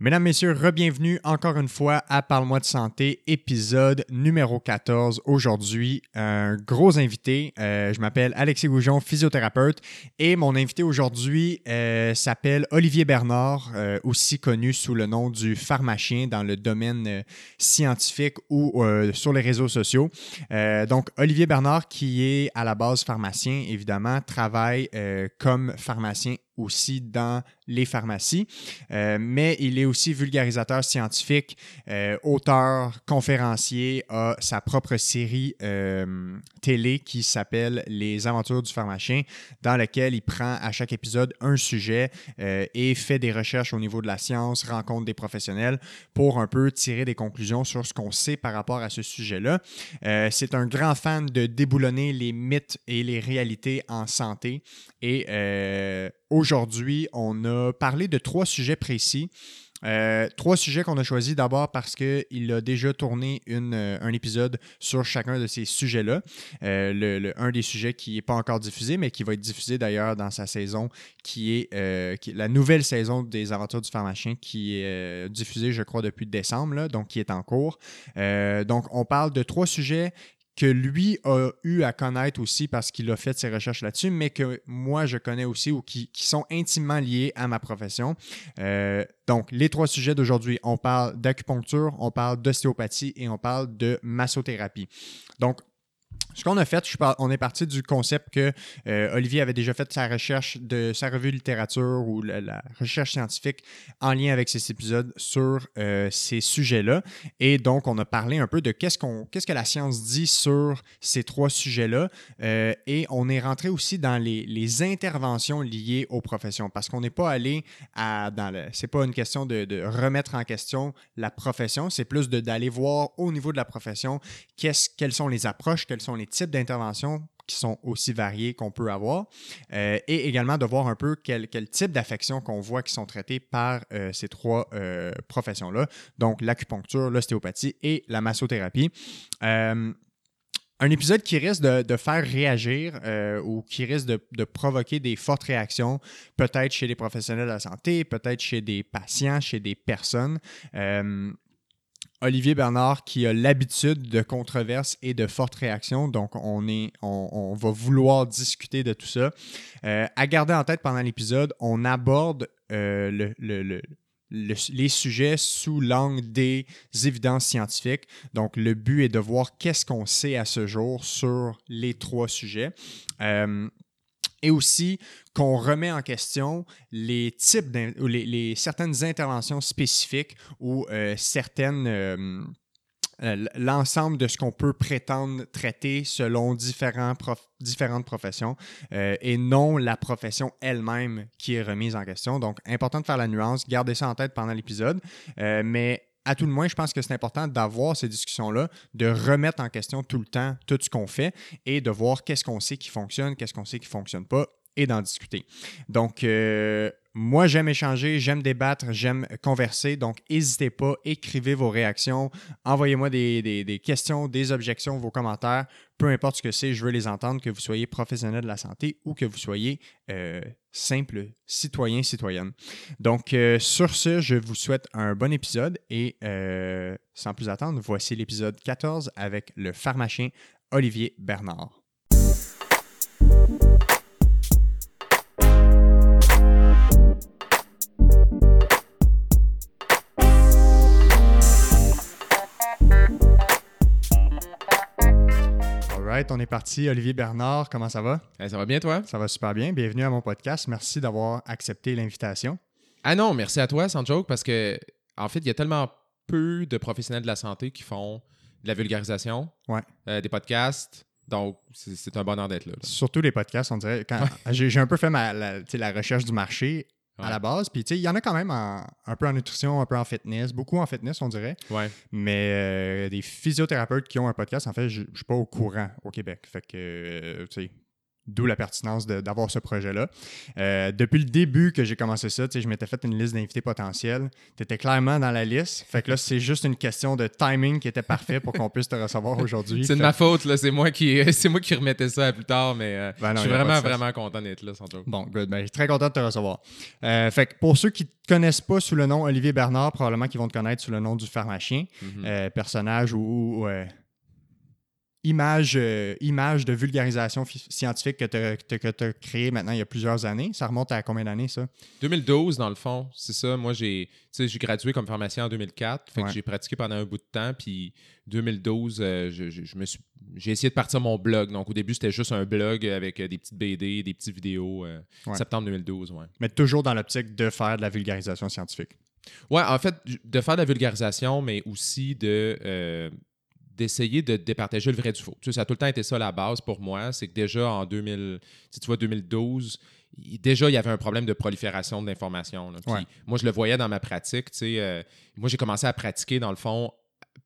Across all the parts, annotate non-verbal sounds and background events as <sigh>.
Mesdames, Messieurs, re-bienvenue encore une fois à Parle-moi de santé, épisode numéro 14. Aujourd'hui, un gros invité. Euh, je m'appelle Alexis Goujon, physiothérapeute, et mon invité aujourd'hui euh, s'appelle Olivier Bernard, euh, aussi connu sous le nom du pharmacien dans le domaine scientifique ou sur les réseaux sociaux. donc, Olivier Bernard, qui est à la base pharmacien, évidemment, travaille comme pharmacien aussi dans les pharmacies, euh, mais il est aussi vulgarisateur scientifique, euh, auteur, conférencier, a sa propre série euh, télé qui s'appelle Les aventures du pharmacien, dans laquelle il prend à chaque épisode un sujet et fait des recherches au niveau de la science, rencontre des professionnels pour un peu tirer des conclusions sur ce qu'on sait par rapport à ce sujet-là. C'est un grand fan de déboulonner les mythes et les réalités en santé et Aujourd'hui, on a parlé de trois sujets précis. Euh, trois sujets qu'on a choisis d'abord parce qu'il a déjà tourné euh, un épisode sur chacun de ces sujets-là. Euh, le, un des sujets qui n'est pas encore diffusé, mais qui va être diffusé d'ailleurs dans sa saison, qui est, la nouvelle saison des Aventures du pharmacien, qui est diffusée, je crois, depuis décembre, donc qui est en cours. donc, on parle de trois sujets que lui a eu à connaître aussi parce qu'il a fait ses recherches là-dessus, mais que moi je connais aussi ou qui, sont intimement liés à ma profession. Euh, donc, les trois sujets d'aujourd'hui, on parle d'acupuncture, on parle d'ostéopathie et on parle de massothérapie. Donc, ce qu'on a fait, on est parti du concept que euh, Olivier avait déjà fait sa recherche de sa revue de littérature ou la, recherche scientifique en lien avec ces épisodes sur euh, ces sujets-là. Et donc, on a parlé un peu de qu'est-ce, qu'est-ce que la science dit sur ces trois sujets-là. Euh, et on est rentré aussi dans les, interventions liées aux professions parce qu'on n'est pas allé à. Dans le, c'est pas une question de, remettre en question la profession, c'est plus d'aller voir au niveau de la profession qu'est-ce, quelles sont les approches, quelles sont les types d'interventions qui sont aussi variés qu'on peut avoir, euh, et également de voir un peu quel, quel type d'affections qu'on voit qui sont traitées par euh, ces trois euh, professions-là, donc l'acupuncture, l'ostéopathie et la massothérapie. un épisode qui risque de, faire réagir ou qui risque de, de, provoquer des fortes réactions, peut-être chez les professionnels de la santé, peut-être chez des patients, chez des personnes. Olivier Bernard qui a l'habitude de controverses et de fortes réactions. Donc, on, est, va vouloir discuter de tout ça. Euh, à garder en tête pendant l'épisode, on aborde euh, les sujets sous l'angle des évidences scientifiques. Donc, le but est de voir qu'est-ce qu'on sait à ce jour sur les trois sujets. Euh, et aussi qu'on remet en question les types ou les, certaines interventions spécifiques ou euh, certaines euh, euh, l'ensemble de ce qu'on peut prétendre traiter selon différentes professions et non la profession elle-même qui est remise en question. Donc, important de faire la nuance, gardez ça en tête pendant l'épisode, mais à tout le moins, je pense que c'est important d'avoir ces discussions-là, de remettre en question tout le temps tout ce qu'on fait et de voir qu'est-ce qu'on sait qui fonctionne, qu'est-ce qu'on sait qui ne fonctionne pas et d'en discuter. Donc, euh, moi, j'aime échanger, j'aime débattre, j'aime converser. Donc, n'hésitez pas, écrivez vos réactions, envoyez-moi des, questions, des objections, vos commentaires. Peu importe ce que c'est, je veux les entendre, que vous soyez professionnel de la santé ou que vous soyez euh, simple citoyen, citoyenne. Donc, euh, sur ce, je vous souhaite un bon épisode et sans plus attendre, voici l'épisode 14 avec le pharmacien Olivier Bernard. On est parti. Olivier Bernard, comment ça va? ça va bien, toi? Ça va super bien. Bienvenue à mon podcast. Merci d'avoir accepté l'invitation. Ah non, merci à toi, sans joke, parce que, en fait, il y a tellement peu de professionnels de la santé qui font de la vulgarisation, ouais. Euh, des podcasts. Donc, c'est un bonheur d'être là, Surtout les podcasts, on dirait. J'ai un peu fait la recherche du marché à la base. Puis, tu sais, il y en a quand même un peu en nutrition, un peu en fitness, beaucoup en fitness, on dirait. Ouais. Mais euh, des physiothérapeutes qui ont un podcast, en fait, je ne suis pas au courant au Québec. Fait que, euh, tu sais, D'où la pertinence d'avoir ce projet-là. Euh, depuis le début que j'ai commencé ça, je m'étais fait une liste d'invités potentiels. Tu étais clairement dans la liste. Fait que là, c'est juste une question de timing qui était parfait pour qu'on puisse te recevoir <laughs> aujourd'hui. C'est de ma faute, là. C'est moi qui <laughs> moi qui remettais ça à plus tard, mais euh, Ben non, je suis vraiment, vraiment content d'être là, sans. Bon, good. Ben, je suis très content de te recevoir. Euh, fait que pour ceux qui ne te connaissent pas sous le nom Olivier Bernard, probablement qu'ils vont te connaître sous le nom du pharmacien, euh, personnage ou, ou, image, euh, image de vulgarisation fi- scientifique que tu as créé maintenant il y a plusieurs années. Ça remonte à combien d'années, ça? 2012, dans le fond, c'est ça. Moi, j'ai tu sais, j'ai gradué comme pharmacien en 2004. Fait Ouais. que j'ai pratiqué pendant un bout de temps. Puis 2012, euh, je, je- je me suis, j'ai essayé de partir mon blog. Donc, au début, c'était juste un blog avec euh, des petites BD, des petites vidéos. euh, Ouais. Septembre 2012, ouais. Mais toujours dans l'optique de faire de la vulgarisation scientifique. Ouais, en fait, de faire de la vulgarisation, mais aussi de euh, d'essayer de départager le vrai du faux. Tu sais, ça a tout le temps été ça la base pour moi. C'est que déjà en 2000, si tu vois 2012, il- déjà il y avait un problème de prolifération Ouais. Moi, je le voyais dans ma pratique. Tu sais, euh, moi, j'ai commencé à pratiquer dans le fond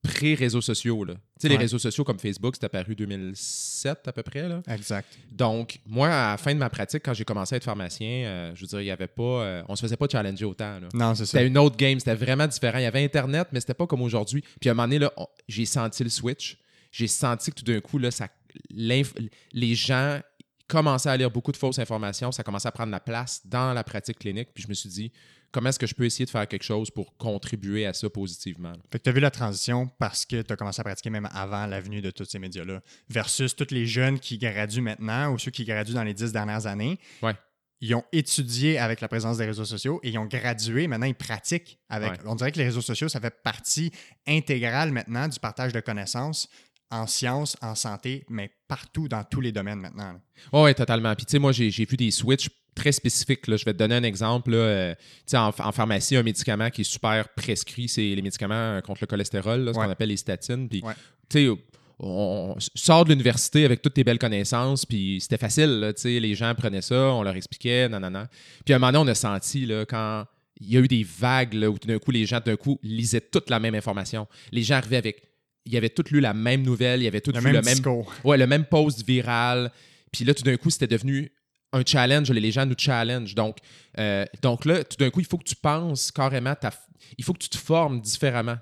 pré-réseaux sociaux. là. Tu sais, les réseaux sociaux comme Facebook, c'est apparu 2007 à peu près. Là. Exact. Donc, moi, à la fin de ma pratique, quand j'ai commencé à être pharmacien, euh, je veux dire, il y avait pas, euh, on se faisait pas challenger autant. là. Non, c'est ça. C'était une autre game, c'était vraiment différent. Il y avait Internet, mais c'était pas comme aujourd'hui. Puis à un moment donné, là, on- j'ai senti le switch. J'ai senti que tout d'un coup, là, ça, l'inf- les gens commençaient à lire beaucoup de fausses informations. Ça commençait à prendre la place dans la pratique clinique. Puis je me suis dit, comment est-ce que je peux essayer de faire quelque chose pour contribuer à ça positivement? Fait que tu as vu la transition parce que tu as commencé à pratiquer même avant la venue de tous ces médias-là, versus tous les jeunes qui graduent maintenant ou ceux qui graduent dans les dix dernières années. Ouais. Ils ont étudié avec la présence des réseaux sociaux et ils ont gradué. Maintenant, ils pratiquent avec. Ouais. On dirait que les réseaux sociaux, ça fait partie intégrale maintenant du partage de connaissances en sciences, en santé, mais partout dans tous les domaines maintenant. là. Oui, totalement. Puis, tu sais, moi, j'ai vu des switches très spécifiques. là. Je vais te donner un exemple. là. Euh, tu sais, en, en pharmacie, un médicament qui est super prescrit, c'est les médicaments euh, contre le cholestérol, là, ce Ouais. qu'on appelle les statines. Puis, Ouais. tu sais, on, sort de l'université avec toutes tes belles connaissances, puis c'était facile. là, tu sais, les gens prenaient ça, on leur expliquait, nanana. Puis, à un moment donné, on a senti, là, quand il y a eu des vagues là, où d'un coup, les gens, d'un coup, lisaient toute la même information. Les gens arrivaient avec. Ils avaient tous lu la même nouvelle, ils avaient tous Le vu même le même discours. Ouais, le même post viral. Puis là, tout d'un coup, c'était devenu un challenge. Les gens nous challenge. Donc, euh, donc là, tout d'un coup, il faut que tu penses carrément, ta... il faut que tu te formes différemment.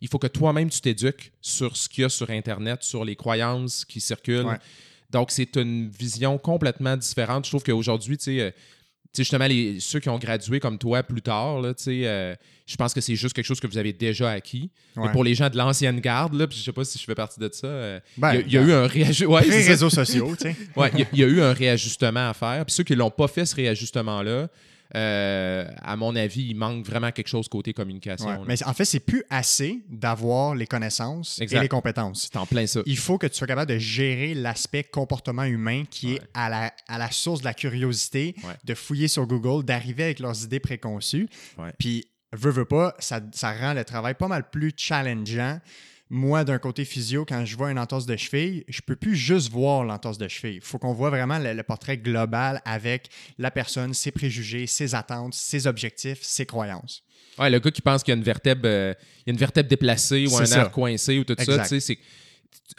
Il faut que toi-même, tu t'éduques sur ce qu'il y a sur Internet, sur les croyances qui circulent. Ouais. Donc, c'est une vision complètement différente. Je trouve qu'aujourd'hui, tu sais, justement, les, ceux qui ont gradué comme toi plus tard, là, euh, je pense que c'est juste quelque chose que vous avez déjà acquis. Mais pour les gens de l'ancienne garde, là, puis je sais pas si je fais partie de ça, euh, Ben, il y a- il y, a eu un réajustement. Ouais, Les réseaux sociaux, tu sais. <laughs> Ouais, il y a- il y, a eu un réajustement à faire. Puis ceux qui l'ont pas fait, ce réajustement-là, euh, à mon avis, il manque vraiment quelque chose côté communication. Ouais. Mais en fait, c'est plus assez d'avoir les connaissances Exact. et les compétences. C'est en plein ça. Il faut que tu sois capable de gérer l'aspect comportement humain qui est à la, à la source de la curiosité, Ouais. de fouiller sur Google, d'arriver avec leurs idées préconçues. Puis, veux, veux pas, ça, ça rend le travail pas mal plus challengeant. Moi, d'un côté physio, quand je vois une entorse de cheville, je peux plus juste voir l'entorse de cheville. Il faut qu'on voit vraiment le, le portrait global avec la personne, ses préjugés, ses attentes, ses objectifs, ses croyances. Ouais, le gars qui pense qu'il y a une vertèbre, euh, il y a une vertèbre déplacée ou un nerf coincé ou tout ça, tu sais, c'est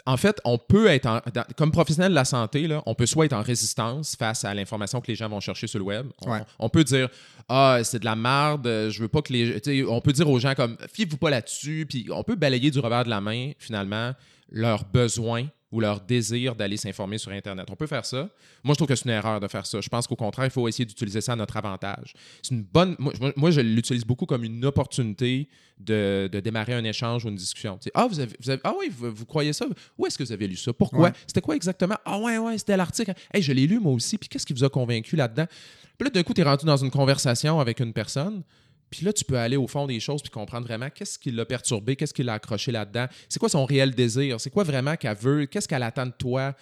en fait, on peut être en- dans- comme professionnel de la santé, là, on peut soit être en résistance face à l'information que les gens vont chercher sur le web. On, Ouais. on peut dire ah c'est de la merde, je veux pas que les, on peut dire aux gens comme fiez-vous pas là-dessus, puis on peut balayer du revers de la main finalement leurs besoins ou leur désir d'aller s'informer sur Internet. On peut faire ça. Moi, je trouve que c'est une erreur de faire ça. Je pense qu'au contraire, il faut essayer d'utiliser ça à notre avantage. C'est une bonne. Moi, je l'utilise beaucoup comme une opportunité de, de démarrer un échange ou une discussion. Tu sais, ah, vous avez, vous avez- ah oui, vous, vous croyez ça? Où est-ce que vous avez lu ça? Pourquoi? Ouais. C'était quoi exactement? Ah ouais, ouais, c'était l'article. Hey, je l'ai lu moi aussi. Puis qu'est-ce qui vous a convaincu là-dedans? Puis là, d'un coup, tu es rendu dans une conversation avec une personne. Puis là, tu peux aller au fond des choses puis comprendre vraiment qu'est-ce qui l'a perturbé, qu'est-ce qui l'a accroché là-dedans, c'est quoi son réel désir, c'est quoi vraiment qu'elle veut, qu'est-ce qu'elle attend de toi?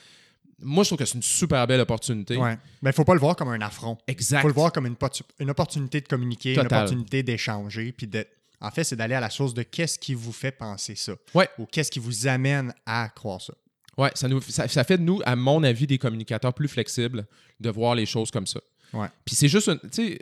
Moi, je trouve que c'est une super belle opportunité. Ouais. Mais il faut pas le voir comme un affront. Il Exact. faut le voir comme une, opportunité de communiquer, une opportunité d'échanger. Puis de... En fait, c'est d'aller à la source de qu'est-ce qui vous fait penser ça. Ouais. Ou qu'est-ce qui vous amène à croire ça. Ouais, ça, nous, ça, ça fait de nous, à mon avis, des communicateurs plus flexibles de voir les choses comme ça. Ouais. Puis c'est juste, une- tu sais,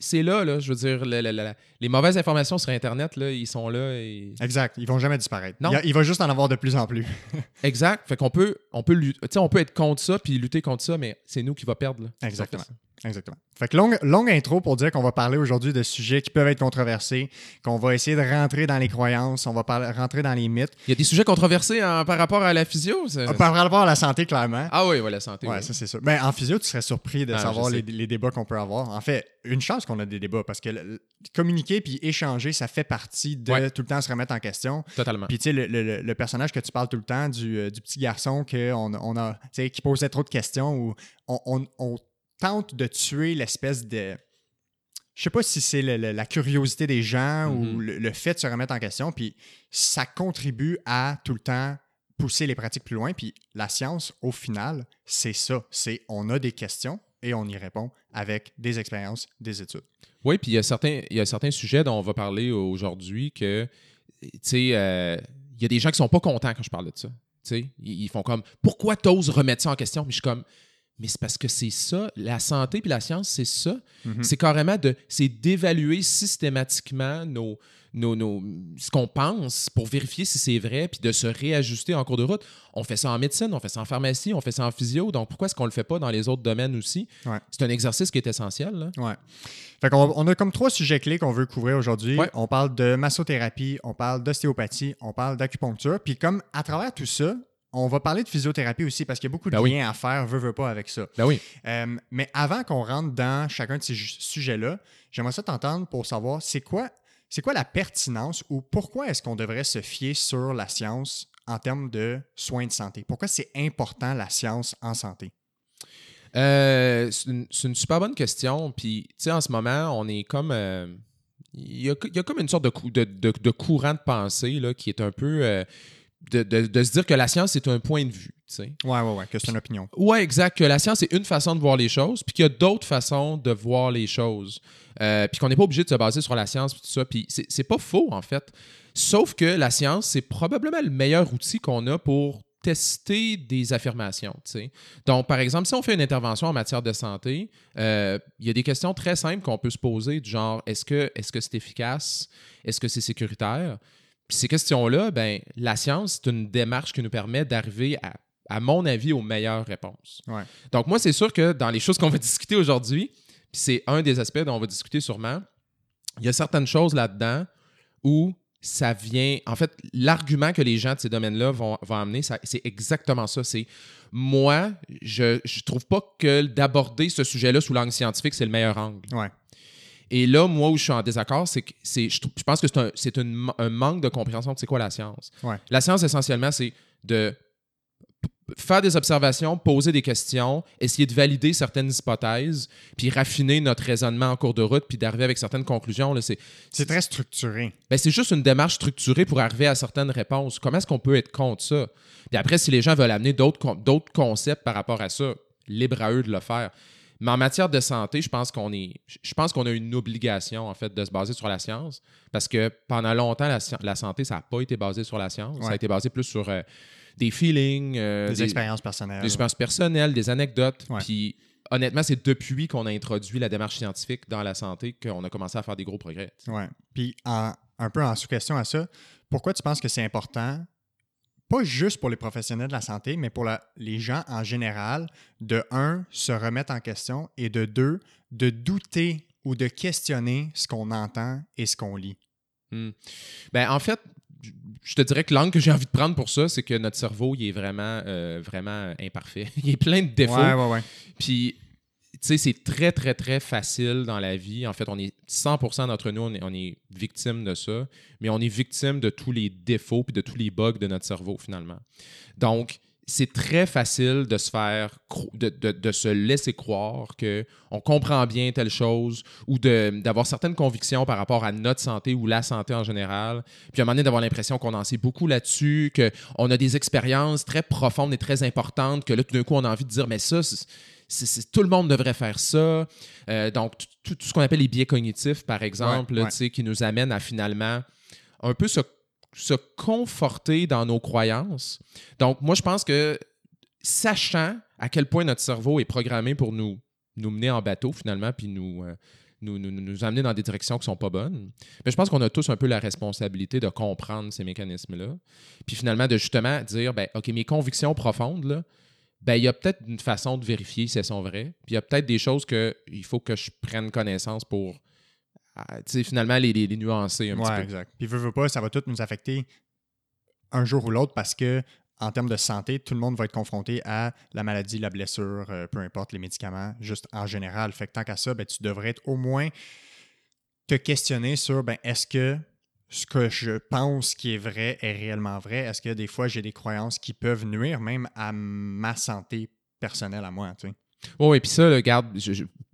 c'est là, là, je veux dire, le- le- le- les mauvaises informations sur Internet, là, ils sont là. Et... Exact. Ils vont jamais disparaître. Non. Il, y a- il va juste en avoir de plus en plus. <laughs> Exact. Fait qu'on peut, on peut, on être contre ça puis lutter contre ça, mais c'est nous qui va perdre. là. Exactement. Exactement. Fait que longue, longue intro pour dire qu'on va parler aujourd'hui de sujets qui peuvent être controversés, qu'on va essayer de rentrer dans les croyances, on va par- rentrer dans les mythes. Il y a des sujets controversés par rapport à la physio. Ah, Par rapport à la santé, clairement. Ah oui, ouais, la santé. Ouais, oui. ça c'est sûr. Ben, en physio, tu serais surpris de Ah, savoir les, les débats qu'on peut avoir. En fait, une chance qu'on a des débats parce que le- communiquer puis échanger, ça fait partie de Ouais. tout le temps se remettre en question. Totalement. Puis tu sais, le, le- le personnage que tu parles tout le temps du, euh, du petit garçon que on, on a, qui posait trop de questions ou on, on- on tente de tuer l'espèce de. Je sais pas si c'est la curiosité des gens ou Mhm. le, le fait de se remettre en question. Puis ça contribue à tout le temps pousser les pratiques plus loin. Puis la science, au final, c'est ça. C'est on a des questions et on y répond avec des expériences, des études. Oui, puis il y, a certains, il y a certains sujets dont on va parler aujourd'hui que, tu sais, euh, il y a des gens qui sont pas contents quand je parle de ça. Tu sais, ils, ils font comme, pourquoi t'oses remettre ça en question? Mais je suis comme, mais c'est parce que c'est ça, la santé puis la science, c'est ça. Mhm. C'est carrément de, c'est d'évaluer systématiquement nos, nos, nos- ce qu'on pense pour vérifier si c'est vrai, puis de se réajuster en cours de route. On fait ça en médecine, on fait ça en pharmacie, on fait ça en physio, donc pourquoi est-ce qu'on le fait pas dans les autres domaines aussi? Ouais. C'est un exercice qui est essentiel. Là. Ouais. Fait qu'on on a comme trois sujets clés qu'on veut couvrir aujourd'hui. Ouais. On parle de massothérapie, on parle d'ostéopathie, on parle d'acupuncture. Puis comme à travers tout ça, on va parler de physiothérapie aussi parce qu'il y a beaucoup de Ben oui. liens à faire, veut, veut pas, avec ça. Ben oui. Euh, mais avant qu'on rentre dans chacun de ces sujets-là, j'aimerais ça t'entendre pour savoir c'est quoi, c'est quoi la pertinence ou pourquoi est-ce qu'on devrait se fier sur la science en termes de soins de santé? Pourquoi c'est important la science en santé? Euh, c'est une, une super bonne question. Puis, tu sais, en ce moment, on est comme. euh, Il y, a, il y a comme une sorte de, cou- de, de- de courant de pensée là, qui est un peu. euh, de, de- de se dire que la science, c'est un point de vue. tu sais. Ouais, ouais, ouais, que c'est une opinion. Ouais, exact. Que la science, c'est une façon de voir les choses, puis qu'il y a d'autres façons de voir les choses. Euh, puis qu'on n'est pas obligé de se baser sur la science, puis tout ça. Puis c'est pas faux, en fait. Sauf que la science, c'est probablement le meilleur outil qu'on a pour tester des affirmations. tu sais. Donc, par exemple, si on fait une intervention en matière de santé, euh, il y a des questions très simples qu'on peut se poser, du genre est-ce que est-ce que c'est efficace? Est-ce que c'est sécuritaire? Puis ces questions-là, ben, la science, c'est une démarche qui nous permet d'arriver à, à mon avis, aux meilleures réponses. Ouais. Donc, moi, c'est sûr que dans les choses qu'on va <laughs> discuter aujourd'hui, puis c'est un des aspects dont on va discuter sûrement, il y a certaines choses là-dedans où ça vient. En fait, l'argument que les gens de ces domaines-là vont, vont amener, c'est exactement ça. C'est moi, je ne trouve pas que d'aborder ce sujet-là sous l'angle scientifique, c'est le meilleur angle. Ouais. Et là, moi, où je suis en désaccord, c'est que c'est, je, pense que c'est, un, une manque de compréhension de c'est quoi la science. Ouais. La science, essentiellement, c'est de faire des observations, poser des questions, essayer de valider certaines hypothèses, puis raffiner notre raisonnement en cours de route, puis d'arriver avec certaines conclusions. C'est, très structuré. ben, c'est juste une démarche structurée pour arriver à certaines réponses. Comment est-ce qu'on peut être contre ça? Puis après, si les gens veulent amener d'autres concepts par rapport à ça, libre à eux de le faire. Mais en matière de santé, je pense qu'on est, je pense qu'on a une obligation en fait de se baser sur la science parce que pendant longtemps la, santé ça n'a pas été basé sur la science, ça a été basé plus sur euh, des feelings, euh, Des, des, expériences personnelles. des expériences personnelles, des anecdotes. Ouais. Puis honnêtement, c'est depuis qu'on a introduit la démarche scientifique dans la santé qu'on a commencé à faire des gros progrès. Ouais. Puis, en- un peu en sous-question à ça, pourquoi tu penses que c'est important, pas juste pour les professionnels de la santé, mais pour la- les gens en général, de un, se remettre en question et de deux, de douter ou de questionner ce qu'on entend et ce qu'on lit? Hmm. Ben, en fait, je te dirais que l'angle que j'ai envie de prendre pour ça, c'est que notre cerveau, il est vraiment, euh, vraiment imparfait. <laughs> il est plein de défauts. Ouais, ouais, ouais. Puis, sais, c'est très, très, très facile dans la vie. En fait, on est 100% d'entre nous, on est, on est victime de ça, mais on est victime de tous les défauts puis de tous les bugs de notre cerveau, finalement. Donc, c'est très facile de se faire, de, de- de se laisser croire qu'on comprend bien telle chose ou d'avoir certaines convictions par rapport à notre santé ou la santé en général. Puis à un moment donné, d'avoir l'impression qu'on en sait beaucoup là-dessus, qu'on a des expériences très profondes et très importantes, que là, tout d'un coup, on a envie de dire, mais ça, tout le monde devrait faire ça. Euh, donc, tout, tout- tout ce qu'on appelle les biais cognitifs, par exemple, Ouais, là, ouais. qui nous amènent à finalement un peu se, se conforter dans nos croyances. Donc, moi, je pense que sachant à quel point notre cerveau est programmé pour nous, nous mener en bateau, finalement, puis nous, euh, nous, nous, amener dans des directions qui sont pas bonnes. Mais je pense qu'on a tous un peu la responsabilité de comprendre ces mécanismes-là. Puis finalement, de justement dire, ben, OK, mes convictions profondes, là, ben, il y a peut-être une façon de vérifier si elles sont vraies. Puis il y a peut-être des choses qu'il faut que je prenne connaissance pour ah, finalement les, les, nuancer un petit peu. exact. Puis, veux, veux pas, ça va tout nous affecter un jour ou l'autre parce que en termes de santé, tout le monde va être confronté à la maladie, la blessure, euh, peu importe les médicaments, juste en général. Fait que tant qu'à ça, ben, tu devrais être au moins te questionner sur ben, est-ce que ce que je pense qui est vrai est réellement vrai? Est-ce que des fois j'ai des croyances qui peuvent nuire même à ma santé personnelle à moi? Tu sais? Oui, et puis ça, regarde,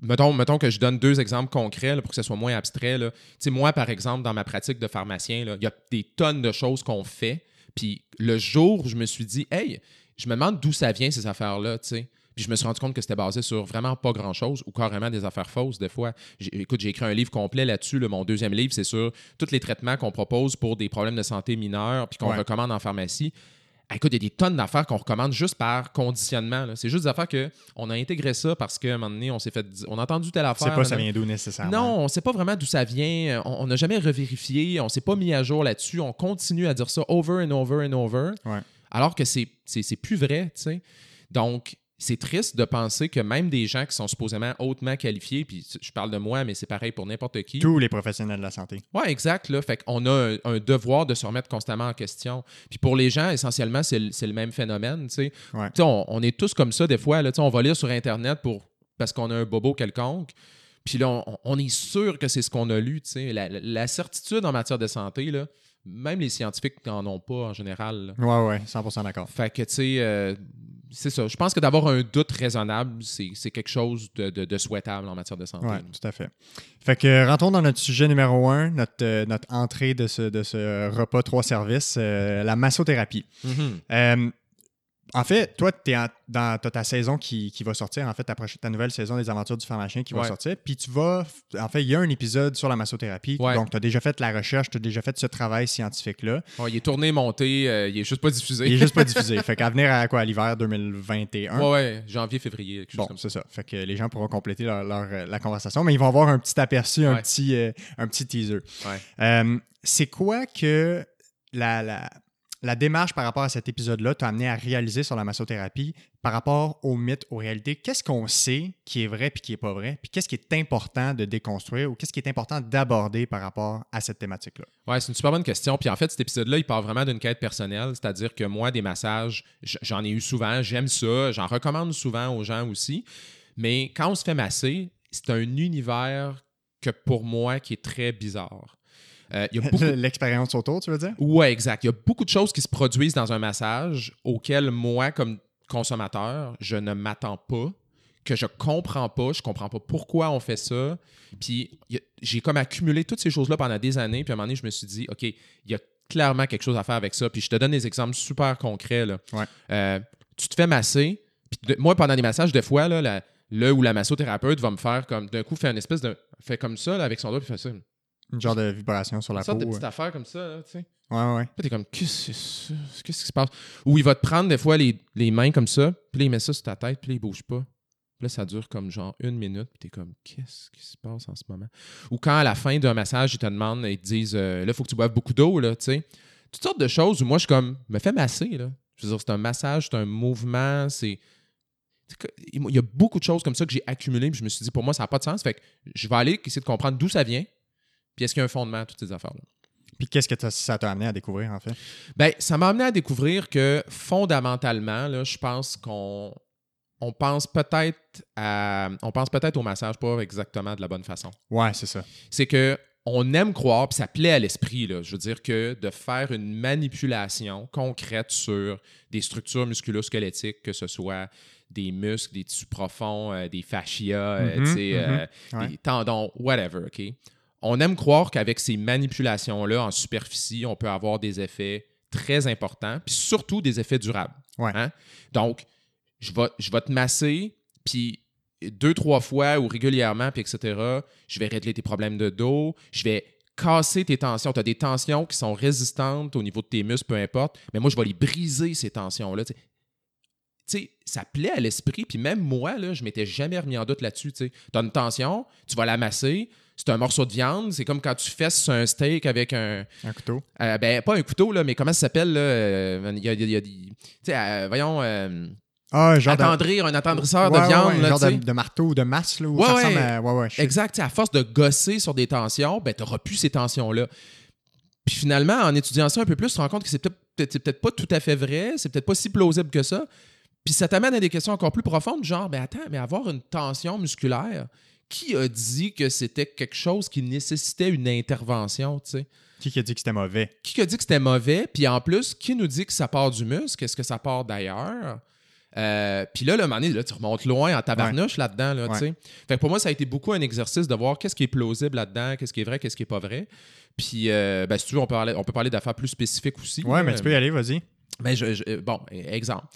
mettons, que je donne deux exemples concrets pour que ce soit moins abstrait. Là. Moi, par exemple, dans ma pratique de pharmacien, il y a des tonnes de choses qu'on fait. Puis le jour où je me suis dit, hey, je me demande d'où ça vient, ces affaires-là, tu sais. Puis je me suis rendu compte que c'était basé sur vraiment pas grand-chose ou carrément des affaires fausses des fois. Écoute, j'ai écrit un livre complet là-dessus. mon deuxième livre, c'est sur tous les traitements qu'on propose pour des problèmes de santé mineurs puis qu'on recommande en pharmacie. Ah, écoute, il y a des tonnes d'affaires qu'on recommande juste par conditionnement. C'est juste des affaires qu'on a intégré ça parce qu'à un moment donné, on s'est fait. On a entendu telle affaire. On sait pas ça vient d'où nécessairement. Non, on ne sait pas vraiment d'où ça vient. On n'a jamais revérifié. On ne s'est pas mis à jour là-dessus. On continue à dire ça over and over and over. Alors que c'est plus vrai, tu sais. Donc, c'est triste de penser que même des gens qui sont supposément hautement qualifiés, puis je parle de moi, mais c'est pareil pour n'importe qui. Tous les professionnels de la santé. Oui, exact. Là. Fait qu'on a un, devoir de se remettre constamment en question. Puis pour les gens, essentiellement, c'est le, même phénomène. On, on, est tous comme ça des fois. Là, on va lire sur Internet pour, parce qu'on a un bobo quelconque. Puis là, on, est sûr que c'est ce qu'on a lu. La, la, certitude en matière de santé, là, même les scientifiques n'en ont pas en général. Oui, oui, 100% d'accord. Fait que, tu sais, euh, c'est ça. Je pense que d'avoir un doute raisonnable, c'est quelque chose de, souhaitable en matière de santé. Oui, tout à fait. Fait que rentrons dans notre sujet numéro un, notre, euh, notre entrée de ce, de ce repas trois services, euh, la massothérapie. Mm-hmm. En fait, toi, tu dans ta saison qui, va sortir, en fait, ta, ta nouvelle saison des aventures du pharmacien qui va sortir. Puis tu vas. En fait, il y a un épisode sur la massothérapie. Donc, tu as déjà fait la recherche, tu as déjà fait ce travail scientifique-là. il est tourné, monté, euh, il est juste pas diffusé. Il est juste pas <laughs> diffusé. fait qu'à venir à quoi, l'hiver 2021. Ouais, ouais, janvier, février, quelque bon, c'est ça. Fait que les gens pourront compléter leur, euh, la conversation, mais ils vont avoir un petit aperçu, un, petit, euh, un petit teaser. c'est quoi que la, la la démarche par rapport à cet épisode-là t'a amené à réaliser sur la massothérapie par rapport aux mythes, aux réalités. Qu'est-ce qu'on sait qui est vrai puis qui n'est pas vrai? Puis qu'est-ce qui est important de déconstruire ou qu'est-ce qui est important d'aborder par rapport à cette thématique-là? Ouais, c'est une super bonne question. Puis en fait, cet épisode-là, il part vraiment d'une quête personnelle. C'est-à-dire que moi, des massages, j'en ai eu souvent, j'aime ça, j'en recommande souvent aux gens aussi. Mais quand on se fait masser, c'est un univers que pour moi qui est très bizarre. Euh, <laughs> L'expérience autour, tu veux dire? Oui, exact. Il y a beaucoup de choses qui se produisent dans un massage auxquelles moi, comme consommateur, je ne m'attends pas, que je comprends pas, je comprends pas pourquoi on fait ça. Puis j'ai comme accumulé toutes ces choses-là pendant des années, puis à un moment donné, je me suis dit, OK, il y a clairement quelque chose à faire avec ça. Puis je te donne des exemples super concrets. Là. Euh, tu te fais masser, puis moi, pendant des massages, des fois, là, la, le ou la massothérapeute va me faire comme, d'un coup, faire une espèce de. fait comme ça, avec son doigt, puis fait ça. Une genre de vibration sur la peau. Une sorte de petite affaire comme ça, tu sais. Ouais, ouais. Puis t'es comme, qu'est-ce qui se passe? Ou il va te prendre des fois les, les mains comme ça, puis là, il met ça sur ta tête, puis là, il bouge pas. Puis là, ça dure comme genre une minute, puis t'es comme, qu'est-ce qui se passe en ce moment? Ou quand à la fin d'un massage, ils te demandent, ils te disent, euh, là, il faut que tu boives beaucoup d'eau, là, tu sais. Toutes sortes de choses où moi, je suis comme, me fais masser, là. Je veux dire, c'est un massage, c'est un mouvement, c'est. Il y a beaucoup de choses comme ça que j'ai accumulées, puis je me suis dit, pour moi, ça n'a pas de sens. Fait que je vais aller essayer de comprendre d'où ça vient, puis est-ce qu'il y a un fondement à toutes ces affaires-là? Puis qu'est-ce que ça t'a amené à découvrir, en fait? Bien, ça m'a amené à découvrir que fondamentalement, là, je pense qu'on on pense peut-être à on pense peut-être au massage pas exactement de la bonne façon. Ouais, c'est ça. C'est que on aime croire, puis ça plaît à l'esprit, là, je veux dire que de faire une manipulation concrète sur des structures musculo-squelettiques, que ce soit des muscles, des tissus profonds, euh, des fascias, euh, mm-hmm, mm-hmm. Euh, des tendons, whatever, OK? On aime croire qu'avec ces manipulations-là en superficie, on peut avoir des effets très importants, puis surtout des effets durables. Hein? Donc, je vais, je vais te masser, puis deux, trois fois ou régulièrement, puis etc., je vais régler tes problèmes de dos, je vais casser tes tensions. Tu as des tensions qui sont résistantes au niveau de tes muscles, peu importe, mais moi, je vais les briser, ces tensions-là. tu sais, ça plaît à l'esprit. Puis même moi, là, je m'étais jamais remis en doute là-dessus. Tu as une tension, tu vas l'amasser, c'est un morceau de viande. C'est comme quand tu fesses un steak avec un. Un couteau. Euh, ben, pas un couteau, là, mais comment ça s'appelle, là? euh, Il y a, il y a des- Tu sais, euh, voyons. euh, Ah, genre de- attendrir, un attendrisseur Ouais, de viande, ouais, là, genre de, marteau ou de masse, là, où Ouais, ça ouais. ressemble à... Je. Exact. À force de gosser sur des tensions, ben, tu n'auras plus ces tensions-là. Puis finalement, en étudiant ça un peu plus, tu te rends compte que c'est peut-être pas tout à fait vrai, c'est peut-être pas si plausible que ça. Puis ça t'amène à des questions encore plus profondes, genre, mais attends, mais avoir une tension musculaire, qui a dit que c'était quelque chose qui nécessitait une intervention, tu sais? Qui a dit que c'était mauvais? Qui a dit que c'était mauvais? Puis en plus, qui nous dit que ça part du muscle? Est-ce que ça part d'ailleurs? Euh, puis là, le moment donné, là, tu remontes loin en tabarnouche là-dedans. Là, tu Ouais. sais. Fait que pour moi, ça a été beaucoup un exercice de voir qu'est-ce qui est plausible là-dedans, qu'est-ce qui est vrai, qu'est-ce qui est pas vrai. Puis, euh, ben, si tu veux, on peut parler, on peut parler d'affaires plus spécifiques aussi. Ouais, là. mais tu peux y aller, vas-y. Ben, je- je- bon, exemple.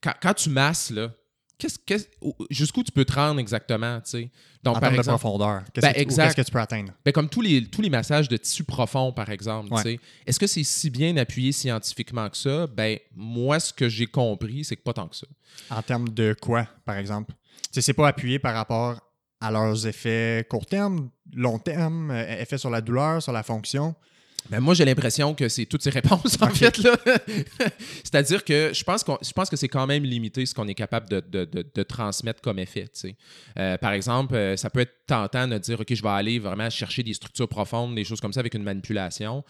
Quand, quand tu masses, là, qu'est-ce, qu'est-ce- où- jusqu'où tu peux te rendre exactement, tu sais? Donc, en par termes de exemple, profondeur. Qu'est-ce Ben, que tu- ou exact. qu'est-ce que tu peux atteindre? ben, comme tous les, tous les massages de tissu profond, par exemple, tu sais, est-ce que c'est si bien appuyé scientifiquement que ça? Ben, moi, ce que j'ai compris, c'est que pas tant que ça. En termes de quoi, par exemple? Tu sais, c'est pas appuyé par rapport à leurs effets court terme, long terme, euh, effets sur la douleur, sur la fonction. Ben, moi, j'ai l'impression que c'est toutes ces réponses, en fait. là. <laughs> C'est-à-dire que je pense, qu'on- je pense que c'est quand même limité ce qu'on est capable de, de- de- de transmettre comme effet. Euh, par exemple, euh, ça peut être tentant de dire, OK, je vais aller vraiment chercher des structures profondes, des choses comme ça avec une manipulation.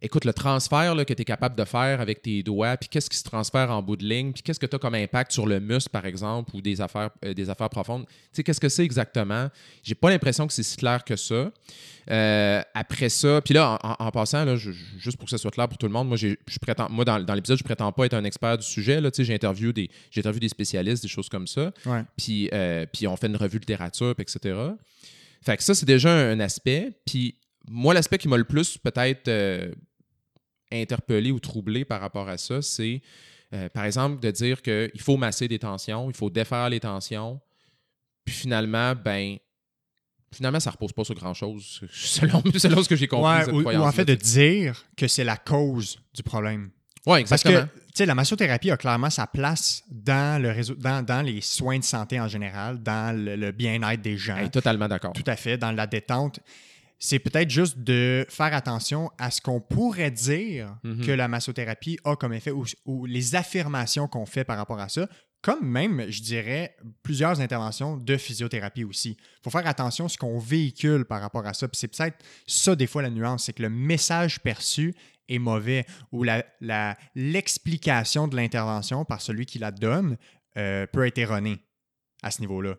Écoute, le transfert là, que tu es capable de faire avec tes doigts, puis qu'est-ce qui se transfère en bout de ligne, puis qu'est-ce que tu as comme impact sur le muscle, par exemple, ou des affaires, euh, des affaires profondes. Tu sais, qu'est-ce que c'est exactement? J'ai pas l'impression que c'est si clair que ça. Euh, après ça, puis là, en, passant, là, je- je- juste pour que ça soit clair pour tout le monde, moi, je prétends, moi dans, dans l'épisode, je prétends pas être un expert du sujet. Tu sais, j'ai interviewé des, des spécialistes, des choses comme ça. Ouais. Puis, euh, puis on fait une revue de littérature, puis etc. Fait que ça, c'est déjà un, un aspect. Puis moi, l'aspect qui m'a le plus peut-être euh, interpellé ou troublé par rapport à ça, c'est euh, par exemple de dire qu'il faut masser des tensions, il faut défaire les tensions. Puis finalement, ben. Finalement, ça repose pas sur grand-chose, <laughs> selon, selon ce que j'ai compris. Ouais, cette ou, ou en fait de dire que c'est la cause du problème. Ouais, Parce que, exactement. tu sais, la massothérapie a clairement sa place dans, le réseau, dans, dans les soins de santé en général, dans le, le bien-être des gens. Hey, totalement d'accord. Tout à fait, dans la détente. C'est peut-être juste de faire attention à ce qu'on pourrait dire Mhm. que la massothérapie a comme effet ou, ou les affirmations qu'on fait par rapport à ça, comme même, je dirais, plusieurs interventions de physiothérapie aussi. Il faut faire attention à ce qu'on véhicule par rapport à ça. Puis c'est peut-être ça, des fois, la nuance, c'est que le message perçu est mauvais ou la- la- l'explication de l'intervention par celui qui la donne euh, peut être erronée à ce niveau-là.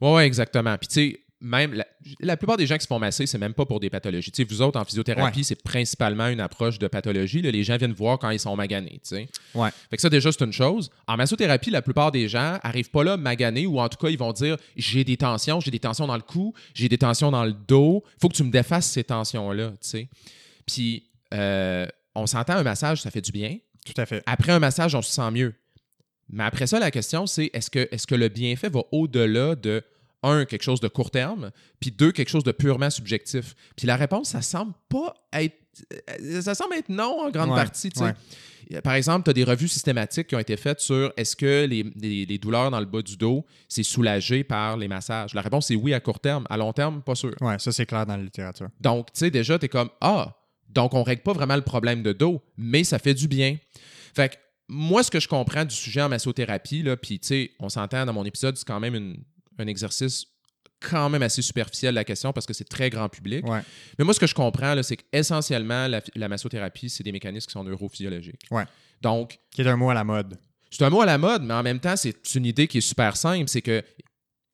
Ouais, ouais, exactement. Puis, tu sais, même la, la plupart des gens qui se font masser, c'est même pas pour des pathologies. Tu sais, vous autres, en physiothérapie, Ouais. c'est principalement une approche de pathologie. là. Les gens viennent voir quand ils sont maganés. Ouais. Fait que ça, déjà, c'est une chose. En massothérapie, la plupart des gens arrivent pas là maganés ou en tout cas, ils vont dire j'ai des tensions, j'ai des tensions dans le cou, j'ai des tensions dans le dos. faut que tu me défasses ces tensions-là. Puis, euh, on s'entend un massage, ça fait du bien. Tout à fait. Après un massage, on se sent mieux. Mais après ça, la question, c'est est-ce que, est que le bienfait va au-delà de, un, quelque chose de court terme, puis deux, quelque chose de purement subjectif? Puis la réponse, ça semble pas être. euh, Ça semble être non en grande Ouais, partie. ouais. Par exemple, tu as des revues systématiques qui ont été faites sur est-ce que les, les- les douleurs dans le bas du dos, c'est soulagé par les massages? La réponse, c'est oui à court terme. À long terme, pas sûr. Ouais, ça c'est clair dans la littérature. Donc, tu sais, déjà, tu es comme Ah, donc on règle pas vraiment le problème de dos, mais ça fait du bien. Fait que moi, ce que je comprends du sujet en massothérapie, là, puis tu sais, on s'entend dans mon épisode, c'est quand même une- un exercice quand même assez superficiel la question parce que c'est très grand public. Ouais. Mais moi, ce que je comprends, c'est qu'essentiellement, la, la massothérapie, c'est des mécanismes qui sont neurophysiologiques. Ouais. Donc, Qui est un mot à la mode. c'est un mot à la mode, mais en même temps, c'est une idée qui est super simple. C'est que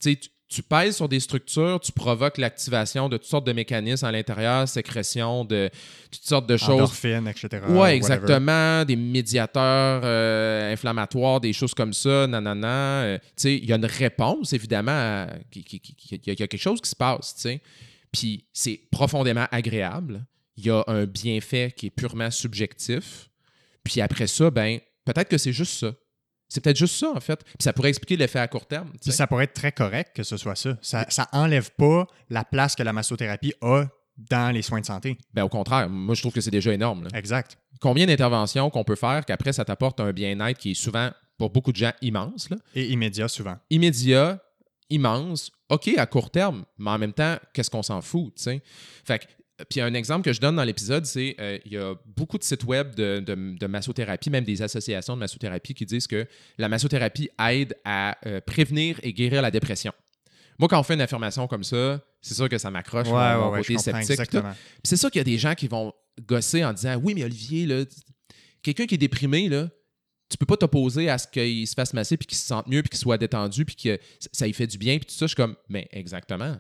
tu sais, tu, pèses sur des structures, tu provoques l'activation de toutes sortes de mécanismes à l'intérieur, sécrétion de toutes sortes de choses. Endorphines, etc. Whatever. exactement. Des médiateurs euh, inflammatoires, des choses comme ça, nanana. Euh, tu sais, il y a une réponse, évidemment. Il y, a quelque chose qui se passe, tu sais. Puis c'est profondément agréable. Il y a un bienfait qui est purement subjectif. Puis après ça, ben, peut-être que c'est juste ça. C'est peut-être juste ça, en fait. Puis ça pourrait expliquer l'effet à court terme. Puis ça pourrait être très correct que ce soit ça. Ça, ça enlève pas la place que la massothérapie a dans les soins de santé. Ben, au contraire, moi, je trouve que c'est déjà énorme. là. Exact. Combien d'interventions qu'on peut faire qu'après, ça t'apporte un bien-être qui est souvent pour beaucoup de gens, immense. Là? Et immédiat souvent. Immédiat, immense, OK, à court terme, mais en même temps, qu'est-ce qu'on s'en fout, tu sais? Fait que puis un exemple que je donne dans l'épisode, c'est euh, il y a beaucoup de sites web de, de, massothérapie, même des associations de massothérapie qui disent que la massothérapie aide à euh, prévenir et guérir la dépression. Moi, quand on fait une affirmation comme ça, c'est sûr que ça m'accroche ouais, mon ouais, côté sceptique. C'est sûr qu'il y a des gens qui vont gosser en disant Oui, mais Olivier, quelqu'un qui est déprimé, là, tu peux pas t'opposer à ce qu'il se fasse masser puis qu'il se sente mieux puis qu'il soit détendu puis que ça lui fait du bien puis tout ça. Je suis comme Mais exactement.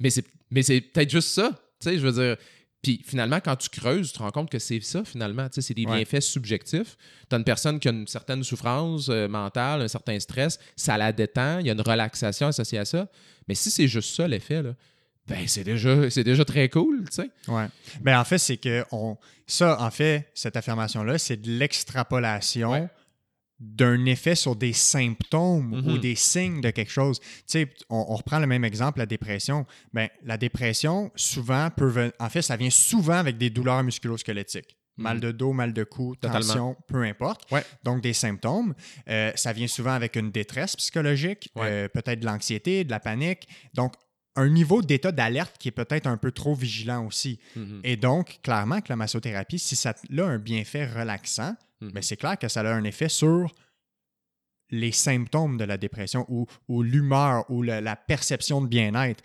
Mais c'est, mais c'est peut-être juste ça. Tu sais, je veux dire. Puis finalement, quand tu creuses, tu te rends compte que c'est ça, finalement. Tu sais, c'est des bienfaits subjectifs. Tu as une personne qui a une certaine souffrance euh, mentale, un certain stress, ça la détend, il y a une relaxation associée à ça. Mais si c'est juste ça, l'effet, là, ben c'est déjà, c'est déjà très cool, tu sais. Ouais. Ben en fait, c'est que on, ça, en fait, cette affirmation-là, c'est de l'extrapolation d'un effet sur des symptômes ou Mhm. des signes de quelque chose. Tu sais, on, on reprend le même exemple, la dépression. Ben, la dépression, souvent, peut ven- en fait, ça vient souvent avec des douleurs musculo-squelettiques. Mal Mhm. de dos, mal de cou, tension, peu importe. Ouais. Donc, des symptômes. Euh, ça vient souvent avec une détresse psychologique, Ouais. euh, peut-être de l'anxiété, de la panique. Donc, un niveau d'état d'alerte qui est peut-être un peu trop vigilant aussi. Mhm. Et donc, clairement que la massothérapie, si ça a un bienfait relaxant, Mhm. mais c'est clair que ça a un effet sur les symptômes de la dépression ou, ou l'humeur ou la perception de bien-être.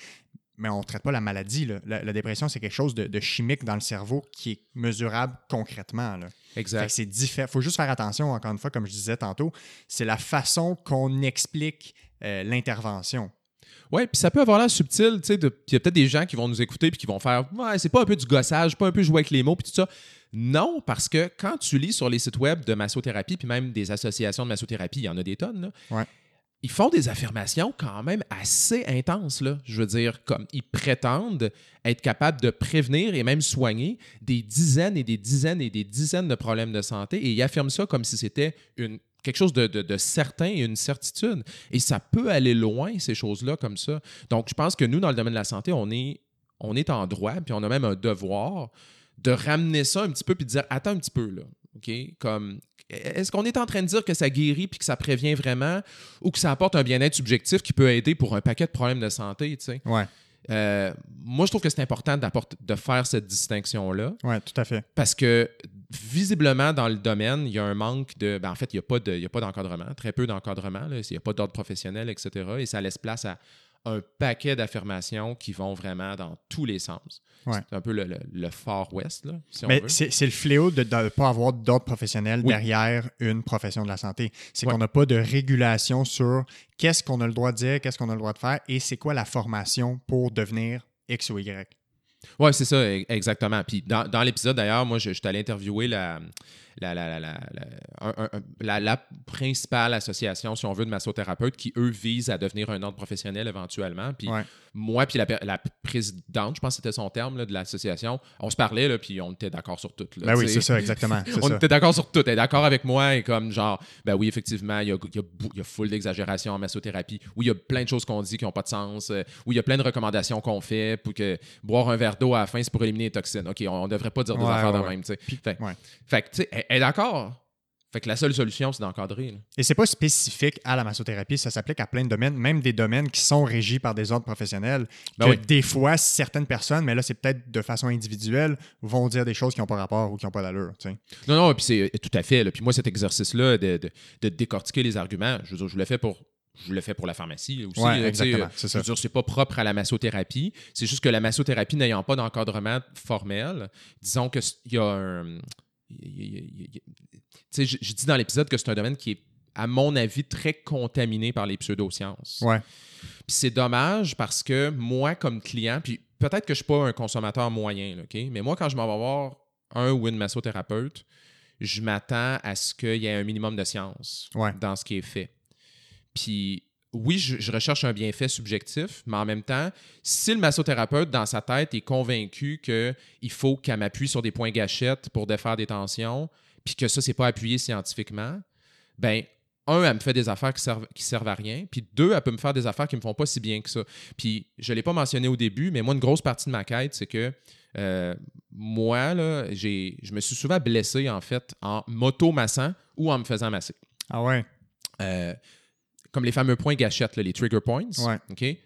Mais on ne traite pas la maladie. là. La, la dépression, c'est quelque chose de, de chimique dans le cerveau qui est mesurable concrètement. là. Exact. c'est différent. Il faut juste faire attention, encore une fois, comme je disais tantôt, c'est la façon qu'on explique euh, l'intervention. Ouais, puis ça peut avoir l'air subtil, tu sais, il y a peut-être des gens qui vont nous écouter puis qui vont faire ouais, c'est pas un peu du gossage, pas un peu jouer avec les mots puis tout ça. Non, parce que quand tu lis sur les sites web de massothérapie puis même des associations de massothérapie, il y en a des tonnes là. Ouais. Ils font des affirmations quand même assez intenses là, je veux dire comme ils prétendent être capables de prévenir et même soigner des dizaines et des dizaines et des dizaines de problèmes de santé et ils affirment ça comme si c'était une quelque chose de, de- de certain et une certitude. Et ça peut aller loin, ces choses-là, comme ça. Donc, je pense que nous, dans le domaine de la santé, on est, on est en droit, puis on a même un devoir de ramener ça un petit peu, puis de dire, attends un petit peu, là, OK? Comme, est-ce qu'on est en train de dire que ça guérit, puis que ça prévient vraiment, ou que ça apporte un bien-être subjectif qui peut aider pour un paquet de problèmes de santé, tu sais? Ouais, Euh, moi, je trouve que c'est important de faire cette distinction-là. ouais, tout à fait. Parce que visiblement, dans le domaine, il y a un manque de. ben, en fait, il n'y a pas de- il y a pas d'encadrement, très peu d'encadrement. Il n'y a pas d'ordre professionnel, etc. Et ça laisse place à un paquet d'affirmations qui vont vraiment dans tous les sens. Ouais. C'est un peu le, le- le Far West, là, si on Mais c'est le fléau de ne pas avoir d'ordre professionnel Oui. derrière une profession de la santé. C'est Ouais. qu'on n'a pas de régulation sur qu'est-ce qu'on a le droit de dire, qu'est-ce qu'on a le droit de faire et c'est quoi la formation pour devenir X ou Y. Oui, c'est ça, e- exactement. Puis dans, dans l'épisode, d'ailleurs, moi, je, je suis allé interviewer la, la, la, la, la- un- un- principale association, si on veut, de massothérapeutes qui, eux, visent à devenir un ordre professionnel éventuellement. Puis Ouais. moi, puis la, présidente, je pense que c'était son terme là, de l'association, on se parlait, là, puis on était d'accord sur tout. là, Ben oui, c'est ça, exactement. <laughs> On ça. était d'accord sur tout. Elle est d'accord avec moi et comme genre, ben oui, effectivement, il y a, il y a, il y a full d'exagération en massothérapie. Oui, il y a plein de choses qu'on dit qui n'ont pas de sens. Euh, oui, il y a plein de recommandations qu'on fait pour que boire un verre d'eau à la fin, c'est pour éliminer les toxines. OK, on, ne devrait pas dire des Ouais, affaires ouais, de même. Fait, fait que, tu sais, elle, est d'accord. Fait que la seule solution, c'est d'encadrer. Et c'est pas spécifique à la massothérapie, ça s'applique à plein de domaines, même des domaines qui sont régis par des ordres professionnels. Ben que oui. des fois, certaines personnes, mais là, c'est peut-être de façon individuelle, vont dire des choses qui n'ont pas rapport ou qui n'ont pas d'allure. Non, non, puis c'est tout à fait. Puis moi, cet exercice-là de, de- de décortiquer les arguments, je veux dire, je le fais pour. Je le fais pour la pharmacie aussi. Ouais, exactement, c'est ça. c'est pas propre à la massothérapie. C'est juste que la massothérapie n'ayant pas d'encadrement formel, disons que s- il y a un. Je, je dis dans l'épisode que c'est un domaine qui est, à mon avis, très contaminé par les pseudosciences. Ouais. Puis c'est dommage parce que moi, comme client, puis peut-être que je ne suis pas un consommateur moyen, là, mais moi, quand je m'en vais voir un ou une massothérapeute, je m'attends à ce qu'il y ait un minimum de science Ouais. dans ce qui est fait. Puis oui, je, je recherche un bienfait subjectif, mais en même temps, si le massothérapeute, dans sa tête, est convaincu qu'il faut qu'elle m'appuie sur des points gâchettes pour défaire des tensions, puis que ça, c'est pas appuyé scientifiquement, ben un, elle me fait des affaires qui servent, qui servent à rien. Puis deux, elle peut me faire des affaires qui me font pas si bien que ça. Puis je ne l'ai pas mentionné au début, mais moi, une grosse partie de ma quête, c'est que euh, moi, là, je me suis souvent blessé, en fait, en m'auto-massant ou en me faisant masser. Ah ouais? euh, comme les fameux points gâchettes, là, les trigger points, Ouais.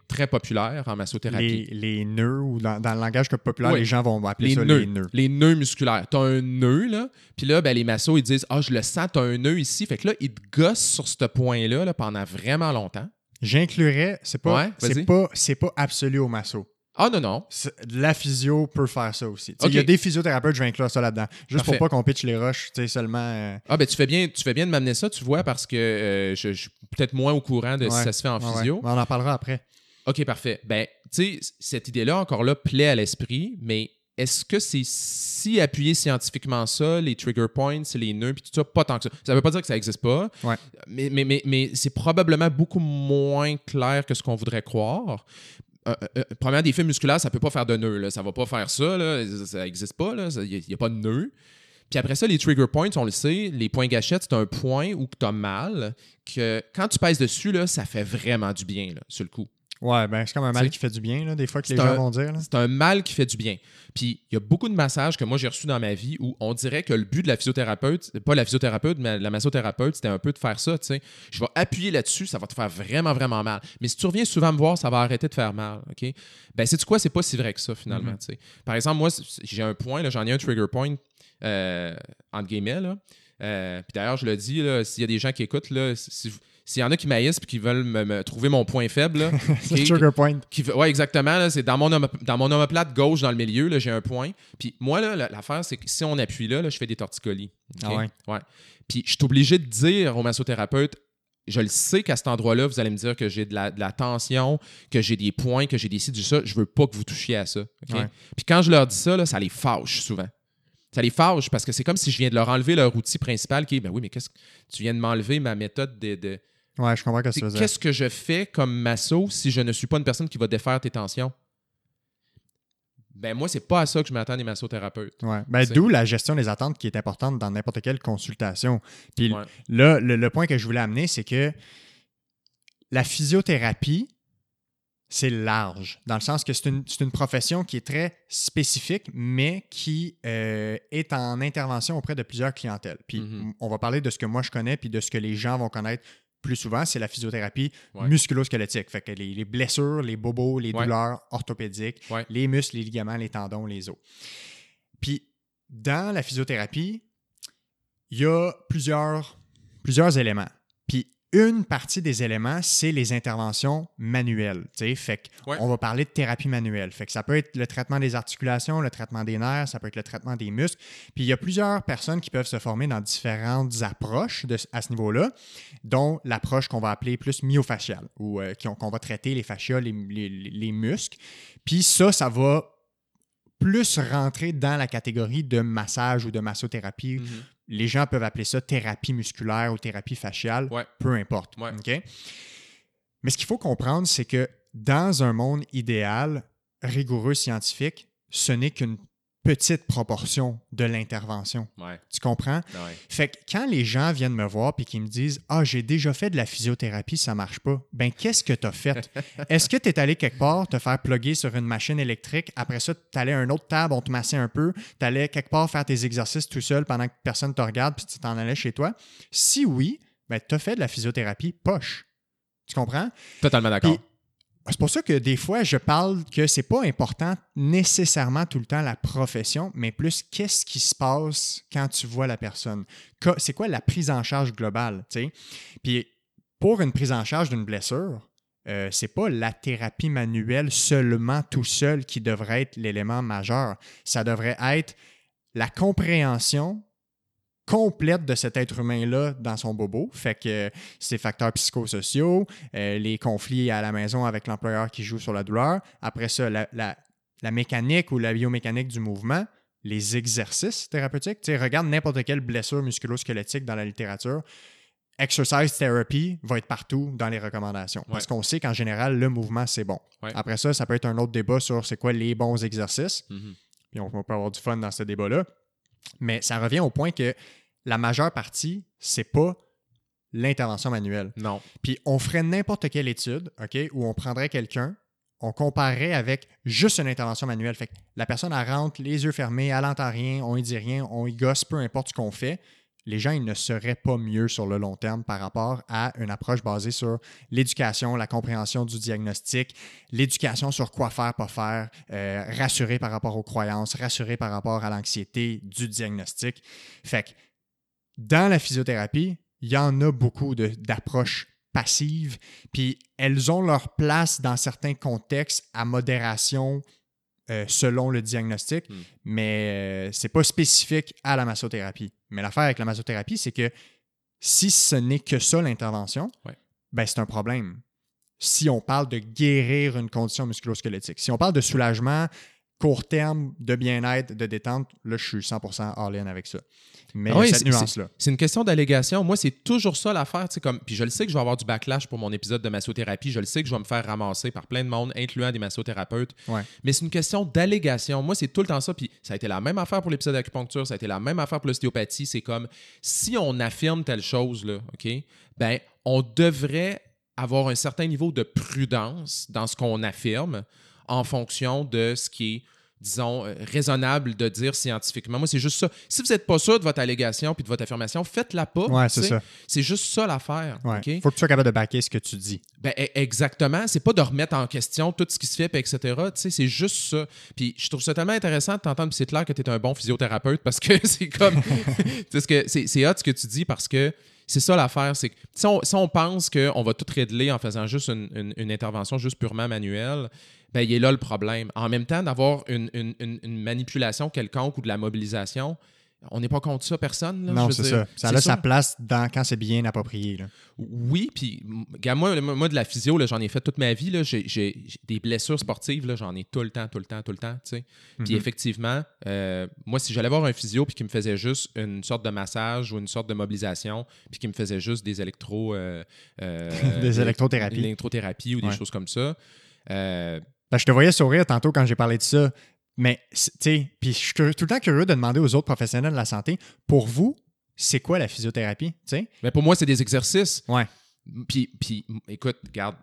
Très populaires en massothérapie. Les, les nœuds, ou dans, dans le langage que populaire, les gens vont appeler Les ça nœuds, les nœuds. les nœuds musculaires. Tu as un nœud, là, puis là, ben, les massos, ils disent Ah, je le sens, tu as un nœud ici. Fait que là, ils te gossent sur ce point-là là, pendant vraiment longtemps. J'inclurais, c'est pas, Ouais, c'est pas, c'est pas absolu au masso. Ah, non, non. La physio peut faire ça aussi. Il y a des physiothérapeutes, je vais inclure ça là-dedans. Juste Parfait. pour pas qu'on pitch les roches, tu sais, seulement. euh, Ah, ben, tu fais bien, tu fais bien de m'amener ça, tu vois, parce que euh, je, je suis peut-être moins au courant de si ça se fait en physio. ouais. On en parlera après. OK, parfait. Ben, tu sais, cette idée-là, encore là, plaît à l'esprit, mais est-ce que c'est si appuyé scientifiquement ça, les trigger points, les nœuds, puis tout ça? Pas tant que ça? Ça veut pas dire que ça n'existe pas, Ouais. mais, mais, mais, mais c'est probablement beaucoup moins clair que ce qu'on voudrait croire. Euh, euh, euh, premièrement, des fibres musculaires, ça peut pas faire de nœuds. Ça va pas faire ça. Ça n'existe pas. Il n'y a, pas de nœud. Puis après ça, les trigger points, on le sait, les points gâchettes, c'est un point où tu as mal, que quand tu pèses dessus, ça fait vraiment du bien, sur le coup. Ouais, ben c'est comme un mal qui fait du bien, là, des fois que les gens un- vont dire. C'est un mal qui fait du bien. Puis il y a beaucoup de massages que moi j'ai reçus dans ma vie où on dirait que le but de la physiothérapeute, pas la physiothérapeute, mais la massothérapeute, c'était un peu de faire ça, tu sais. Je vais appuyer là-dessus, ça va te faire vraiment, vraiment mal. Mais si tu reviens souvent me voir, ça va arrêter de faire mal, OK? Ben, c'est quoi? C'est pas si vrai que ça, finalement, Mhm. tu sais. Par exemple, moi, j'ai un point, là, j'en ai un trigger point, euh, entre guillemets, là. Euh, puis d'ailleurs, je le dis, s'il y a des gens qui écoutent, là, si- si- s'il y en a qui maïssent et qui veulent me, me trouver mon point faible, là, <laughs> ok, trigger point. qui ouais, exactement. là, c'est dans mon, dans mon omoplate gauche, dans le milieu, là, j'ai un point. Puis moi, l'affaire, c'est que si on appuie là, là, je fais des torticolis. Ah ouais? Puis je suis obligé de dire au massothérapeute, je le sais qu'à cet endroit-là, vous allez me dire que j'ai de la, de la tension, que j'ai des points, que j'ai des ci, du ça. Je veux pas que vous touchiez à ça. Ouais. Puis quand je leur dis ça, là, ça les fâche souvent. Ça les fâche parce que c'est comme si je viens de leur enlever leur outil principal qui est, ben oui, mais qu'est-ce que tu viens de m'enlever ma méthode de- de, Ouais, je comprends ce que tu. Qu'est-ce que je fais comme masso si je ne suis pas une personne qui va défaire tes tensions? Ben moi, c'est pas à ça que je m'attends des massothérapeutes. Ouais. Ben, D'où la gestion des attentes qui est importante dans n'importe quelle consultation. Puis Ouais. là, le, le point que je voulais amener, c'est que la physiothérapie, c'est large, dans le sens que c'est une, une profession qui est très spécifique, mais qui euh, est en intervention auprès de plusieurs clientèles. Puis Mhm. on va parler de ce que moi je connais, puis de ce que les gens vont connaître plus souvent, c'est la physiothérapie Ouais. musculo-squelettique. Fait que les, les blessures, les bobos, les Ouais. douleurs orthopédiques, Ouais. les muscles, les ligaments, les tendons, les os. Puis, dans la physiothérapie, il y a plusieurs, plusieurs éléments. Une partie des éléments, c'est les interventions manuelles. Fait Ouais. on va parler de thérapie manuelle. Fait que ça peut être le traitement des articulations, le traitement des nerfs, ça peut être le traitement des muscles. Puis, il y a plusieurs personnes qui peuvent se former dans différentes approches de- à ce niveau-là, dont l'approche qu'on va appeler plus myofasciale, ou euh, qu'on va traiter les fascias, les, les- les muscles. Puis ça, ça va plus rentrer dans la catégorie de massage ou de massothérapie. Mhm. Les gens peuvent appeler ça thérapie musculaire ou thérapie faciale, Ouais. peu importe. Ouais. Mais ce qu'il faut comprendre, c'est que dans un monde idéal, rigoureux, scientifique, ce n'est qu'une petite proportion de l'intervention. Ouais. Tu comprends? Ouais. Fait que quand les gens viennent me voir et qu'ils me disent Ah, j'ai déjà fait de la physiothérapie, ça marche pas, ben qu'est-ce que tu as fait? <laughs> Est-ce que tu es allé quelque part te faire plugger sur une machine électrique? Après ça, tu allais à un autre table, on te massait un peu, tu allais quelque part faire tes exercices tout seul pendant que personne te regarde puis tu t'en allais chez toi? Si oui, ben tu as fait de la physiothérapie poche. Tu comprends? Totalement d'accord. C'est pour ça que des fois, je parle que c'est pas important nécessairement tout le temps la profession, mais plus qu'est-ce qui se passe quand tu vois la personne. C'est quoi la prise en charge globale, tu sais? Puis pour une prise en charge d'une blessure, euh, c'est pas la thérapie manuelle seulement tout seul qui devrait être l'élément majeur. Ça devrait être la compréhension complète de cet être humain-là dans son bobo. Fait que euh, ses facteurs psychosociaux, euh, les conflits à la maison avec l'employeur qui joue sur la douleur. Après ça, la, la- la mécanique ou la biomécanique du mouvement, les exercices thérapeutiques. Regarde n'importe quelle blessure musculo-squelettique dans la littérature. Exercise therapy va être partout dans les recommandations. Parce qu'on sait qu'en général, le mouvement, c'est bon. Ouais. Après ça, ça peut être un autre débat sur c'est quoi les bons exercices Mhm. puis on peut avoir du fun dans ce débat-là. Mais ça revient au point que la majeure partie, c'est pas l'intervention manuelle. Non. Puis on ferait n'importe quelle étude, OK, où on prendrait quelqu'un, on comparerait avec juste une intervention manuelle. Fait que la personne, elle rentre les yeux fermés, elle n'entend rien, on y dit rien, on y gosse, peu importe ce qu'on fait. Les gens ils ne seraient pas mieux sur le long terme par rapport à une approche basée sur l'éducation, la compréhension du diagnostic, l'éducation sur quoi faire, pas faire, euh, rassurer par rapport aux croyances, rassurer par rapport à l'anxiété du diagnostic. Fait que dans la physiothérapie, il y en a beaucoup d'approches passives, puis elles ont leur place dans certains contextes à modération euh, selon le diagnostic, Hmm. mais euh, c'est pas spécifique à la massothérapie. Mais l'affaire avec la massothérapie, c'est que si ce n'est que ça l'intervention, Ouais. ben c'est un problème. Si on parle de guérir une condition musculo-squelettique, si on parle de soulagement, court terme, de bien-être, de détente, là, je suis 100% all-in avec ça. Mais Ah oui, cette c'est- nuance-là. C'est une question d'allégation. Moi, c'est toujours ça l'affaire. Comme... Puis je le sais que je vais avoir du backlash pour mon épisode de massothérapie. Je le sais que je vais me faire ramasser par plein de monde, incluant des massothérapeutes. Ouais. Mais c'est une question d'allégation. Moi, c'est tout le temps ça. Puis ça a été la même affaire pour l'épisode d'acupuncture. Ça a été la même affaire pour l'ostéopathie. C'est comme si on affirme telle chose, là, OK? Ben, on devrait avoir un certain niveau de prudence dans ce qu'on affirme en fonction de ce qui est disons, euh, raisonnable de dire scientifiquement. Moi, c'est juste ça. Si vous n'êtes pas sûr de votre allégation puis de votre affirmation, faites-la pas. Ouais, c'est ça. C'est juste ça l'affaire. Ouais. OK? Faut que tu sois capable de backer ce que tu dis. Ben, e- exactement. C'est pas de remettre en question tout ce qui se fait, puis etc. C'est juste ça. Puis je trouve ça tellement intéressant de t'entendre, c'est clair que tu es un bon physiothérapeute parce que <laughs> c'est comme. <laughs> c'est hot ce que tu dis parce que c'est ça l'affaire. C'est si on, si on pense qu'on va tout régler en faisant juste une, une- une intervention juste purement manuelle, ben, il est là le problème. En même temps, d'avoir une, une- une- une manipulation quelconque ou de la mobilisation, on n'est pas contre ça, personne. là, non, c'est ça. Ça a sa place dans, quand c'est bien approprié. là. Oui, puis moi, moi, de la physio, là, j'en ai fait toute ma vie. là. J'ai, des blessures sportives, là, j'en ai tout le temps, tout le temps, tout le temps. Puis Mhm. effectivement, euh, moi, si j'allais voir un physio puis qui me faisait juste une sorte de massage ou une sorte de mobilisation, puis qui me faisait juste des électros... euh, euh, <laughs> Des électrothérapies. L'électrothérapie ou des Ouais. choses comme ça. euh, Ben, je te voyais sourire tantôt quand j'ai parlé de ça. Mais, tu sais, puis je suis tout le temps curieux de demander aux autres professionnels de la santé, pour vous, c'est quoi la physiothérapie? Tu sais? mais pour moi, c'est des exercices. Ouais. Puis, puis, écoute, regarde,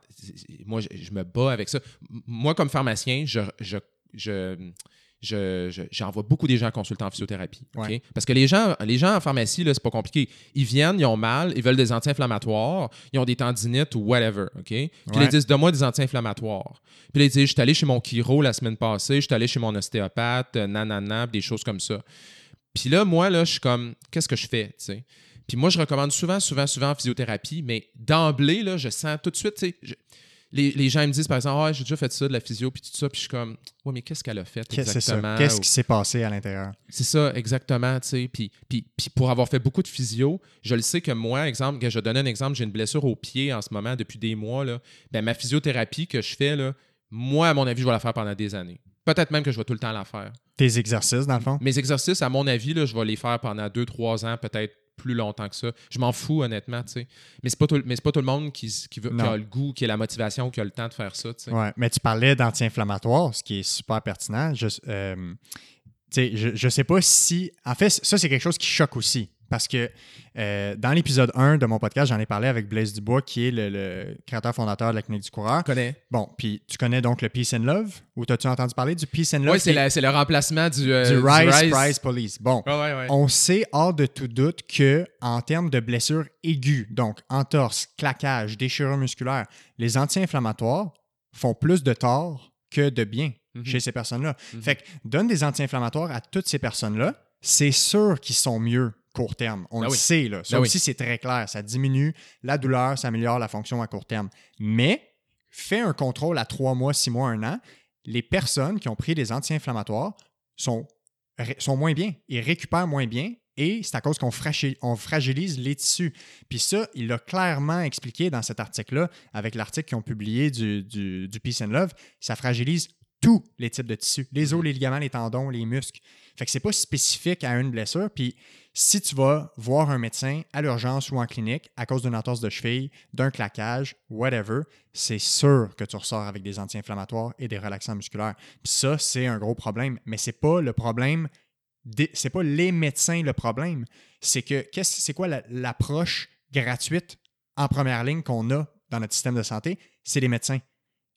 moi, je, je me bats avec ça. Moi, comme pharmacien, je, je, je, je- je- j'envoie beaucoup des gens consultants en physiothérapie. Parce que les gens, les gens en pharmacie, là, c'est pas compliqué. Ils viennent, ils ont mal, ils veulent des anti-inflammatoires, ils ont des tendinites ou whatever. OK? Puis Ouais. ils disent, donne-moi des anti-inflammatoires. Puis ils disent, je suis allé chez mon chiro la semaine passée, je suis allé chez mon ostéopathe, euh, nanana, des choses comme ça. Puis là, moi, là, je suis comme, qu'est-ce que je fais? Puis moi, je recommande souvent, souvent, souvent en physiothérapie, mais d'emblée, là, je sens tout de suite, tu sais, les, les gens me disent, par exemple, ah, j'ai déjà fait ça, de la physio, puis tout ça, puis je suis comme, ouais, mais qu'est-ce qu'elle a fait exactement? Qu'est-ce qui s'est passé à l'intérieur? c'est ça, exactement, tu sais. Puis, puis, puis pour avoir fait beaucoup de physio, je le sais que moi, exemple, que je donne un exemple, j'ai une blessure au pied en ce moment depuis des mois, là. Ben, ma physiothérapie que je fais, là, moi, à mon avis, je vais la faire pendant des années. Peut-être même que je vais tout le temps la faire. Tes exercices, dans le fond? Mes exercices, à mon avis, là, je vais les faire pendant deux, trois ans, peut-être plus longtemps que ça. Je m'en fous, honnêtement, tu sais. Mais c'est pas tout, mais pas tout le monde qui, qui, veut, qui Non. a le goût, qui a la motivation, qui a le temps de faire ça, tu sais. Ouais, mais tu parlais d'anti-inflammatoire, ce qui est super pertinent. Je, euh, je, je sais pas si. En fait, ça, c'est quelque chose qui choque aussi. Parce que euh, dans l'épisode 1 de mon podcast, j'en ai parlé avec Blaise Dubois, qui est le, le créateur fondateur de la clinique du coureur. Je connais. Bon, puis tu connais donc le Peace and Love ou t'as-tu entendu parler du Peace and Love? Oui, c'est, le remplacement du, euh, du du Rise, Price Police. Bon, Ouais, ouais, ouais. on sait hors de tout doute que en termes de blessures aiguës, donc entorse, claquage, déchirure musculaire, les anti-inflammatoires font plus de tort que de bien Mhm. chez ces personnes-là. Mhm. Fait que donne des anti-inflammatoires à toutes ces personnes-là, c'est sûr qu'ils sont mieux court terme. On Ben le oui. sait, là. Ça Ben oui. aussi, c'est très clair. Ça diminue la douleur, ça améliore la fonction à court terme. Mais fais un contrôle à trois mois, six mois, un an. Les personnes qui ont pris des anti-inflammatoires sont, moins bien. Ils récupèrent moins bien et c'est à cause qu'on fragi- on fragilise les tissus. Puis ça, il l'a clairement expliqué dans cet article-là, avec l'article qu'ils ont publié du, du, du Peace and Love. Ça fragilise tous les types de tissus, les os, les ligaments, les tendons, les muscles. Fait que c'est pas spécifique à une blessure. Puis si tu vas voir un médecin à l'urgence ou en clinique à cause d'une entorse de cheville, d'un claquage, whatever, c'est sûr que tu ressors avec des anti-inflammatoires et des relaxants musculaires. Puis ça, c'est un gros problème. Mais c'est pas le problème, c'est pas les médecins le problème. C'est que c'est quoi la- l'approche gratuite en première ligne qu'on a dans notre système de santé? C'est les médecins.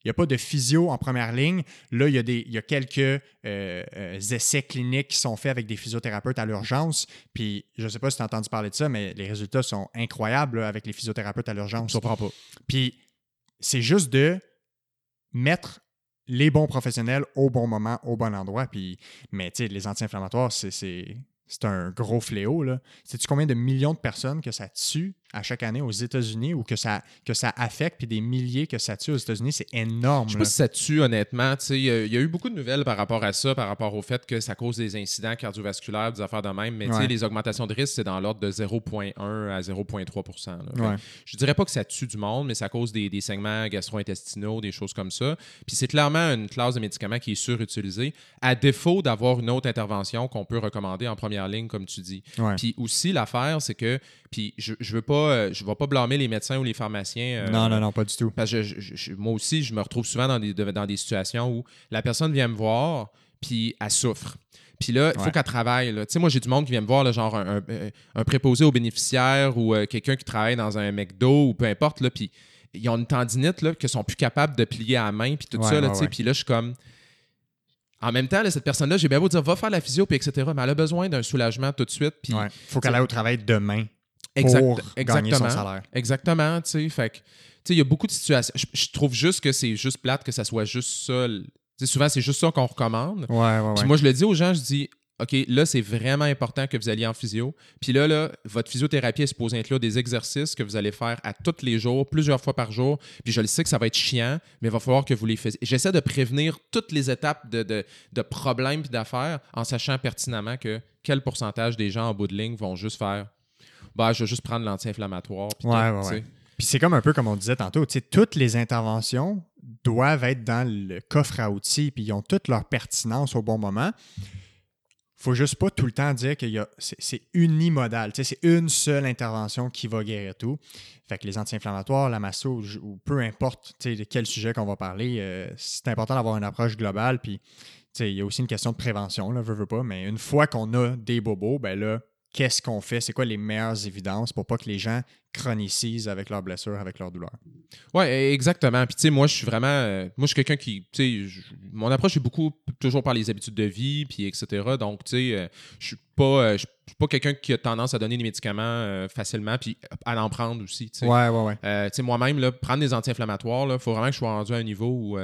Il n'y a pas de physio en première ligne. Là, il y a, des, il y a quelques euh, euh, essais cliniques qui sont faits avec des physiothérapeutes à l'urgence. Puis, je ne sais pas si tu as entendu parler de ça, mais les résultats sont incroyables là, avec les physiothérapeutes à l'urgence. Je comprends pas. Puis, c'est juste de mettre les bons professionnels au bon moment, au bon endroit. Puis, mais tu sais, les anti-inflammatoires, c'est, un gros fléau. Sais-tu combien de millions de personnes que ça tue à chaque année aux États-Unis ou que ça, que ça affecte, puis des milliers que ça tue aux États-Unis? C'est énorme. Je sais pas si ça tue, honnêtement. Il y, a- il y a eu beaucoup de nouvelles par rapport à ça, par rapport au fait que ça cause des incidents cardiovasculaires, des affaires de même. Mais Ouais. les augmentations de risque, c'est dans l'ordre de 0,1 à 0,3 là. Fait Ouais. Je dirais pas que ça tue du monde, mais ça cause des, des segments gastro-intestinaux, des choses comme ça. Puis c'est clairement une classe de médicaments qui est surutilisée, à défaut d'avoir une autre intervention qu'on peut recommander en première ligne, comme tu dis. Ouais. Puis aussi, l'affaire, c'est que, puis je, je veux pas, euh, je vais pas blâmer les médecins ou les pharmaciens. euh, non, non, non, pas du tout. parce que je- je- je- moi aussi, je me retrouve souvent dans des, de- dans des situations où la personne vient me voir, puis elle souffre. Puis là, il faut Ouais. qu'elle travaille. Tu sais, moi, j'ai du monde qui vient me voir, là, genre un, un- un préposé aux bénéficiaires ou euh, quelqu'un qui travaille dans un McDo ou peu importe, là, puis ils ont une tendinite là, qu'ils sont plus capables de plier à la main, puis tout Ouais, ça. Là, ouais. Puis là, je suis comme... En même temps, là, cette personne-là, j'ai bien beau dire, va faire la physio, puis etc., mais elle a besoin d'un soulagement tout de suite. Puis faut qu'elle aille au travail demain Exact- pour gagner son exactement. salaire. Exactement, tu sais. Fait que, tu sais, il y a beaucoup de situations. Je, je trouve juste que c'est juste plate que ça soit juste ça. souvent, c'est juste ça qu'on recommande. Ouais, ouais, ouais. Puis moi, je le dis aux gens, je dis, OK, là, c'est vraiment important que vous alliez en physio. Puis là, là, votre physiothérapie est supposée inclure des exercices que vous allez faire à tous les jours, plusieurs fois par jour. Puis je le sais que ça va être chiant, mais il va falloir que vous les fassiez. J'essaie de prévenir toutes les étapes de, de, de problèmes et d'affaires en sachant pertinemment que quel pourcentage des gens en bout de ligne vont juste faire bah, je vais juste prendre l'anti-inflammatoire. puis Ouais, ouais, ouais. Puis c'est comme un peu comme on disait tantôt, tu sais, toutes les interventions doivent être dans le coffre à outils, puis ils ont toute leur pertinence au bon moment. faut juste pas tout le temps dire que c'est unimodal. C'est une seule intervention qui va guérir tout. Fait que les anti-inflammatoires, la masso, ou- peu importe de quel sujet qu'on va parler, euh, c'est important d'avoir une approche globale. Puis, il y a aussi une question de prévention, là, veux, veux pas. Mais une fois qu'on a des bobos, ben là, qu'est-ce qu'on fait? C'est quoi les meilleures évidences pour pas que les gens chronicisent avec leurs blessures, avec leurs douleurs? Ouais, exactement. Puis tu sais, moi, je suis vraiment, euh, moi, je suis quelqu'un qui, tu sais, mon approche est beaucoup toujours par les habitudes de vie, puis etc. Donc, tu sais, euh, je suis pas, euh, je suis pas quelqu'un qui a tendance à donner des médicaments facilement, puis à en prendre aussi. tu sais. Ouais, ouais, ouais. Tu sais, moi-même, là, prendre des anti-inflammatoires, il faut vraiment que je sois rendu à un niveau où.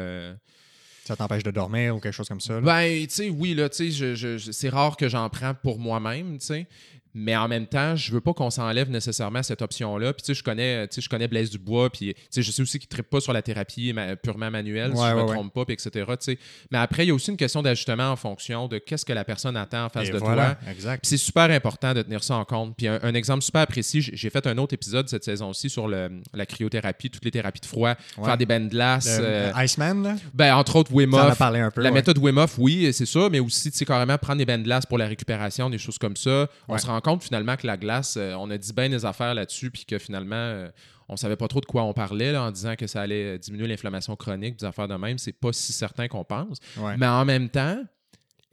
Ça t'empêche de dormir ou quelque chose comme ça. là? ben, tu sais, oui, là, tu sais, c'est rare que j'en prends pour moi-même, tu sais. Mais en même temps, je veux pas qu'on s'enlève nécessairement cette option-là. Puis, tu sais, je connais, tu sais, je connais Blaise Dubois, puis, tu sais, je sais aussi qu'il ne pas sur la thérapie purement manuelle, si je me ouais, ouais. trompe pas, puis etc., tu sais. Mais après, il y a aussi une question d'ajustement en fonction de qu'est-ce que la personne attend en face Et de voilà, toi. exact. Puis c'est super important de tenir ça en compte. Puis un, un exemple super précis, j'ai fait un autre épisode cette saison-ci sur le- la cryothérapie, toutes les thérapies de froid, faire des bains de glace. Le- euh, le Iceman, là, ben, entre autres, Wim Hof. parlé un peu. La méthode Wim Hof, oui, c'est ça, mais aussi, tu sais, carrément prendre des bains de glace pour la récupération, des choses comme ça. On se rend compte finalement que la glace, euh, on a dit bien des affaires là-dessus, puis que finalement, euh, on savait pas trop de quoi on parlait là, en disant que ça allait diminuer l'inflammation chronique, des affaires de même. C'est pas si certain qu'on pense. Ouais. Mais en même temps,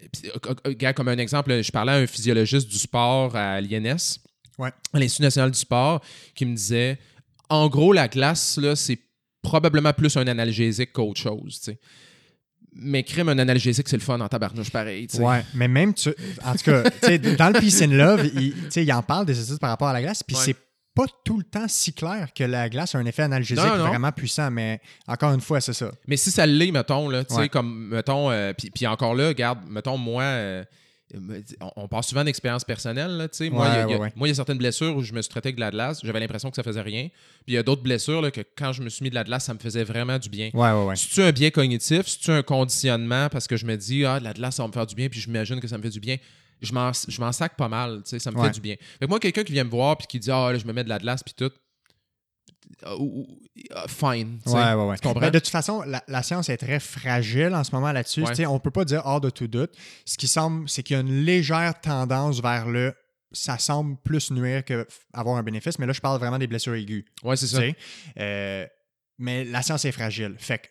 euh, euh, comme un exemple, je parlais à un physiologiste du sport à l'INS, Ouais. à l'Institut national du sport, qui me disait en gros, la glace, c'est probablement plus un analgésique qu'autre chose. Mais crime, un analgésique, c'est le fun en tabarnouche pareil. Ouais, mais même, tu, en tout cas, dans le Peace and Love, il, il en parle des études par rapport à la glace, puis Ouais. c'est pas tout le temps si clair que la glace a un effet analgésique Non, non. vraiment puissant, mais encore une fois, c'est ça. Mais si ça l'est, mettons, là, tu sais, Ouais. comme, mettons, euh, puis encore là, regarde, mettons, moi, euh, on, parle souvent d'expérience personnelle, là, tu. Moi, il y a- ouais, ouais. y certaines blessures où je me suis traité avec de la glace, j'avais l'impression que ça faisait rien. Puis il y a d'autres blessures, là, que quand je me suis mis de la glace, ça me faisait vraiment du bien. Ouais. C'est-tu un biais cognitif? C'est-tu un conditionnement? Parce que je me dis, ah, de la glace, ça va me faire du bien, puis j'imagine que ça me fait du bien? Je m'en, je m'en sac pas mal, tu ça me fait du bien. Fait que moi, quelqu'un qui vient me voir puis qui dit, ah, là, je me mets de la glace, puis tout, ou- ou- fine. tu sais. Ouais, ouais, ouais. Tu comprends? Ben, de toute façon, la, la science est très fragile en ce moment là-dessus. On ne peut pas dire hors de tout doute. Ce qui semble, c'est qu'il y a une légère tendance vers le ça semble plus nuire que f- avoir un bénéfice, mais là, je parle vraiment des blessures aiguës. Ouais, c'est ça. Euh, mais la science est fragile. Fait que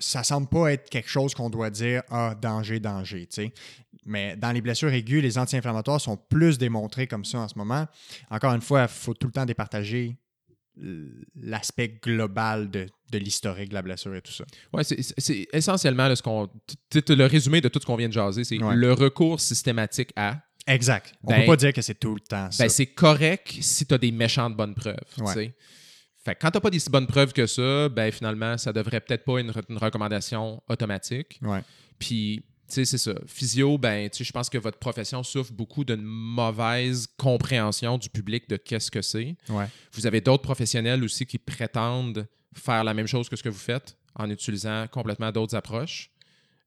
ça semble pas être quelque chose qu'on doit dire ah danger danger tu sais mais dans les blessures aiguës les anti-inflammatoires sont plus démontrés comme ça en ce moment encore une fois il faut tout le temps départager l'aspect global de, de l'historique de la blessure et tout ça. Oui, c'est essentiellement là, ce qu'on. Le résumé de tout ce qu'on vient de jaser, c'est Ouais. le recours systématique à. Exact. On Ben- peut pas dire que c'est tout le temps ça. Ben, c'est correct si tu as des méchantes bonnes preuves. tu Ouais. sais. Fait que quand tu pas des si bonnes preuves que ça, ben finalement, ça devrait peut-être pas être une, une recommandation automatique. Ouais. Puis, c'est ça. Physio, ben, tu sais, je pense que votre profession souffre beaucoup d'une mauvaise compréhension du public de qu'est-ce que c'est. Ouais. Vous avez d'autres professionnels aussi qui prétendent faire la même chose que ce que vous faites en utilisant complètement d'autres approches.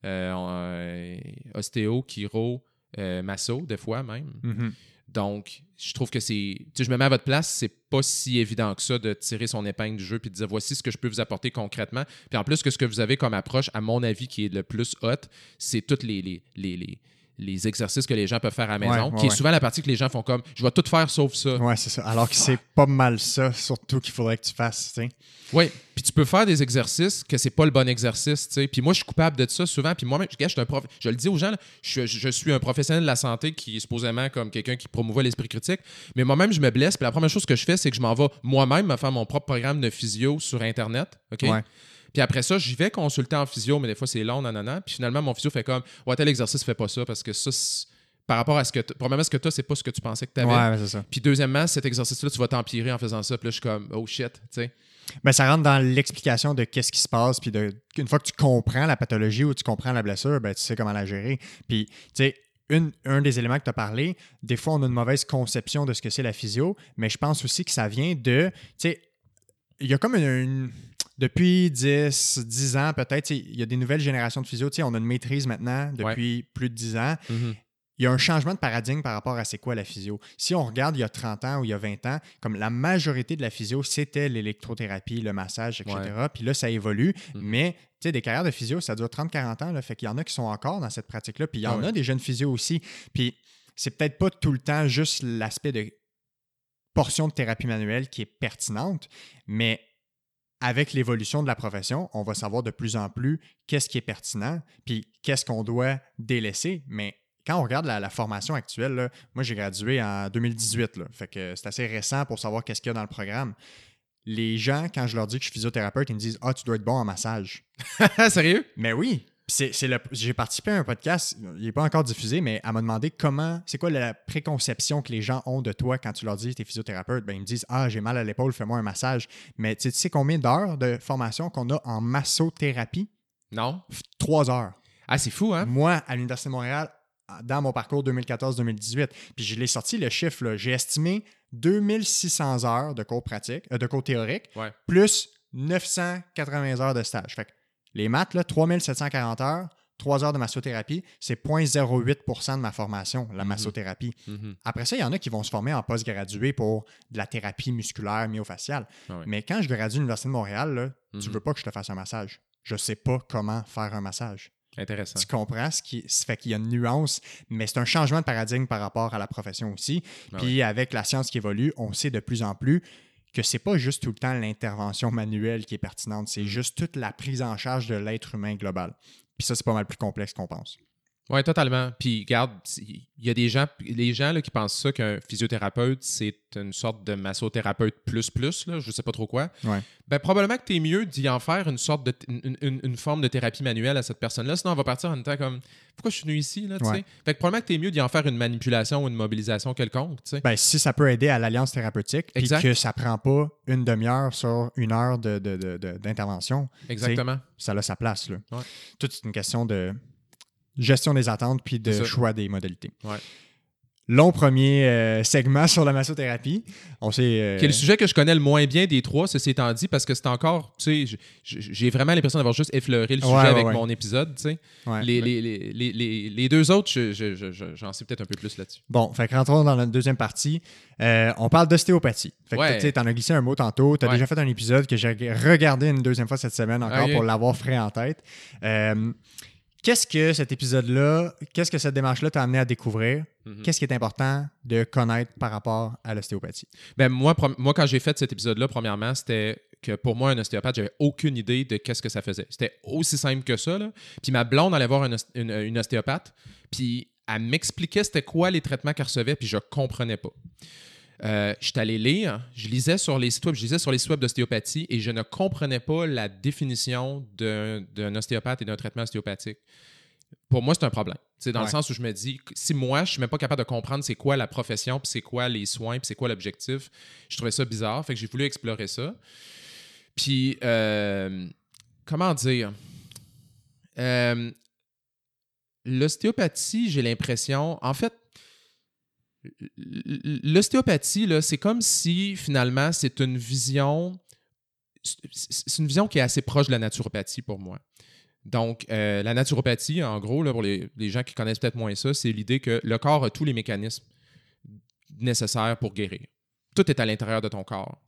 Euh, euh, ostéo, chiro, euh, masso, des fois même. Mhm. Donc, je trouve que c'est. Tu je me mets à votre place, c'est pas si évident que ça de tirer son épingle du jeu puis de dire voici ce que je peux vous apporter concrètement. Puis en plus, que ce que vous avez comme approche, à mon avis, qui est le plus hot, c'est tous les, les, les, les, les exercices que les gens peuvent faire à la maison, Ouais, ouais, qui est souvent la partie que les gens font comme je vais tout faire sauf ça. Ouais, c'est ça. Alors que c'est pas mal ça, surtout qu'il faudrait que tu fasses. Oui, puis tu peux faire des exercices que c'est pas le bon exercice. Puis moi, je suis coupable de ça souvent. Puis moi-même, je, prof- le dis aux gens, là, je, suis un professionnel de la santé qui est supposément comme quelqu'un qui promouvoit l'esprit critique. Mais moi-même, je me blesse. Puis la première chose que je fais, c'est que je m'en vais moi-même me faire mon propre programme de physio sur Internet. OK? Ouais. Puis après ça, j'y vais consulter en physio, mais des fois, c'est long, nanana. Puis finalement, mon physio fait comme Ouais, tel exercice, fais pas ça parce que ça, par rapport à ce que. t- Premièrement, ce que tu as, c'est pas ce que tu pensais que tu avais. Ouais, c'est ça. Puis deuxièmement, cet exercice-là, tu vas t'empirer en faisant ça. Puis là, je suis comme Oh shit, tu sais. Ben, ça rentre dans l'explication de qu'est-ce qui se passe, puis de, une fois que tu comprends la pathologie ou tu comprends la blessure, ben, tu sais comment la gérer. Puis, tu sais, une- un des éléments que tu as parlé, des fois, on a une mauvaise conception de ce que c'est la physio, mais je pense aussi que ça vient de, tu sais, il y a comme une, une- depuis 10, 10 ans peut-être, il y a des nouvelles générations de physio, tu sais, on a une maîtrise maintenant depuis plus de 10 ans. Mhm. il y a un changement de paradigme par rapport à c'est quoi la physio. Si on regarde il y a 30 ans ou il y a 20 ans, comme la majorité de la physio, c'était l'électrothérapie, le massage, etc. Puis là, ça évolue. Mhm. Mais, tu sais, des carrières de physio, ça dure 30-40 ans. Là, fait qu'il y en a qui sont encore dans cette pratique-là. Puis il y Ah en ouais. a des jeunes physio aussi. Puis c'est peut-être pas tout le temps juste l'aspect de portion de thérapie manuelle qui est pertinente, mais avec l'évolution de la profession, on va savoir de plus en plus qu'est-ce qui est pertinent, puis qu'est-ce qu'on doit délaisser. Mais quand on regarde la, la formation actuelle, là, moi j'ai gradué en 2018, là, fait que c'est assez récent pour savoir qu'est-ce qu'il y a dans le programme. Les gens, quand je leur dis que je suis physiothérapeute, ils me disent Ah, tu dois être bon en massage. <laughs> Sérieux? Mais oui, c'est, le- j'ai participé à un podcast, il n'est pas encore diffusé, mais elle m'a demandé comment, c'est quoi la préconception que les gens ont de toi quand tu leur dis que tu es physiothérapeute? Ben, ils me disent Ah, j'ai mal à l'épaule, fais-moi un massage. Mais tu sais- tu sais combien d'heures de formation qu'on a en massothérapie? Non? Trois heures. Ah, c'est fou, hein? Moi, à l'Université de Montréal, dans mon parcours 2014-2018, puis je l'ai sorti le chiffre, j'ai estimé 2600 heures de cours pratiques, euh, de cours théoriques, Ouais. plus 980 heures de stage. Fait que les maths, là, 3740 heures, 3 heures de massothérapie, c'est 0,08% de ma formation, la Mhm. massothérapie. Mhm. Après ça, il y en a qui vont se former en postgradué pour de la thérapie musculaire myofaciale. Ah. Mais quand je gradue à l'Université de Montréal, là, tu Mhm. veux pas que je te fasse un massage. Je sais pas comment faire un massage. Intéressant. Tu comprends ce qui fait qu'il y a une nuance, mais c'est un changement de paradigme par rapport à la profession aussi. Ah Puis avec la science qui évolue, on sait de plus en plus que c'est pas juste tout le temps l'intervention manuelle qui est pertinente, c'est juste toute la prise en charge de l'être humain global. Puis ça, c'est pas mal plus complexe qu'on pense. Oui, totalement. Puis, regarde, il y a des gens, les gens là, qui pensent ça qu'un physiothérapeute, c'est une sorte de massothérapeute plus plus, là, je sais pas trop quoi. Ouais. Ben, probablement que tu es mieux d'y en faire une sorte de une, une- une forme de thérapie manuelle à cette personne-là. Sinon, on va partir en étant comme pourquoi je suis venu ici, là, Ouais. Fait que probablement que tu es mieux d'y en faire une manipulation ou une mobilisation quelconque, tu sais. Ben, si ça peut aider à l'alliance thérapeutique, puis que ça prend pas une demi-heure sur une heure de- de- de- de- d'intervention, Exactement. ça a sa place. Là. Ouais. Tout est une question de gestion des attentes puis de choix des modalités. Ouais. Long premier euh, segment sur la massothérapie. On sait. euh, le sujet que je connais le moins bien des trois, ceci étant dit, parce que c'est encore, tu sais, j'ai vraiment l'impression d'avoir juste effleuré le sujet ouais, avec ouais. mon épisode, tu sais. Les, les, les, les, deux autres, je- je- je- je- j'en sais peut-être un peu plus là-dessus. Bon, fait que rentrons dans la deuxième partie. Euh, on parle d'ostéopathie. Fait que tu sais, t'en as glissé un mot tantôt. Tu as déjà fait un épisode que j'ai regardé une deuxième fois cette semaine encore pour l'avoir frais en tête. Qu'est-ce que cet épisode-là, qu'est-ce que cette démarche-là t'a amené à découvrir? Mhm. Qu'est-ce qui est important de connaître par rapport à l'ostéopathie? Ben, moi, moi, quand j'ai fait cet épisode-là, premièrement, c'était que pour moi, un ostéopathe, j'avais aucune idée de qu'est-ce que ça faisait. C'était aussi simple que ça. Là. Puis ma blonde allait voir une ostéopathe, puis elle m'expliquait c'était quoi les traitements qu'elle recevait, puis je comprenais pas. Euh, je suis allé lire, je lisais sur les sites web, je lisais sur les sites web d'ostéopathie et je ne comprenais pas la définition d'un ostéopathe et d'un traitement ostéopathique. Pour moi, c'est un problème. C'est dans le sens où je me dis, si moi, je suis même pas capable de comprendre c'est quoi la profession, puis c'est quoi les soins, puis c'est quoi l'objectif, je trouvais ça bizarre. Fait que j'ai voulu explorer ça. Puis, euh, comment dire? Euh, L'ostéopathie, j'ai l'impression, en fait, l'ostéopathie, c'est comme si finalement c'est une vision, c'est une vision qui est assez proche de la naturopathie pour moi. Donc, euh, la naturopathie, en gros, là, pour les, gens qui connaissent peut-être moins ça, c'est l'idée que le corps a tous les mécanismes nécessaires pour guérir. Tout est à l'intérieur de ton corps.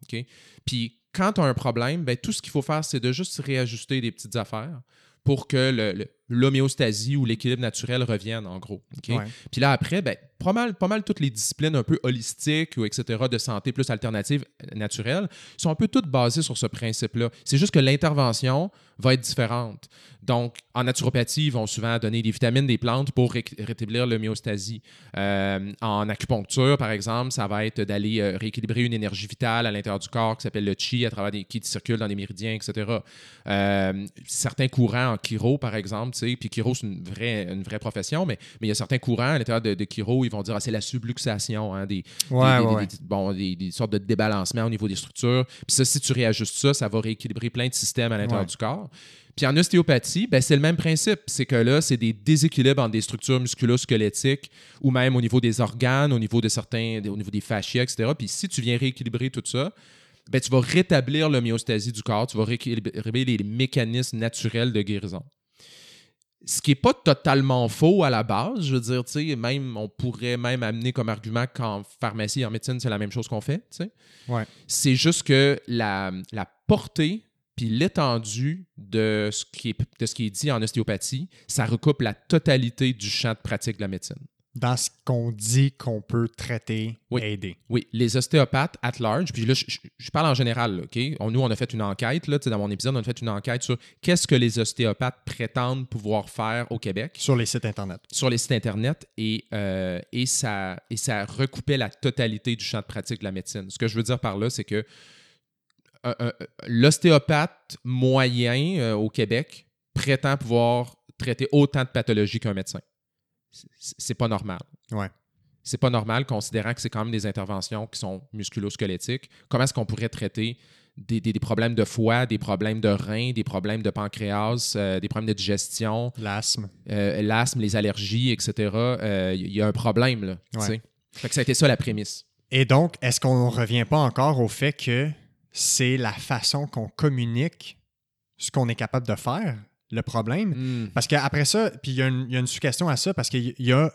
Puis, quand tu as un problème, ben, tout ce qu'il faut faire, c'est de juste réajuster des petites affaires pour que le- l'homéostasie ou l'équilibre naturel revienne, en gros. OK? Ouais. Puis là, après, ben, pas, mal, pas mal toutes les disciplines un peu holistiques ou etc. de santé plus alternative euh, naturelle sont un peu toutes basées sur ce principe-là. C'est juste que l'intervention va être différente. Donc, en naturopathie, ils vont souvent donner des vitamines des plantes pour ré- rétablir l'homéostasie. Euh, en acupuncture, par exemple, ça va être d'aller euh, rééquilibrer une énergie vitale à l'intérieur du corps qui s'appelle le chi, à travers des qui circulent dans les méridiens, etc. Euh, certains courants en chiro, par exemple, tu sais, puis chiro, c'est une vraie, une vraie profession, mais, mais il y a certains courants à l'intérieur de, de chiro, ils vont dire ah, c'est la subluxation, hein, des, Ouais, des, ouais, des- ouais. des- bon, des, des sortes de débalancements au niveau des structures. Puis ça, si tu réajustes ça, ça va rééquilibrer plein de systèmes à l'intérieur Ouais. du corps. Puis en ostéopathie, ben, c'est le même principe. C'est que là, c'est des déséquilibres entre des structures musculo-squelettiques ou même au niveau des organes, au niveau de certains, au niveau des fascias, etc. Puis si tu viens rééquilibrer tout ça, ben, tu vas rétablir l'homéostasie du corps, tu vas rééquilibrer les mécanismes naturels de guérison. Ce qui n'est pas totalement faux à la base, je veux dire, tu sais, même, on pourrait même amener comme argument qu'en pharmacie et en médecine, c'est la même chose qu'on fait, tu sais. Ouais. C'est juste que la, la portée puis l'étendue de, ce qui est- de ce qui est dit en ostéopathie, ça recoupe la totalité du champ de pratique de la médecine. Dans ce qu'on dit qu'on peut traiter, Oui. aider. Oui, les ostéopathes at large, puis là, je, je- je parle en général, là, OK? On- nous, on a fait une enquête, là, dans mon épisode, on a fait une enquête sur qu'est-ce que les ostéopathes prétendent pouvoir faire au Québec Sur les sites Internet. sur les sites Internet et, euh, et, ça, et ça recoupait la totalité du champ de pratique de la médecine. Ce que je veux dire par là, c'est que un- un- l'ostéopathe moyen euh, au Québec prétend pouvoir traiter autant de pathologies qu'un médecin. C'est- pas normal. Ouais. C'est pas normal, considérant que c'est quand même des interventions qui sont musculo-squelettiques. Comment est-ce qu'on pourrait traiter des, des- des problèmes de foie, des problèmes de rein, des problèmes de pancréas, euh, des problèmes de digestion, L'asthme. euh, l'asthme, les allergies, etc., euh, il y a un problème. Là, Ouais. Fait que ça a été ça la prémisse. Et donc, est-ce qu'on ne revient pas encore au fait que c'est la façon qu'on communique ce qu'on est capable de faire, le problème? Hmm. Parce qu'après ça, puis il y, a une- il y a une sous-question à ça, parce qu'il y a,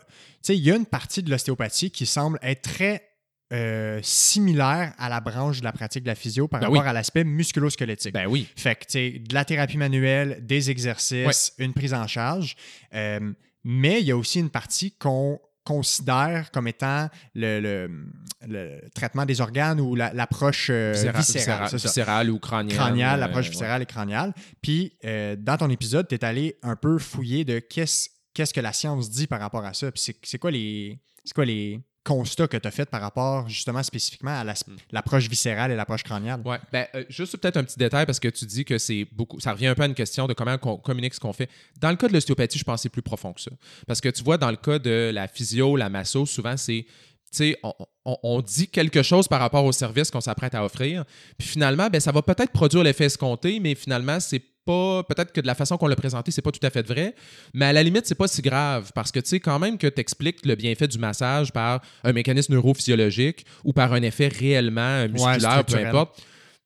y une partie de l'ostéopathie qui semble être très euh, similaire à la branche de la pratique de la physio par Ben rapport oui. à l'aspect musculo-squelettique. Ben oui. Fait que, tu sais, de la thérapie manuelle, des exercices, une prise en charge. Euh, mais il y a aussi une partie qu'on considère comme étant le, le- le traitement des organes ou la- l'approche euh, Viscéra- viscérale. ou crânienne. Crâniale, euh, l'approche ouais. viscérale et crâniale. Puis, euh, dans ton épisode, tu es allé un peu fouiller de qu'est-ce que la science dit par rapport à ça. Puis, c'est- c'est quoi les. C'est quoi les constats que tu as fait par rapport justement spécifiquement à Hmm. l'approche viscérale et l'approche crâniale? Ouais. Ben, euh, juste peut-être un petit détail parce que tu dis que c'est beaucoup. Ça revient un peu à une question de comment on communique ce qu'on fait. Dans le cas de l'ostéopathie, je pense que c'est plus profond que ça. Parce que tu vois, dans le cas de la physio, la masso, souvent c'est. Tu sais, on, on- on dit quelque chose par rapport au service qu'on s'apprête à offrir. Puis finalement, ben, ça va peut-être produire l'effet escompté, mais finalement, c'est pas. Peut-être que de la façon qu'on l'a présenté, c'est pas tout à fait vrai. Mais à la limite, c'est pas si grave parce que tu sais, quand même que tu expliques le bienfait du massage par un mécanisme neurophysiologique ou par un effet réellement euh, musculaire, peu importe.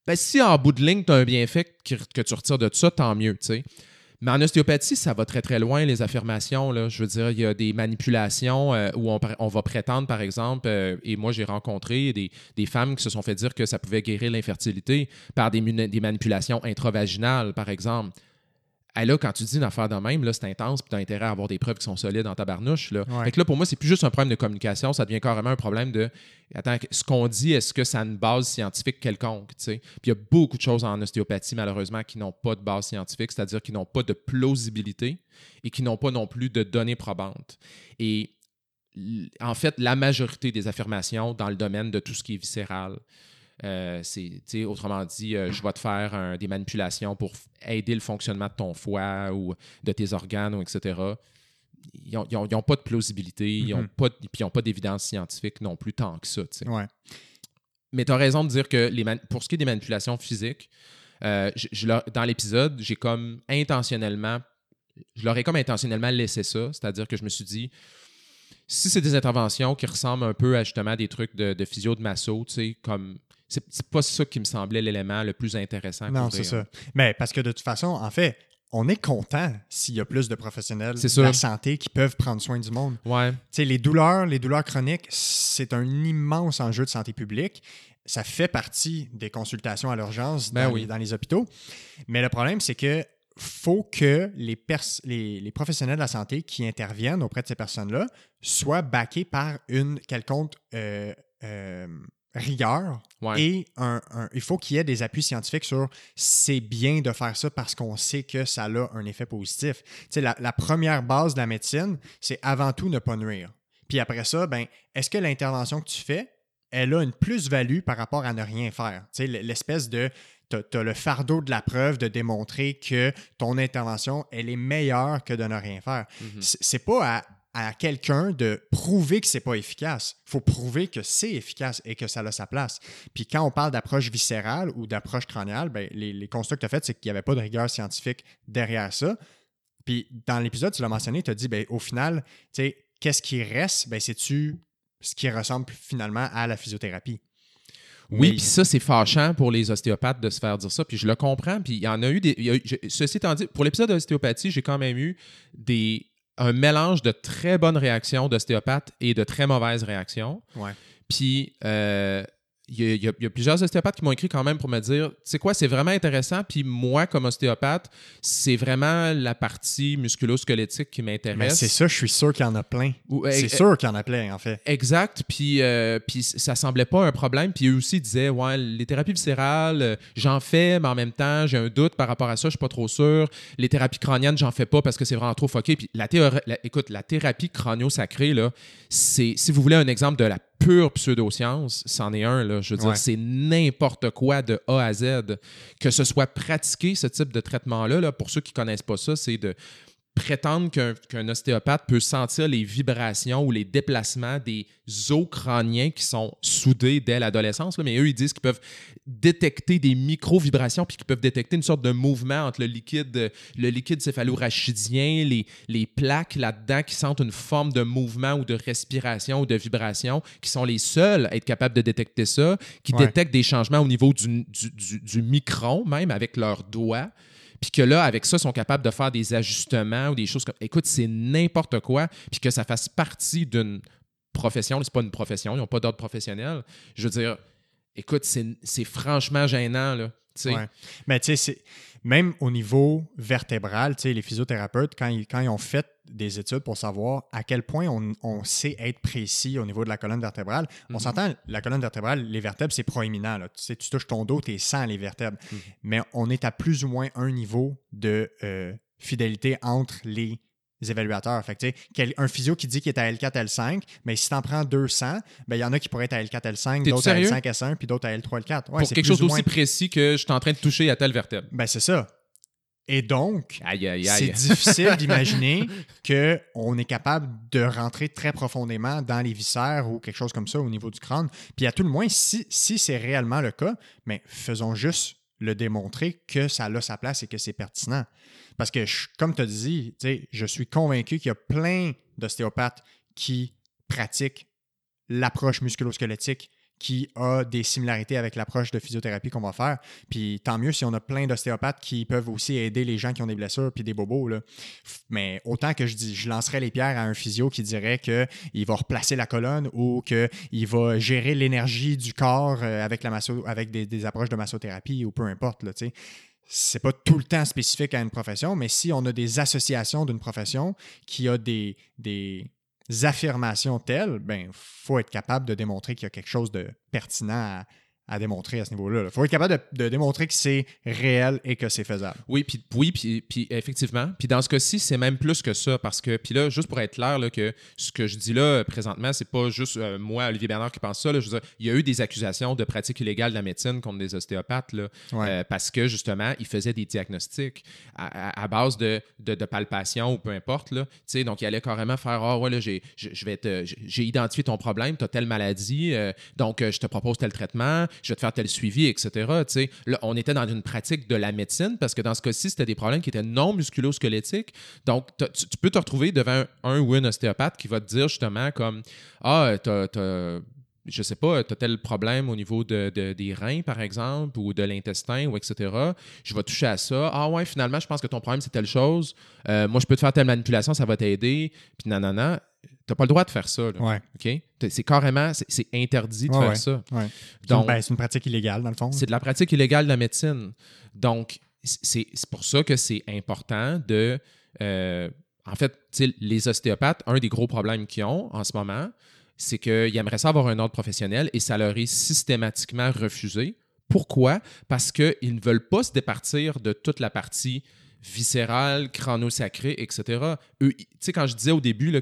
Ben, si en bout de ligne, tu as un bienfait que, que tu retires de ça, tant mieux. tu sais. Mais en ostéopathie, ça va très très loin, les affirmations. Je veux dire, il y a des manipulations euh, où on, va prétendre, par exemple, euh, et moi j'ai rencontré des, femmes qui se sont fait dire que ça pouvait guérir l'infertilité par des, des manipulations intravaginales, par exemple. Et là, quand tu dis une affaire de même, là, c'est intense, puis tu as intérêt à avoir des preuves qui sont solides dans ta barnouche. Là. Ouais. Fait que là, pour moi, c'est plus juste un problème de communication, ça devient carrément un problème de attends, ce qu'on dit, est-ce que ça a une base scientifique quelconque? Puis il y a beaucoup de choses en ostéopathie, malheureusement, qui n'ont pas de base scientifique, c'est-à-dire qui n'ont pas de plausibilité et qui n'ont pas non plus de données probantes. Et en fait, la majorité des affirmations dans le domaine de tout ce qui est viscéral. Euh, c'est, autrement dit, euh, je vais te faire un- des manipulations pour aider le fonctionnement de ton foie ou de tes organes, ou etc. Ils n'ont pas de plausibilité, ils n'ont Mhm. pas, de- puis ils n'ont pas d'évidence scientifique non plus tant que ça. Ouais. Mais tu as raison de dire que les pour ce qui est des manipulations physiques, euh, je- je leur- dans l'épisode, j'ai comme intentionnellement, je leur ai comme intentionnellement laissé ça. C'est-à-dire que je me suis dit, si c'est des interventions qui ressemblent un peu à justement des trucs de, de physio de masso, tu sais, comme. C'est pas ça qui me semblait l'élément le plus intéressant. Non, c'est ça. Mais parce que de toute façon, en fait, on est content s'il y a plus de professionnels de la santé qui peuvent prendre soin du monde. Ouais. Tu sais, les douleurs, les douleurs chroniques, c'est un immense enjeu de santé publique. Ça fait partie des consultations à l'urgence Ben dans, oui. les, dans les hôpitaux. Mais le problème, c'est que faut que les, pers- les, les professionnels de la santé qui interviennent auprès de ces personnes-là soient backés par une quelconque euh, euh, rigueur Ouais. et un- un- il faut qu'il y ait des appuis scientifiques sur c'est bien de faire ça parce qu'on sait que ça a un effet positif. Tu sais, la, la première base de la médecine, c'est avant tout ne pas nuire. Puis après ça, ben, est-ce que l'intervention que tu fais, elle a une plus-value par rapport à ne rien faire? Tu sais, l'espèce de. Tu as, le fardeau de la preuve de démontrer que ton intervention, elle est meilleure que de ne rien faire. Mhm. C'est- C'est pas à, à quelqu'un de prouver que c'est pas efficace. Il faut prouver que c'est efficace et que ça a sa place. Puis quand on parle d'approche viscérale ou d'approche crâniale, ben, les, les constats que tu as faits, c'est qu'il n'y avait pas de rigueur scientifique derrière ça. Puis dans l'épisode, tu l'as mentionné, tu as dit, ben, au final, tu sais, qu'est-ce qui reste? Ben, c'est-tu ce qui ressemble finalement à la physiothérapie? Oui, puis ça, c'est fâchant pour les ostéopathes de se faire dire ça. Puis je le comprends. Puis il y en a eu des. il y a eu- je- ceci étant dit, pour l'épisode d'ostéopathie, j'ai quand même eu des, un mélange de très bonnes réactions d'ostéopathes et de très mauvaises réactions. Ouais. Puis euh, il y, a- il y a- il y a plusieurs ostéopathes qui m'ont écrit quand même pour me dire Tu sais quoi, c'est vraiment intéressant. Puis moi, comme ostéopathe, c'est vraiment la partie musculo-squelettique qui Mais m'intéresse. c'est ça, je suis sûr qu'il y en a plein. Ou- C'est eh, sûr qu'il y en a plein, en fait. Exact, puis, euh, puis ça semblait pas un problème. Puis eux aussi disaient, ouais, les thérapies viscérales, euh, j'en fais, mais en même temps, j'ai un doute par rapport à ça, je suis pas trop sûr. Les thérapies crâniennes, j'en fais pas parce que c'est vraiment trop foqué. Puis la écoute, la thérapie crânio-sacrée, là, c'est, si vous voulez un exemple de la pure pseudoscience, c'en est un, là, je veux dire, Ouais. c'est n'importe quoi de A à Z. Que ce soit pratiqué, ce type de traitement-là, là, pour ceux qui connaissent pas ça, c'est de prétendre qu'un ostéopathe peut sentir les vibrations ou les déplacements des os crâniens qui sont soudés dès l'adolescence, mais eux, ils disent qu'ils peuvent détecter des micro-vibrations puis qu'ils peuvent détecter une sorte de mouvement entre le liquide, le liquide céphalorachidien, les, les plaques là-dedans qui sentent une forme de mouvement ou de respiration ou de vibration, qui sont les seuls à être capables de détecter ça, qui Ouais. détectent des changements au niveau du, du, du- du micron, même avec leurs doigts puis que là, avec ça, ils sont capables de faire des ajustements ou des choses comme. Écoute, c'est n'importe quoi, puis que ça fasse partie d'une profession. C'est pas une profession, ils n'ont pas d'ordre professionnel. Je veux dire, écoute, c'est franchement gênant, là. Ouais. Mais tu sais, même au niveau vertébral, tu sais, les physiothérapeutes, quand ils, quand ils ont fait des études pour savoir à quel point on, on sait être précis au niveau de la colonne vertébrale, on Mhm. s'entend, la colonne vertébrale, les vertèbres, c'est proéminent. Là. Tu sais, tu touches ton dos, tu es sans les vertèbres. Mhm. Mais on est à plus ou moins un niveau de euh, fidélité entre les évaluateurs. Fait que, tu sais, quel- un physio qui dit qu'il est à L4, L5, mais si tu en prends 200, ben, il y en a qui pourraient être à L4, L5, T'es-tu d'autres à sérieux? L5, S1, puis d'autres à L3, L4. Ouais, pour c'est quelque chose d'aussi moins- précis que je suis en train de toucher à telle vertèbre. Ben, c'est ça. Et donc, c'est difficile d'imaginer <laughs> qu'on est capable de rentrer très profondément dans les viscères ou quelque chose comme ça au niveau du crâne. Puis à tout le moins, si, si c'est réellement le cas, mais faisons juste le démontrer que ça a sa place et que c'est pertinent. Parce que, comme tu as dit, je suis convaincu qu'il y a plein d'ostéopathes qui pratiquent l'approche musculo-squelettique qui a des similarités avec l'approche de physiothérapie qu'on va faire. Puis tant mieux si on a plein d'ostéopathes qui peuvent aussi aider les gens qui ont des blessures puis des bobos. Mais autant que je dis, je lancerais les pierres à un physio qui dirait qu'il va replacer la colonne ou qu'il va gérer l'énergie du corps euh, avec, des, approches de massothérapie ou peu importe. Là, c'est pas tout le temps spécifique à une profession, mais si on a des associations d'une profession qui a des affirmations telles, ben faut être capable de démontrer qu'il y a quelque chose de pertinent à, à démontrer à ce niveau-là. Il faut être capable de, de démontrer que c'est réel et que c'est faisable. Oui, puis oui, puis, puis effectivement. Puis dans ce cas-ci, c'est même plus que ça parce que, puis là, juste pour être clair, là, que ce que je dis là présentement, c'est pas juste euh, moi, Olivier Bernard, qui pense ça. Là, je veux dire, il y a eu des accusations de pratique illégale de la médecine contre des ostéopathes là, Ouais. euh, parce que justement, ils faisaient des diagnostics à, à- à base de, de, de palpation ou peu importe. Là. Donc, ils allaient carrément faire Ah, ouais, là, j'ai, je vais j'ai identifié ton problème, tu as telle maladie, euh, donc euh, je te propose tel traitement, je vais te faire tel suivi, etc. Là, on était dans une pratique de la médecine parce que dans ce cas-ci, c'était des problèmes qui étaient non musculo-squelettiques. Donc, tu, peux te retrouver devant un, ou une ostéopathe qui va te dire justement comme Ah, t'as. je sais pas, tu as tel problème au niveau de, de- des reins, par exemple, ou de l'intestin, ou etc. Je vais toucher à ça. Ah ouais, finalement, je pense que ton problème, c'est telle chose. Euh, moi, je peux te faire telle manipulation, ça va t'aider. Puis nanana. T'as pas le droit de faire ça. là. Ouais. C'est carrément, c'est interdit de Ouais, faire ouais. ça. Ouais. C'est une, Donc, ben, c'est une pratique illégale, dans le fond. c'est de la pratique illégale de la médecine. Donc, c'est pour ça que c'est important de. euh, en fait, les ostéopathes, un des gros problèmes qu'ils ont en ce moment, c'est qu'ils aimeraient ça avoir un ordre professionnel et ça leur est systématiquement refusé. Pourquoi? Parce qu'ils ne veulent pas se départir de toute la partie viscérale, chronosacrée, etc. Eux, tu sais, quand je disais au début là,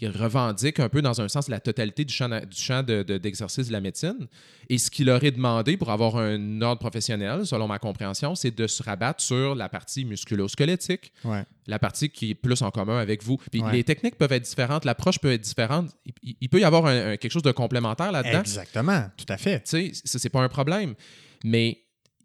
que eux, ils revendiquent un peu dans un sens la totalité du champ, du champ de- de- d'exercice de, la médecine. Et ce qu'il leur est demandé pour avoir un ordre professionnel, selon ma compréhension, c'est de se rabattre sur la partie musculo-squelettique, Ouais. la partie qui est plus en commun avec vous. Puis Ouais. les techniques peuvent être différentes, l'approche peut être différente. Il, il- il peut y avoir un- un- quelque chose de complémentaire là-dedans. Exactement, tout à fait. Tu sais, c'est pas un problème. Mais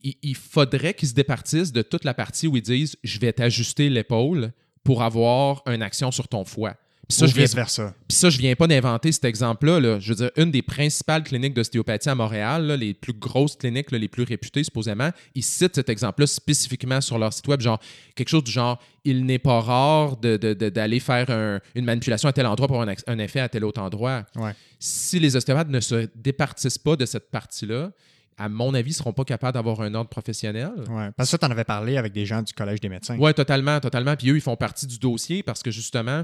il, il faudrait qu'ils se départissent de toute la partie où ils disent je vais t'ajuster l'épaule pour avoir une action sur ton foie. Puis ça, Ou je viens, vice-versa. puis ça, je viens pas d'inventer cet exemple-là. là. Je veux dire, une des principales cliniques d'ostéopathie à Montréal, là, les plus grosses cliniques, là, les plus réputées supposément, ils citent cet exemple-là spécifiquement sur leur site web, genre quelque chose du genre il n'est pas rare de- de- de- d'aller faire un- une manipulation à tel endroit pour un, effet à tel autre endroit. Ouais. Si les ostéopathes ne se départissent pas de cette partie-là, à mon avis, ils ne seront pas capables d'avoir un ordre professionnel. Ouais. Parce que ça, tu en avais parlé avec des gens du Collège des médecins. Oui, totalement, totalement. Puis eux, ils font partie du dossier parce que justement,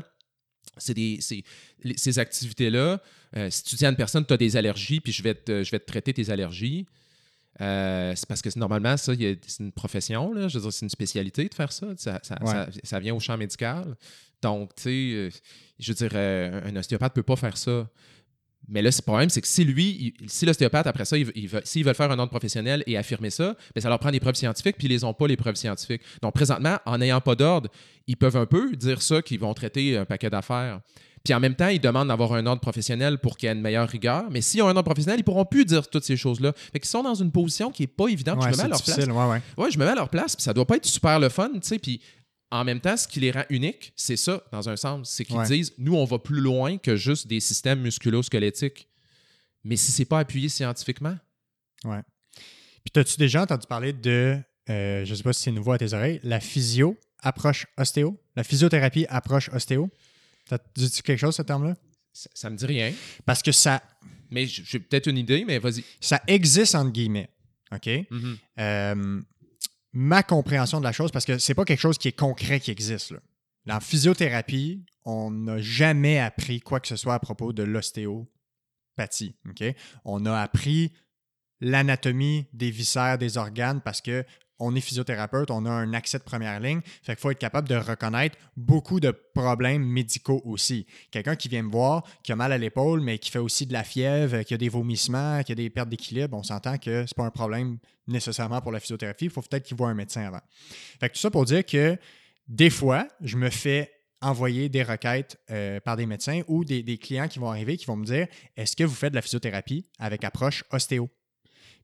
des, ces activités-là, euh, si tu dis à une personne, tu as des allergies, puis je vais te, je vais te traiter tes allergies, euh, c'est parce que normalement, ça, c'est une profession, là, je veux dire, c'est une spécialité de faire ça. Ça, ça, Ouais. ça- ça vient au champ médical. Donc, tu sais, euh, je veux dire, un ostéopathe ne peut pas faire ça. Mais là, le problème, c'est que si lui, il- si l'ostéopathe, après ça, il, veut- il s'ils veulent faire un ordre professionnel et affirmer ça, ben, ça leur prend des preuves scientifiques, puis ils les ont pas, les preuves scientifiques. Donc, présentement, en n'ayant pas d'ordre, ils peuvent un peu dire ça, qu'ils vont traiter un paquet d'affaires. Puis en même temps, ils demandent d'avoir un ordre professionnel pour qu'il y ait une meilleure rigueur. Mais s'ils ont un ordre professionnel, ils pourront plus dire toutes ces choses-là. Fait qu'ils sont dans une position qui est pas évidente. Ouais, je me mets à leur place. Ouais, ouais. Ouais, je me mets à leur place, puis ça doit pas être super le fun, tu sais. Puis en même temps, ce qui les rend uniques, c'est ça, dans un sens. C'est qu'ils Ouais. disent, nous, on va plus loin que juste des systèmes musculo-squelettiques. Mais si c'est pas appuyé scientifiquement, Puis, as-tu déjà entendu parler de, euh, je sais pas si c'est nouveau à tes oreilles, la physio approche ostéo? La physiothérapie approche ostéo? T'as dit quelque chose, ce terme-là? ça, ça me dit rien. Parce que ça, Mais j'ai peut-être une idée, mais vas-y. ça existe, entre guillemets. OK? Mhm. Euh, ma compréhension de la chose, parce que c'est pas quelque chose qui est concret qui existe. Là. En physiothérapie, on n'a jamais appris quoi que ce soit à propos de l'ostéopathie. On a appris l'anatomie des viscères, des organes, parce que on est physiothérapeute, on a un accès de première ligne. Fait qu'il faut être capable de reconnaître beaucoup de problèmes médicaux aussi. Quelqu'un qui vient me voir, qui a mal à l'épaule, mais qui fait aussi de la fièvre, qui a des vomissements, qui a des pertes d'équilibre, on s'entend que c'est pas un problème nécessairement pour la physiothérapie. Il faut peut-être qu'il voit un médecin avant. Fait que tout ça pour dire que des fois, je me fais envoyer des requêtes euh, par des médecins ou des, des clients qui vont arriver qui vont me dire Est-ce que vous faites de la physiothérapie avec approche ostéo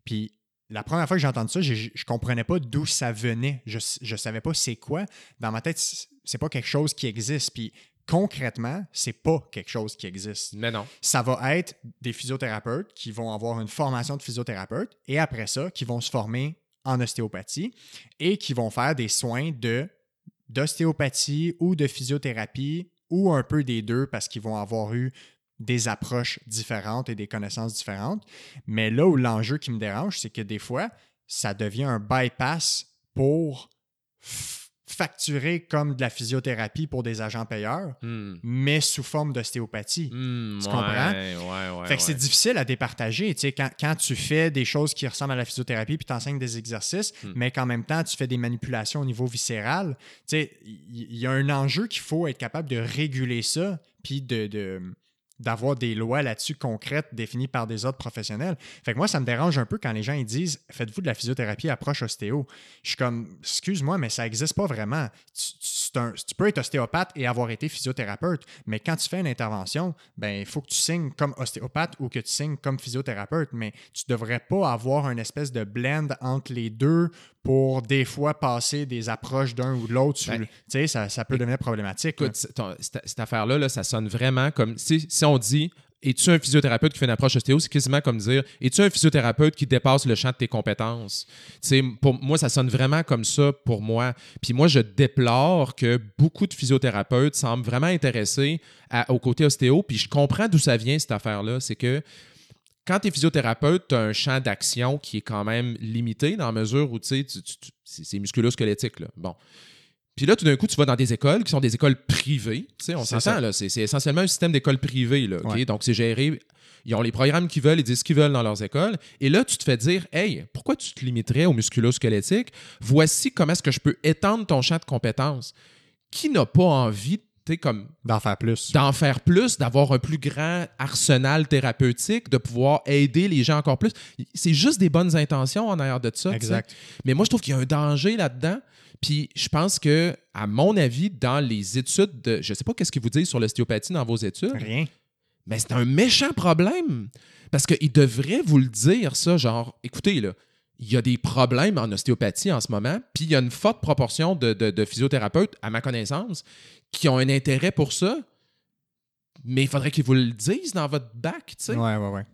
Puis la première fois que j'ai entendu ça, je ne comprenais pas d'où ça venait. Je ne savais pas c'est quoi. Dans ma tête, c'est pas quelque chose qui existe. Puis concrètement, c'est pas quelque chose qui existe. Mais non. Ça va être des physiothérapeutes qui vont avoir une formation de physiothérapeute et après ça, qui vont se former en ostéopathie et qui vont faire des soins de d'ostéopathie ou de physiothérapie ou un peu des deux parce qu'ils vont avoir eu des approches différentes et des connaissances différentes. Mais là où l'enjeu qui me dérange, c'est que des fois, ça devient un bypass pour f- facturé comme de la physiothérapie pour des agents payeurs, Hmm. mais sous forme d'ostéopathie. Hmm, Tu ouais, comprends? Ouais, ouais, Fait que c'est ouais. difficile à départager, tu sais, quand, quand tu fais des choses qui ressemblent à la physiothérapie puis t'enseignes des exercices, Hmm. mais qu'en même temps, tu fais des manipulations au niveau viscéral, tu sais, il il y, a un enjeu qu'il faut être capable de réguler ça puis de... de- d'avoir des lois là-dessus concrètes définies par des autres professionnels. Fait que moi, ça me dérange un peu quand les gens disent « Faites-vous de la physiothérapie approche ostéo ». Je suis comme « Excuse-moi, mais ça n'existe pas vraiment. Tu, tu- peux être ostéopathe et avoir été physiothérapeute, mais quand tu fais une intervention, ben il faut que tu signes comme ostéopathe ou que tu signes comme physiothérapeute, mais tu devrais pas avoir une espèce de blend entre les deux pour des fois passer des approches d'un ou de l'autre. Ben, le- ça, ça peut devenir problématique. Écoute, ton- cette, cette affaire-là, là, ça sonne vraiment comme. Si, si on dit Es-tu un physiothérapeute qui fait une approche ostéo? C'est quasiment comme dire Es-tu un physiothérapeute qui dépasse le champ de tes compétences? Tu sais, pour moi, ça sonne vraiment comme ça pour moi. Puis moi, je déplore que beaucoup de physiothérapeutes semblent vraiment intéressés à- au côté ostéo. Puis je comprends d'où ça vient, cette affaire-là. C'est que quand tu es physiothérapeute, tu as un champ d'action qui est quand même limité dans la mesure où tu sais, tu- tu- c'est musculo-squelettique. Là. Bon. Puis là, tout d'un coup, tu vas dans des écoles qui sont des écoles privées. On C'est s'entend, là. C'est essentiellement un système d'école privée. Là. Donc, c'est géré. Ils ont les programmes qu'ils veulent, ils disent ce qu'ils veulent dans leurs écoles. Et là, tu te fais dire Hey, pourquoi tu te limiterais au musculo-squelettique? Voici comment est-ce que je peux étendre ton champ de compétences. Qui n'a pas envie, tu sais, comme D'en faire plus. d'en faire plus, d'avoir un plus grand arsenal thérapeutique, de pouvoir aider les gens encore plus. C'est juste des bonnes intentions en arrière de ça. Exact. Mais moi, je trouve qu'il y a un danger là-dedans. Puis je pense que, à mon avis, dans les études de. Je ne sais pas qu'est-ce qu'ils vous disent sur l'ostéopathie dans vos études, Rien. mais c'est un méchant problème. Parce qu'ils devraient vous le dire, ça, genre, écoutez, là, il y a des problèmes en ostéopathie en ce moment, puis il y a une forte proportion de, de- de physiothérapeutes, à ma connaissance, qui ont un intérêt pour ça, mais il faudrait qu'ils vous le disent dans votre bac, tu sais. Ouais, ouais, ouais.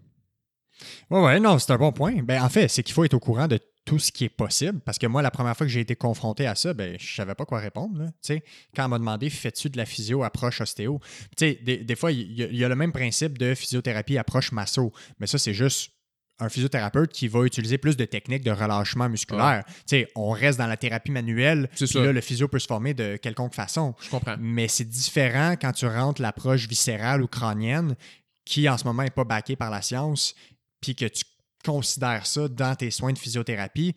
Ouais, ouais, non, c'est un bon point. Ben, en fait, c'est qu'il faut être au courant de tout ce qui est possible. Parce que moi, la première fois que j'ai été confronté à ça, ben, je savais pas quoi répondre. là. Quand on m'a demandé fais-tu de la physio approche ostéo? Des, des fois, il y, y a le même principe de physiothérapie approche masso. Mais ça, c'est juste un physiothérapeute qui va utiliser plus de techniques de relâchement musculaire. Tu sais, on reste dans la thérapie manuelle. Puis là, le physio peut se former de quelconque façon. Je comprends. Mais c'est différent quand tu rentres l'approche viscérale ou crânienne, qui en ce moment n'est pas backée par la science, puis que tu considères ça dans tes soins de physiothérapie.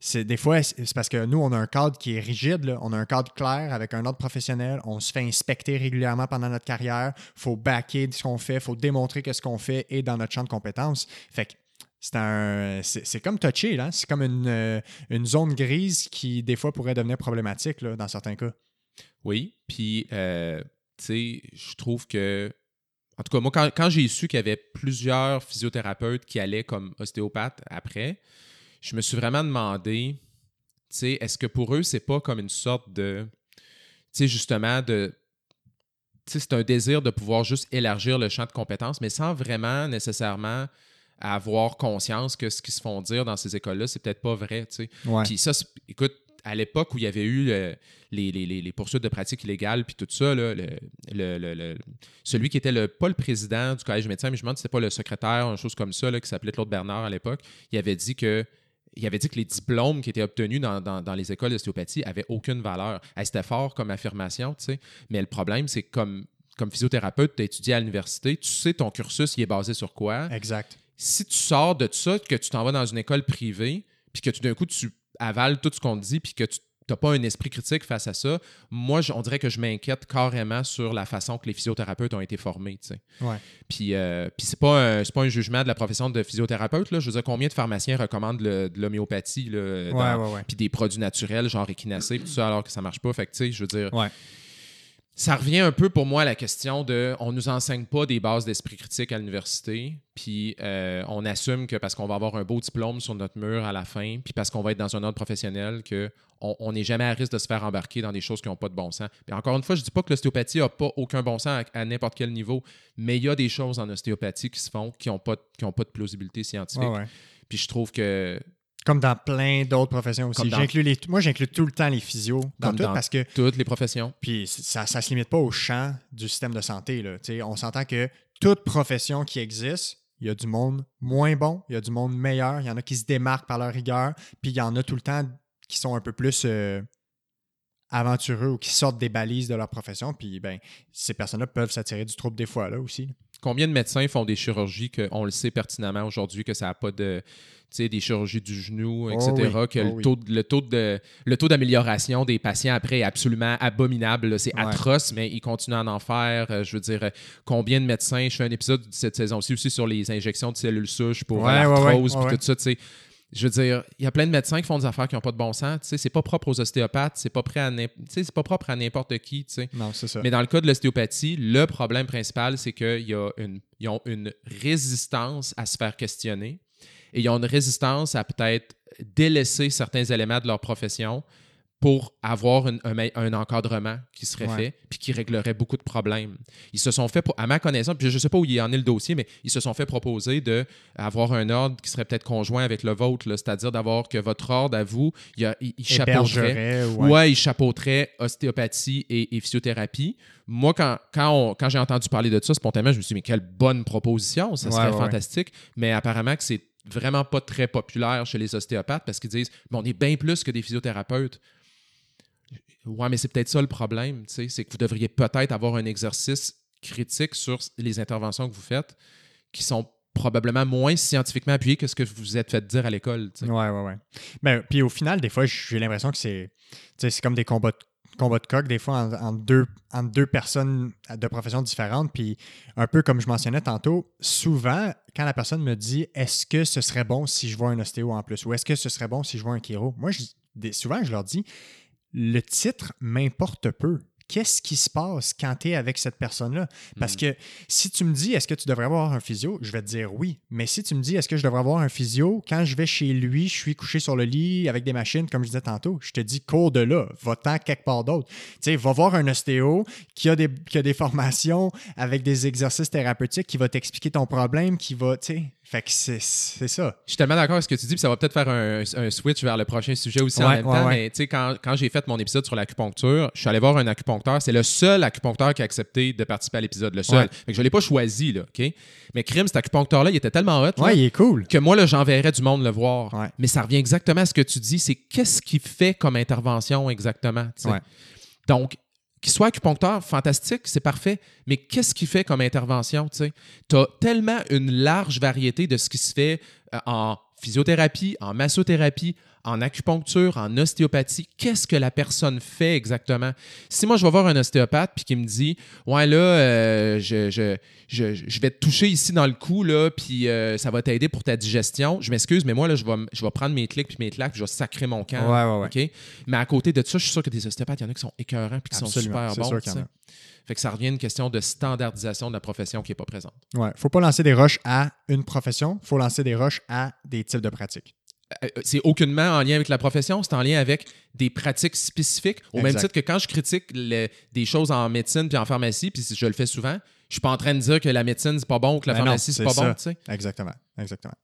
C'est des fois, c'est parce que nous, on a un cadre qui est rigide, là. on a un cadre clair avec un ordre professionnel, on se fait inspecter régulièrement pendant notre carrière, il faut backer ce qu'on fait, il faut démontrer que ce qu'on fait est dans notre champ de compétences. Fait que c'est un c'est c'est comme touché, là. C'est comme une, euh, une zone grise qui, des fois, pourrait devenir problématique là, dans certains cas. Oui, puis, euh, tu sais, je trouve que. En tout cas, moi, quand, quand j'ai su qu'il y avait plusieurs physiothérapeutes qui allaient comme ostéopathe après, je me suis vraiment demandé, tu sais, est-ce que pour eux, c'est pas comme une sorte de. Tu sais, justement, de. Tu sais, c'est un désir de pouvoir juste élargir le champ de compétences, mais sans vraiment nécessairement avoir conscience que ce qu'ils se font dire dans ces écoles-là, c'est peut-être pas vrai, tu sais. Ouais. Puis ça, écoute, à l'époque où il y avait eu euh, les, les- les- poursuites de pratiques illégales, puis tout ça, là, le, le- celui qui était le, pas le président du collège médecin, mais je me demande si c'était pas le secrétaire, une chose comme ça, là, qui s'appelait Claude Bernard à l'époque, il avait dit que il avait dit que les diplômes qui étaient obtenus dans, dans- dans les écoles d'ostéopathie avaient aucune valeur. C'était fort comme affirmation, tu sais. Mais le problème, c'est que comme, comme physiothérapeute, tu as étudié à l'université, tu sais ton cursus, il est basé sur quoi Exact. si tu sors de ça, que tu t'en vas dans une école privée, puis que tout d'un coup, tu avales tout ce qu'on te dit, puis que tu n'as pas un esprit critique face à ça, moi, je- on dirait que je m'inquiète carrément sur la façon que les physiothérapeutes ont été formés. Ouais. Puis, euh, puis c'est pas, un- pas un jugement de la profession de physiothérapeute. Là. Je veux dire, combien de pharmaciens recommandent le- de l'homéopathie, Ouais, puis des produits naturels, genre équinacés, tout ça, alors que ça marche pas. Fait que, tu sais, je veux dire, Ouais. Ça revient un peu pour moi à la question de on nous enseigne pas des bases d'esprit critique à l'université, puis euh, on assume que parce qu'on va avoir un beau diplôme sur notre mur à la fin, puis parce qu'on va être dans un ordre professionnel, que on on n'est jamais à risque de se faire embarquer dans des choses qui n'ont pas de bon sens. Puis encore une fois, je dis pas que l'ostéopathie n'a pas aucun bon sens à, à n'importe quel niveau, mais il y a des choses en ostéopathie qui se font qui n'ont pas, de- qui ont pas de plausibilité scientifique. Ouais. Puis je trouve que Comme dans plein d'autres professions aussi. Dans- les, moi, j'inclus tout le temps les physios dans tout dans- parce que toutes les professions, puis ça ne se limite pas au champ du système de santé. Là. On s'entend que toute profession qui existe, il y a du monde moins bon, il y a du monde meilleur, il y en a qui se démarquent par leur rigueur, puis il y en a tout le temps qui sont un peu plus euh, aventureux ou qui sortent des balises de leur profession. Puis, ben, ces personnes-là peuvent s'attirer du trouble des fois, là aussi. Combien de médecins font des chirurgies qu'on le sait pertinemment aujourd'hui que ça n'a pas de. Tu sais, des chirurgies du genou, etc. oui. Que Oh le, taux, le taux de le taux d'amélioration des patients après est absolument abominable. C'est Ouais. atroce, mais ils continuent à en faire. Euh, je veux dire, euh, combien de médecins. Je fais un épisode de cette saison-ci aussi sur les injections de cellules souches pour Ouais, l'arthrose ouais, puis tout ça. tu sais. Je veux dire, il y a plein de médecins qui font des affaires qui n'ont pas de bon sens. Tu sais, c'est pas propre aux ostéopathes, c'est pas, prêt à c'est pas propre à n'importe qui. tu sais. Non, c'est ça. Mais dans le cas de l'ostéopathie, le problème principal, c'est qu'ils ont une résistance à se faire questionner et ils ont une résistance à peut-être délaisser certains éléments de leur profession pour avoir une- un, me- un encadrement qui serait Ouais. fait puis qui réglerait beaucoup de problèmes. Ils se sont fait, à ma connaissance, puis je ne sais pas où il en est le dossier, mais ils se sont fait proposer d'avoir un ordre qui serait peut-être conjoint avec le vôtre, c'est-à-dire d'avoir que votre ordre à vous, il, il- il chapeauterait Ouais, ouais. il chapeauterait ostéopathie et, et physiothérapie. Moi, quand, quand, j'ai entendu parler de ça, spontanément, je me suis dit, mais quelle bonne proposition, ça serait ouais. fantastique. Mais apparemment que c'est vraiment pas très populaire chez les ostéopathes parce qu'ils disent, mais on est bien plus que des physiothérapeutes. Ouais, mais c'est peut-être ça le problème, tu sais, c'est que vous devriez peut-être avoir un exercice critique sur les interventions que vous faites qui sont probablement moins scientifiquement appuyées que ce que vous vous êtes fait dire à l'école. Ouais, ouais, ouais. Mais puis au final, des fois, j'ai l'impression que c'est comme des combats de, de coq, des fois, en- deux, entre deux personnes de professions différentes. Puis un peu comme je mentionnais tantôt, souvent, quand la personne me dit est-ce que ce serait bon si je vois un ostéo en plus ou est-ce que ce serait bon si je vois un chiro, moi, je- souvent, je leur dis le titre m'importe peu. Qu'est-ce qui se passe quand tu es avec cette personne-là? Parce que si tu me dis est-ce que tu devrais avoir un physio, je vais te dire oui. Mais si tu me dis est-ce que je devrais avoir un physio, quand je vais chez lui, je suis couché sur le lit avec des machines, comme je disais tantôt, je te dis cours de là, va-t'en quelque part d'autre. Tu sais, va voir un ostéo qui a, des, qui a des formations avec des exercices thérapeutiques, qui va t'expliquer ton problème, qui va, tu sais, fait que c'est c'est ça. Je suis tellement d'accord avec ce que tu dis, puis ça va peut-être faire un, un switch vers le prochain sujet aussi en même ouais, temps. ouais. Mais tu sais, quand, quand j'ai fait mon épisode sur l'acupuncture, je suis allé voir un acupuncteur. C'est le seul acupuncteur qui a accepté de participer à l'épisode, le seul. Ouais. Fait que je ne l'ai pas choisi, là, OK? Mais crime, cet acupuncteur-là, il était tellement hot là, il est cool. que moi, là, j'enverrais du monde le voir. Ouais. Mais ça revient exactement à ce que tu dis, c'est qu'est-ce qu'il fait comme intervention exactement. tu sais? Ouais. Donc, qu'il soit acupuncteur, fantastique, c'est parfait, mais qu'est-ce qu'il fait comme intervention? Tu as tellement une large variété de ce qui se fait euh, en physiothérapie, en massothérapie, en acupuncture, en ostéopathie. Qu'est-ce que la personne fait exactement? Si moi, je vais voir un ostéopathe puis qui me dit Ouais, là, euh, je, je, je, je vais te toucher ici dans le cou, là, puis euh, ça va t'aider pour ta digestion. Je m'excuse, mais moi, là, je vais, je vais prendre mes clics puis mes claques, puis je vais sacrer mon camp. Ouais, ouais, ouais. OK? Mais à côté de ça, je suis sûr que des ostéopathes, il y en a qui sont écœurants puis qui sont super bons. sûr. Fait que ça revient à une question de standardisation de la profession qui n'est pas présente. Ouais. Faut pas lancer des roches à une profession, faut lancer des roches à des types de pratiques. Euh, c'est aucunement en lien avec la profession, c'est en lien avec des pratiques spécifiques. Au même titre que quand je critique le- des choses en médecine puis en pharmacie, puis je le fais souvent, je suis pas en train de dire que la médecine c'est pas bon ou que la Ben pharmacie c'est c'est pas ça. bon. tu sais. Exactement. Exactement.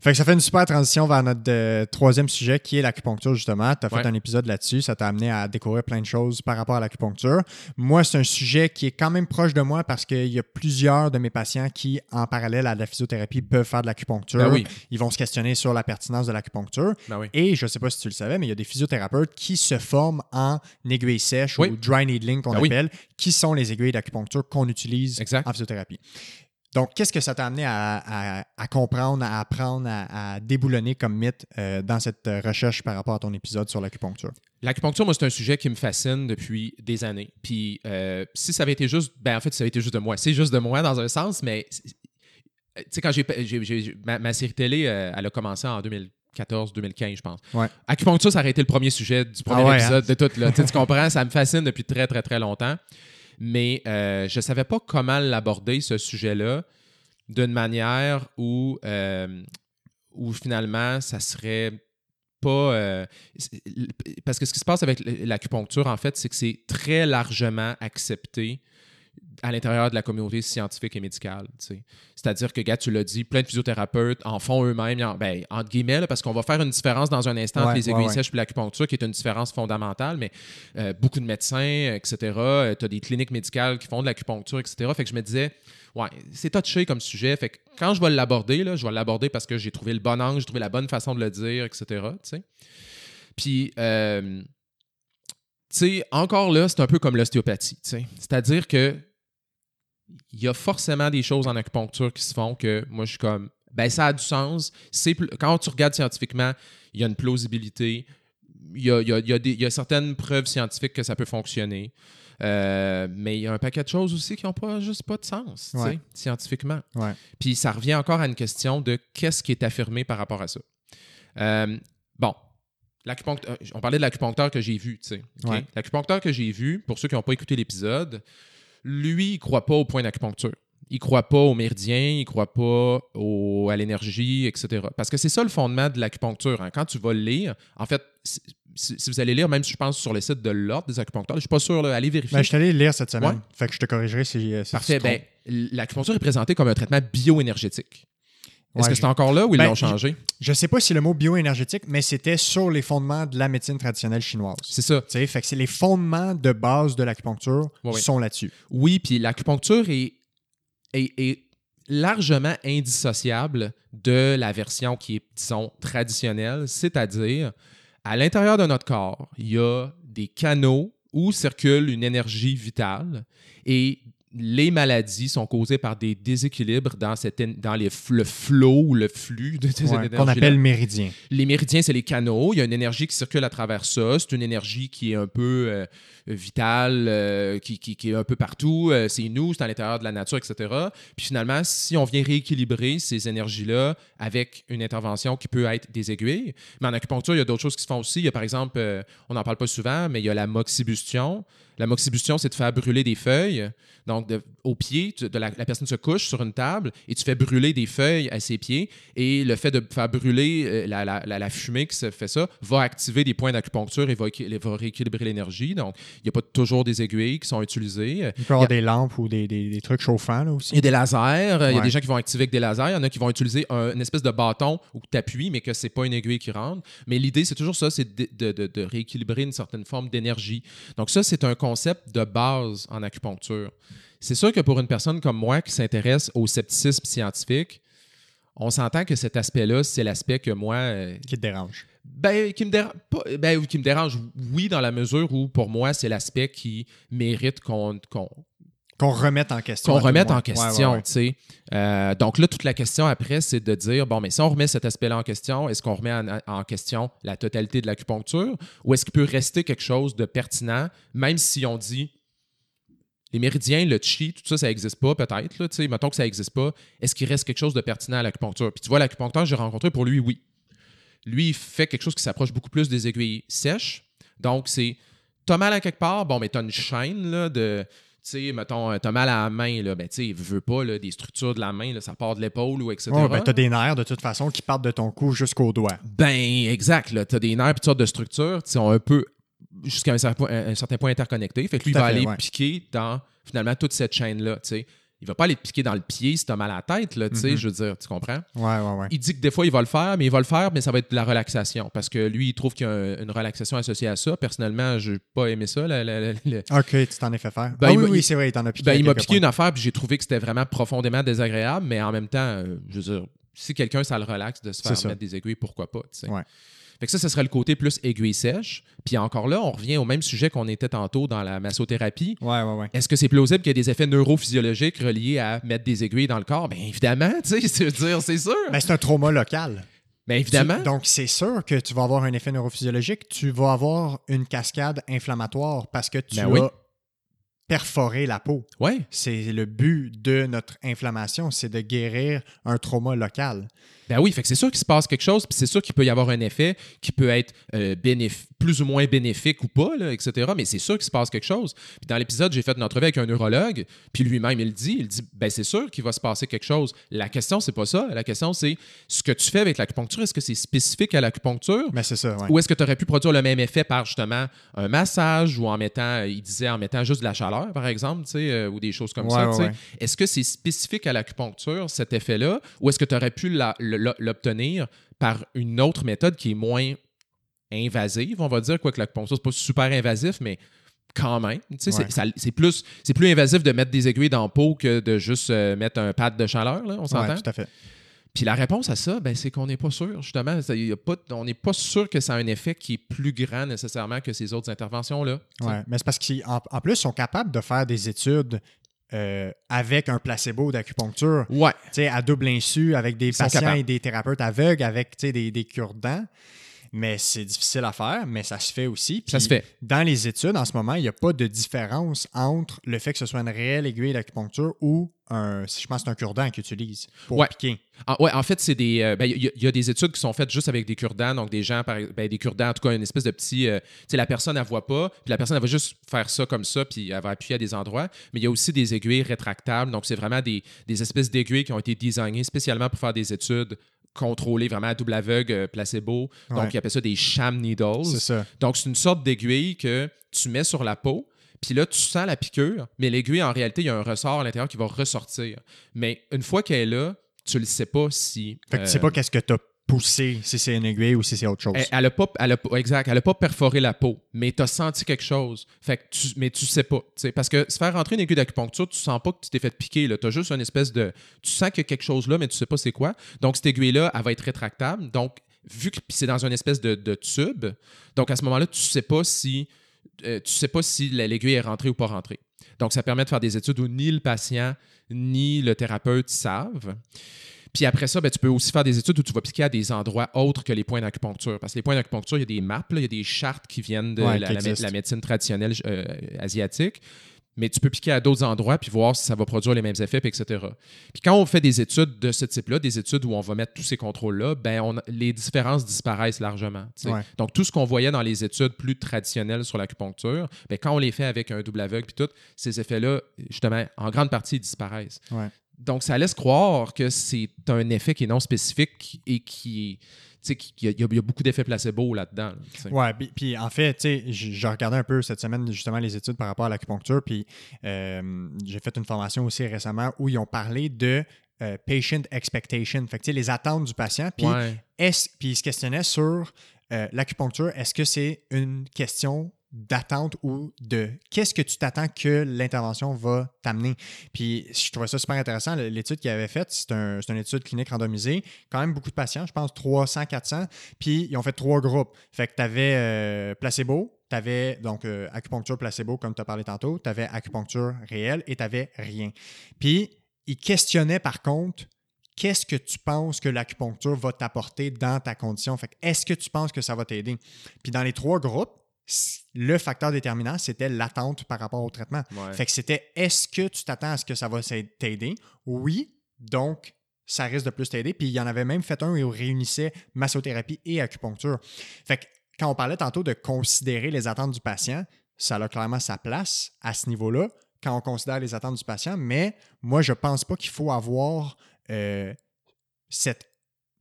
Fait que ça fait une super transition vers notre euh, troisième sujet qui est l'acupuncture, justement. Tu as fait un épisode là-dessus. Ça t'a amené à découvrir plein de choses par rapport à l'acupuncture. Moi, c'est un sujet qui est quand même proche de moi parce qu'il y a plusieurs de mes patients qui, en parallèle à la physiothérapie, peuvent faire de l'acupuncture. Ben oui. Ils vont se questionner sur la pertinence de l'acupuncture. Ben oui. Et je ne sais pas si tu le savais, mais il y a des physiothérapeutes qui se forment en aiguilles sèches Oui. ou dry needling qu'on Ben appelle, qui sont les aiguilles d'acupuncture qu'on utilise Exact. en physiothérapie. Donc, qu'est-ce que ça t'a amené à, à- à comprendre, à apprendre, à, à déboulonner comme mythe euh, dans cette euh, recherche par rapport à ton épisode sur l'acupuncture? L'acupuncture, moi, c'est un sujet qui me fascine depuis des années. Puis, euh, si ça avait été juste, ben en fait, ça avait été juste de moi. C'est juste de moi dans un sens, mais c'est- tu sais, quand j'ai, ma, ma série télé, euh, elle a commencé en 2014-2015, je pense. Ouais. Acupuncture, ça aurait été le premier sujet du premier Ah ouais, épisode de tout. Là. Tu comprends? Ça me fascine depuis très, très, très longtemps. Mais euh, je ne savais pas comment l'aborder, ce sujet-là, d'une manière où, euh, où finalement, ça serait pas. euh, parce que ce qui se passe avec l'acupuncture, en fait, c'est que c'est très largement accepté à l'intérieur de la communauté scientifique et médicale. C'est-à-dire que, gars, tu l'as dit, plein de physiothérapeutes en font eux-mêmes, en- ben, entre guillemets, là, parce qu'on va faire une différence dans un instant Ouais, entre les aiguilles ouais. sèches et l'acupuncture, qui est une différence fondamentale, mais euh, beaucoup de médecins, etc., tu as des cliniques médicales qui font de l'acupuncture, etc. Fait que je me disais, ouais, c'est touché comme sujet. Fait que quand je vais l'aborder, là, je vais l'aborder parce que j'ai trouvé le bon angle, j'ai trouvé la bonne façon de le dire, etc. Puis, euh, tu sais, encore là, c'est un peu comme l'ostéopathie. tu sais. C'est-à-dire que il y a forcément des choses en acupuncture qui se font que moi, je suis comme, ben ça a du sens. Quand tu regardes scientifiquement, il y a une plausibilité. Il y a, il y a- il y a des- il y a certaines preuves scientifiques que ça peut fonctionner. Euh, mais il y a un paquet de choses aussi qui n'ont pas juste pas de sens, Ouais. scientifiquement. Ouais. Puis ça revient encore à une question de qu'est-ce qui est affirmé par rapport à ça. Euh, bon, euh, on parlait de l'acupuncteur que j'ai vu, tu sais. Ouais. L'acupuncteur que j'ai vu, pour ceux qui n'ont pas écouté l'épisode, lui, il croit pas au point d'acupuncture. Il croit pas au méridien, il croit pas au- à l'énergie, etc. Parce que c'est ça le fondement de l'acupuncture. hein. Quand tu vas le lire, en fait, si, vous allez lire, même si je pense sur le site de l'Ordre des acupuncteurs, je suis pas sûr, là, allez vérifier. Ben, je suis allé le lire cette semaine. Ouais. Fait que je te corrigerai si, euh, si Parfait. Ben, l'acupuncture est présentée comme un traitement bioénergétique. Est-ce Ouais, que c'est encore là ou ils Ben, l'ont changé? Je sais pas si le mot bioénergétique, mais c'était sur les fondements de la médecine traditionnelle chinoise. C'est ça. Tu sais, fait que c'est les fondements de base de l'acupuncture Ouais, ouais. sont là-dessus. Oui, puis l'acupuncture est, est, est largement indissociable de la version qui est, disons, traditionnelle, c'est-à-dire, à l'intérieur de notre corps, il y a des canaux où circule une énergie vitale et les maladies sont causées par des déséquilibres dans, cette, dans les le flot ou le flux de ces Ouais, énergies qu'on appelle méridien. les méridiens, c'est les canaux. Il y a une énergie qui circule à travers ça. C'est une énergie qui est un peu euh, vitale, euh, qui, qui- qui est un peu partout. Euh, c'est nous, c'est à l'intérieur de la nature, etc. Puis finalement, si on vient rééquilibrer ces énergies-là avec une intervention qui peut être des aiguilles, mais en acupuncture, il y a d'autres choses qui se font aussi. Il y a par exemple, euh, on n'en parle pas souvent, mais il y a la moxibustion. La moxibustion, c'est de faire brûler des feuilles. Donc, de- au pied, tu- de la, la personne se couche sur une table et tu fais brûler des feuilles à ses pieds. Et le fait de faire brûler euh, la, la- la- la fumée qui se fait ça va activer des points d'acupuncture et va, équi- va rééquilibrer l'énergie. Donc, il n'y a pas toujours des aiguilles qui sont utilisées. Il peut y avoir des lampes ou des, des- des trucs chauffants là, aussi. Il y a des lasers. Il y a des gens qui vont activer avec des lasers. Il y en a qui vont utiliser un- une espèce de bâton où tu appuies, mais que c'est pas une aiguille qui rentre. Mais l'idée, c'est toujours ça, c'est de- de rééquilibrer une certaine forme d'énergie. Donc ça, c'est un concept de base en acupuncture. C'est sûr que pour une personne comme moi qui s'intéresse au scepticisme scientifique, on s'entend que cet aspect-là, c'est l'aspect que moi, euh, Qui te dérange. ben, qui me dérange, ben, qui me dérange, oui, dans la mesure où pour moi, c'est l'aspect qui mérite qu'on qu'on- Qu'on remette en question. qu'on remette en question, Ouais, ouais, tu sais. Euh, donc là, toute la question après, c'est de dire, bon, mais si on remet cet aspect-là en question, est-ce qu'on remet en, en question la totalité de l'acupuncture ou est-ce qu'il peut rester quelque chose de pertinent, même si on dit les méridiens, le chi, tout ça, ça n'existe pas, peut-être, là, tu sais, mettons que ça n'existe pas, est-ce qu'il reste quelque chose de pertinent à l'acupuncture? Puis tu vois, l'acupuncteur que j'ai rencontré, pour lui, oui. Lui, il fait quelque chose qui s'approche beaucoup plus des aiguilles sèches. Donc, c'est, t'as mal à quelque part, bon, mais t'as une chaîne, là, de, tu sais, mettons, euh, t'as mal à la main, là, ben, tu sais, veux pas, là, des structures de la main, là, ça part de l'épaule ou etc. Ouais, ben, t'as des nerfs de toute façon qui partent de ton cou jusqu'au doigt. Ben, exact. Là. Tu as des nerfs et toutes sortes de structures qui sont un peu, jusqu'à un, certain point- un certain point, interconnectés. Fait que lui, il va fait, aller ouais. piquer dans, finalement, toute cette chaîne-là. tu sais. Il va pas aller te piquer dans le pied si tu as mal à la tête, là, tu sais, Mhm. je veux dire, tu comprends? Ouais, ouais, ouais. Il dit que des fois, il va le faire, mais il va le faire, mais ça va être de la relaxation. Parce que lui, il trouve qu'il y a un- une relaxation associée à ça. Personnellement, je n'ai pas aimé ça. la- la- la- le- Ok, tu t'en es fait faire. Ben, ah oui, oui, c'est vrai, il t'en a piqué. Ben, il m'a piqué points. une affaire, puis j'ai trouvé que c'était vraiment profondément désagréable, mais en même temps, euh, je veux dire, si quelqu'un, ça le relaxe de se faire mettre des aiguilles, pourquoi pas, tu sais. Ouais. Fait que ça, ce serait le côté plus aiguille sèche. Puis encore là, on revient au même sujet qu'on était tantôt dans la massothérapie. Ouais, ouais, ouais. Est-ce que c'est plausible qu'il y ait des effets neurophysiologiques reliés à mettre des aiguilles dans le corps? Bien évidemment, <laughs> tu sais, c'est dire, c'est sûr. Ben, c'est un trauma local. Bien évidemment. Tu- donc, c'est sûr que tu vas avoir un effet neurophysiologique. Tu vas avoir une cascade inflammatoire parce que tu Ben oui. as perforé la peau. Ouais. C'est le but de notre inflammation, c'est de guérir un trauma local. Ben oui, fait que c'est sûr qu'il se passe quelque chose, puis c'est sûr qu'il peut y avoir un effet qui peut être euh, bénéf- plus ou moins bénéfique ou pas, là, etc. Mais c'est sûr qu'il se passe quelque chose. Puis dans l'épisode, j'ai fait une entrevue avec un neurologue, puis lui-même, il dit, il dit, ben c'est sûr qu'il va se passer quelque chose. La question, c'est pas ça. La question, c'est ce que tu fais avec l'acupuncture, est-ce que c'est spécifique à l'acupuncture? Mais c'est ça, ouais. Ou est-ce que tu aurais pu produire le même effet par justement un massage ou en mettant, il disait en mettant juste de la chaleur, par exemple, tu sais, euh, ou des choses comme Ouais, ça. ouais. Est-ce que c'est spécifique à l'acupuncture, cet effet-là, ou est-ce que tu aurais pu la- le- l'obtenir par une autre méthode qui est moins invasive, on va dire, quoique l'acupuncture, c'est pas super invasif, mais quand même. C'est- Ouais. ça- C'est plus, plus invasif de mettre des aiguilles dans la peau que de juste euh, mettre un pad de chaleur, là, on s'entend? Ouais, tout à fait. Puis la réponse à ça, ben, c'est qu'on n'est pas sûr, justement. Y a pas, on n'est pas sûr que ça a un effet qui est plus grand nécessairement que ces autres interventions-là. Ouais, mais c'est parce qu'en en plus, ils sont capables de faire des études euh, avec un placebo d'acupuncture, Ouais. à double insu, avec des Ils patients et des thérapeutes aveugles, avec des, des cure-dents. Mais c'est difficile à faire, mais ça se fait aussi. Ça se fait. Dans les études, en ce moment, il n'y a pas de différence entre le fait que ce soit une réelle aiguille d'acupuncture ou un, si je pense c'est un cure-dent qu'ils utilisent pour Ouais. piquer. En, ouais, en fait, c'est des. euh, ben, Il y, a- il y a des études qui sont faites juste avec des cure-dents, donc des gens, par, ben, des cure-dents, en tout cas, une espèce de petit. euh, tu sais, la personne, elle voit pas, puis la personne, elle va juste faire ça comme ça, puis elle va appuyer à des endroits. Mais il y a aussi des aiguilles rétractables, donc c'est vraiment des, des espèces d'aiguilles qui ont été designées spécialement pour faire des études contrôlées vraiment à double aveugle, euh, placebo. Donc, Ouais. ils appellent ça des sham needles. C'est ça. Donc, c'est une sorte d'aiguille que tu mets sur la peau, puis là, tu sens la piqûre, mais l'aiguille, en réalité, il y a un ressort à l'intérieur qui va ressortir. Mais une fois qu'elle est là, tu ne sais pas si. Fait que tu euh, sais pas qu'est-ce que tu as poussé, si c'est une aiguille ou si c'est autre chose. elle, pas, elle a pas- exact, elle a pas perforé la peau, mais tu as senti quelque chose. Fait que tu, mais tu sais pas. Parce que se faire rentrer une aiguille d'acupuncture, tu sens pas que tu t'es fait piquer. Tu juste une espèce de. Tu sens qu'il y a quelque chose là, mais tu sais pas c'est quoi. Donc, cette aiguille-là, elle va être rétractable. Donc, vu que c'est dans une espèce de, tube, donc à ce moment-là, tu sais pas si. euh, tu sais pas si la- l'aiguille est rentrée ou pas rentrée. Donc, ça permet de faire des études où ni le patient ni le thérapeute savent. Puis après ça, ben, tu peux aussi faire des études où tu vas piquer à des endroits autres que les points d'acupuncture. Parce que les points d'acupuncture, il y a des maps, là, il y a des chartes qui viennent de Ouais, la, qui la mé- existent. la médecine traditionnelle euh, asiatique. Mais tu peux piquer à d'autres endroits puis voir si ça va produire les mêmes effets, puis etc. Puis quand on fait des études de ce type-là, des études où on va mettre tous ces contrôles-là, ben on les différences disparaissent largement. Ouais. Donc tout ce qu'on voyait dans les études plus traditionnelles sur l'acupuncture, ben, quand on les fait avec un double aveugle puis tout, ces effets-là, justement, en grande partie, ils disparaissent. Ouais. Donc, ça laisse croire que c'est un effet qui est non spécifique et qui. Sais, qu'il y, a- y beaucoup d'effets placebo là-dedans. là. Ouais, puis- en fait, j'ai regardé un peu cette semaine justement les études par rapport à l'acupuncture, puis euh, j'ai fait une formation aussi récemment où ils ont parlé de euh, patient expectation, fait que les attentes du patient, puis Ouais. est-ce- puis ils se questionnaient sur euh, l'acupuncture, est-ce que c'est une question d'attente ou de qu'est-ce que tu t'attends que l'intervention va t'amener. Puis je trouvais ça super intéressant. L'étude qu'ils avaient faite, c'est un- c'est une étude clinique randomisée. Quand même beaucoup de patients, je pense 300, 400. Puis ils ont fait trois groupes. Fait que tu avais placebo, tu avais donc euh, acupuncture placebo, comme tu as parlé tantôt, tu avais acupuncture réelle et tu avais rien. Puis ils questionnaient par contre qu'est-ce que tu penses que l'acupuncture va t'apporter dans ta condition? Fait est-ce que tu penses que ça va t'aider? Puis dans les trois groupes, le facteur déterminant, c'était l'attente par rapport au traitement. Ouais. Fait que c'était est-ce que tu t'attends à ce que ça va t'aider? Oui, donc ça risque de plus t'aider. Puis il y en avait même fait un où il réunissait massothérapie et acupuncture. Fait que quand on parlait tantôt de considérer les attentes du patient, ça a clairement sa place à ce niveau-là quand on considère les attentes du patient, mais moi, je pense pas qu'il faut avoir euh, cette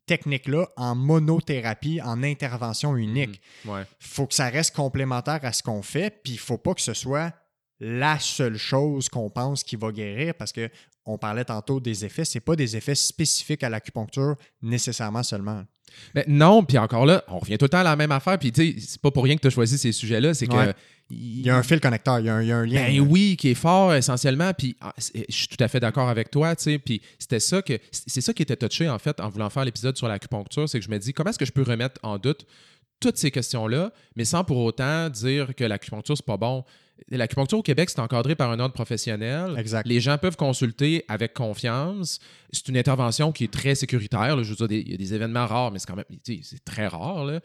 technique-là en monothérapie, en intervention unique Mhm. Ouais. faut que ça reste complémentaire à ce qu'on fait, puis il faut pas que ce soit la seule chose qu'on pense qui va guérir parce que on parlait tantôt des effets, c'est pas des effets spécifiques à l'acupuncture nécessairement seulement. Ben, non, puis encore là, on revient tout le temps à la même affaire. Puis, tu sais, c'est pas pour rien que tu as choisi ces sujets-là. C'est que. Ouais. Il y a un fil connecteur, il y a un, il y a un lien. Ben oui, qui est fort essentiellement. Puis ah, je suis tout à fait d'accord avec toi, tu sais. Puis c'était ça que c'est ça qui était touché en fait en voulant faire l'épisode sur l'acupuncture, c'est que je me dis comment est-ce que je peux remettre en doute toutes ces questions-là, mais sans pour autant dire que l'acupuncture c'est pas bon? L'acupuncture au Québec, c'est encadré par un ordre professionnel. Exact. Les gens peuvent consulter avec confiance. C'est une intervention qui est très sécuritaire. là. Je veux dire, des- il y a des événements rares, mais c'est quand même c'est très rare. là.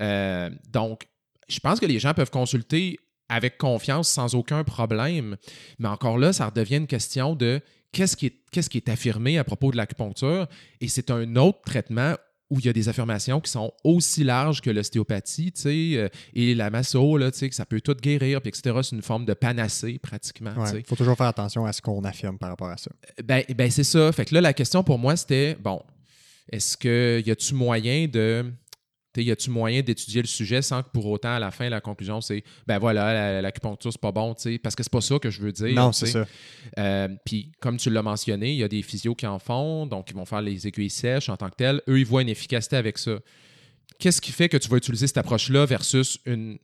Euh, donc, je pense que les gens peuvent consulter avec confiance sans aucun problème. Mais encore là, ça redevient une question de qu'est-ce qui est, qu'est-ce qui est affirmé à propos de l'acupuncture. Et c'est un autre traitement où il y a des affirmations qui sont aussi larges que l'ostéopathie, tu sais, euh, et la masso, là, tu sais, que ça peut tout guérir, puis etc. C'est une forme de panacée, pratiquement. Il faut toujours faire attention à ce qu'on affirme par rapport à ça. Ben, ben c'est ça. Fait que là, la question pour moi, c'était bon, est-ce que y a-tu moyen de. Y a-tu moyen d'étudier le sujet sans que pour autant, à la fin, la conclusion, c'est ben voilà, la- l'acupuncture, c'est pas bon, parce que c'est pas ça que je veux dire. non, c'est ça. Euh, Puis, comme tu l'as mentionné, il y a des physios qui en font, donc ils vont faire les aiguilles sèches en tant que telles. Eux, ils voient une efficacité avec ça. Qu'est-ce qui fait que tu vas utiliser cette approche-là versus une,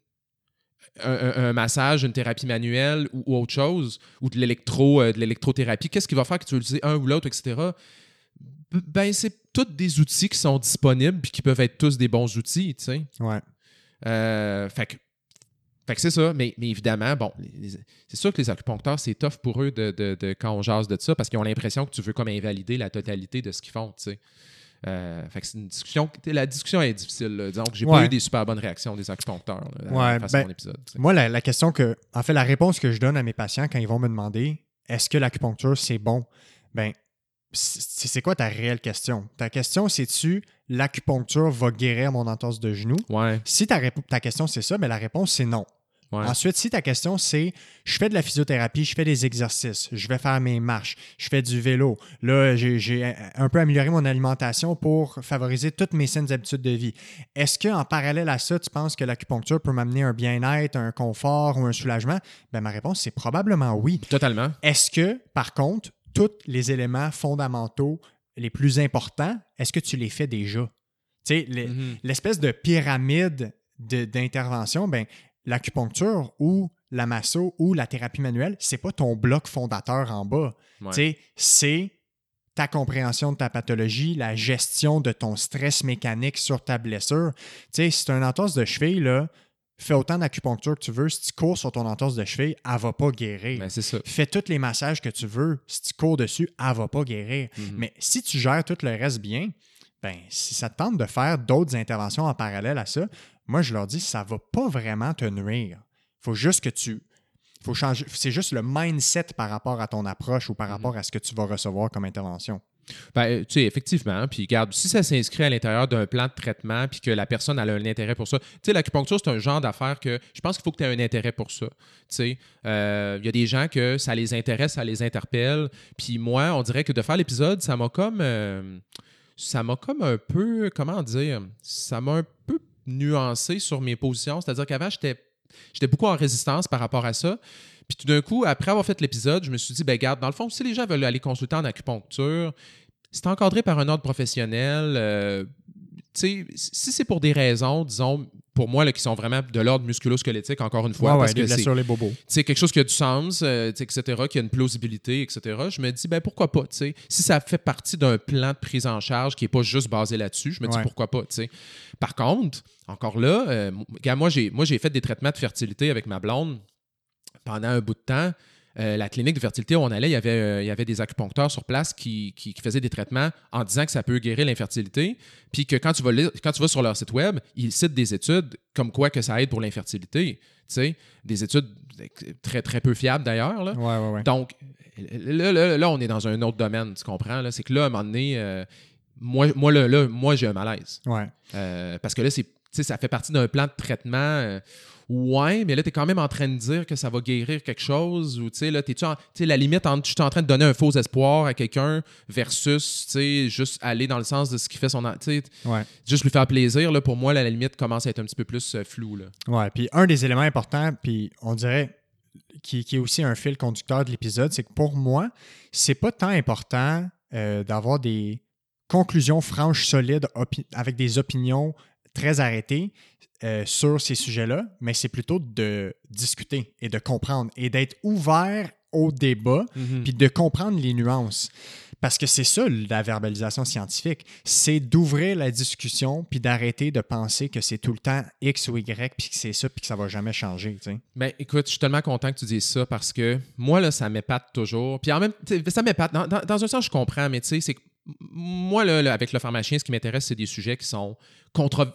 un, un- massage, une thérapie manuelle ou, ou autre chose, ou de l'électro, euh, de l'électrothérapie? Qu'est-ce qui va faire que tu vas utiliser un ou l'autre, etc.? Ben, c'est tous des outils qui sont disponibles puis qui peuvent être tous des bons outils, tu sais. Ouais. Euh, fait que, fait que c'est ça. Mais, mais évidemment, bon, c'est sûr que les acupuncteurs, c'est tough pour eux de, de- de- quand on jase de ça parce qu'ils ont l'impression que tu veux comme invalider la totalité de ce qu'ils font, tu sais. Euh, fait que c'est une discussion. La discussion est difficile. là. Donc, j'ai pas eu des super bonnes réactions des acupuncteurs là, Ouais, face à ben, mon épisode. tu sais. Moi, la, la question que. En fait, la réponse que je donne à mes patients quand ils vont me demander est-ce que l'acupuncture, c'est bon? Ben, c'est quoi ta réelle question? Ta question, c'est-tu l'acupuncture va guérir mon entorse de genou? Ouais, Si ta, ta question, c'est ça, mais la réponse, c'est non. ouais. Ensuite, si ta question, c'est je fais de la physiothérapie, je fais des exercices, je vais faire mes marches, je fais du vélo. Là, j'ai- un peu amélioré mon alimentation pour favoriser toutes mes saines habitudes de vie. Est-ce qu'en parallèle à ça, tu penses que l'acupuncture peut m'amener un bien-être, un confort ou un soulagement? Ben, ma réponse, c'est probablement oui. Totalement. Est-ce que, par contre, tous les éléments fondamentaux les plus importants, est-ce que tu les fais déjà? Tu sais, les- Mhm. l'espèce de pyramide de- d'intervention, ben, l'acupuncture ou la masso ou la thérapie manuelle, c'est pas ton bloc fondateur en bas. Ouais. Tu sais, C'est ta compréhension de ta pathologie, la gestion de ton stress mécanique sur ta blessure. Tu sais, si tu as une entorse de cheville, là, fais autant d'acupuncture que tu veux. Si tu cours sur ton entorse de cheville, elle va pas guérir. Ben, ça. Fais tous les massages que tu veux. Si tu cours dessus, elle va pas guérir. Mhm. Mais si tu gères tout le reste bien, ben, si ça te tente de faire d'autres interventions en parallèle à ça, moi, je leur dis, ça va pas vraiment te nuire. faut juste que tu. faut changer. C'est juste le mindset par rapport à ton approche ou par Mhm. rapport à ce que tu vas recevoir comme intervention. Ben, tu sais, effectivement. Puis, regarde, si ça s'inscrit à l'intérieur d'un plan de traitement, puis que la personne a un intérêt pour ça. Tu sais, l'acupuncture, c'est un genre d'affaire que je pense qu'il faut que tu aies un intérêt pour ça. Tu sais, Euh, il y a des gens que ça les intéresse, ça les interpelle. Puis, moi, on dirait que de faire l'épisode, ça m'a comme. euh, ça m'a comme un peu. Comment dire Ça m'a un peu nuancé sur mes positions. C'est-à-dire qu'avant, j'étais j'étais beaucoup en résistance par rapport à ça. Puis tout d'un coup, après avoir fait l'épisode, je me suis dit, ben garde, dans le fond, si les gens veulent aller consulter en acupuncture, c'est encadré par un ordre professionnel. euh, tu sais, si c'est pour des raisons, disons, pour moi, là, qui sont vraiment de l'ordre musculo-squelettique, encore une fois, Ouais, parce que c'est les bobos. quelque chose qui a du sens, euh, etc., qui a une plausibilité, etc., je me dis, ben pourquoi pas, tu sais. Si ça fait partie d'un plan de prise en charge qui n'est pas juste basé là-dessus, je me dis Ouais. pourquoi pas, tu sais. Par contre, encore là, euh, moi, j'ai fait des traitements de fertilité avec ma blonde pendant un bout de temps. Euh, la clinique de fertilité où on allait, il y avait, euh, il y avait des acupuncteurs sur place qui, qui- qui faisaient des traitements en disant que ça peut guérir l'infertilité. Puis que quand tu, vas quand tu vas sur leur site web, ils citent des études comme quoi que ça aide pour l'infertilité. Tu sais, des études très, très peu fiables d'ailleurs. là. Ouais, ouais, ouais. Donc, là, là, là, on est dans un autre domaine, tu comprends? là? C'est que là, à un moment donné, euh, moi, moi, là, là, moi j'ai un malaise. Ouais. Parce que là, c'est, ça fait partie d'un plan de traitement. Ouais, mais là, tu es quand même en train de dire que ça va guérir quelque chose. Ou, tu sais, là, t'es-tu en- tu sais, la limite entre, je suis en train de donner un faux espoir à quelqu'un versus, tu sais, juste aller dans le sens de ce qui fait son. en- Tu sais, Ouais. juste lui faire plaisir, là, pour moi, là, la limite commence à être un petit peu plus euh, floue, là. Ouais, puis un des éléments importants, puis on dirait qui, qui est aussi un fil conducteur de l'épisode, c'est que pour moi, c'est pas tant important euh, d'avoir des conclusions franches, solides, avec des opinions très arrêtées euh, sur ces sujets-là, mais c'est plutôt de discuter et de comprendre et d'être ouvert au débat, puis de comprendre les nuances. Parce que c'est ça la verbalisation scientifique, c'est d'ouvrir la discussion puis d'arrêter de penser que c'est tout le temps X ou Y puis que c'est ça puis que ça va jamais changer. tu sais. Ben, écoute, je suis tellement content que tu dises ça parce que moi, là, ça m'épate toujours. Puis en même sais, ça m'épate. Dans, dans- dans un sens, je comprends, mais tu sais, c'est moi, là, là, avec le pharmacien, ce qui m'intéresse, c'est des sujets qui sont,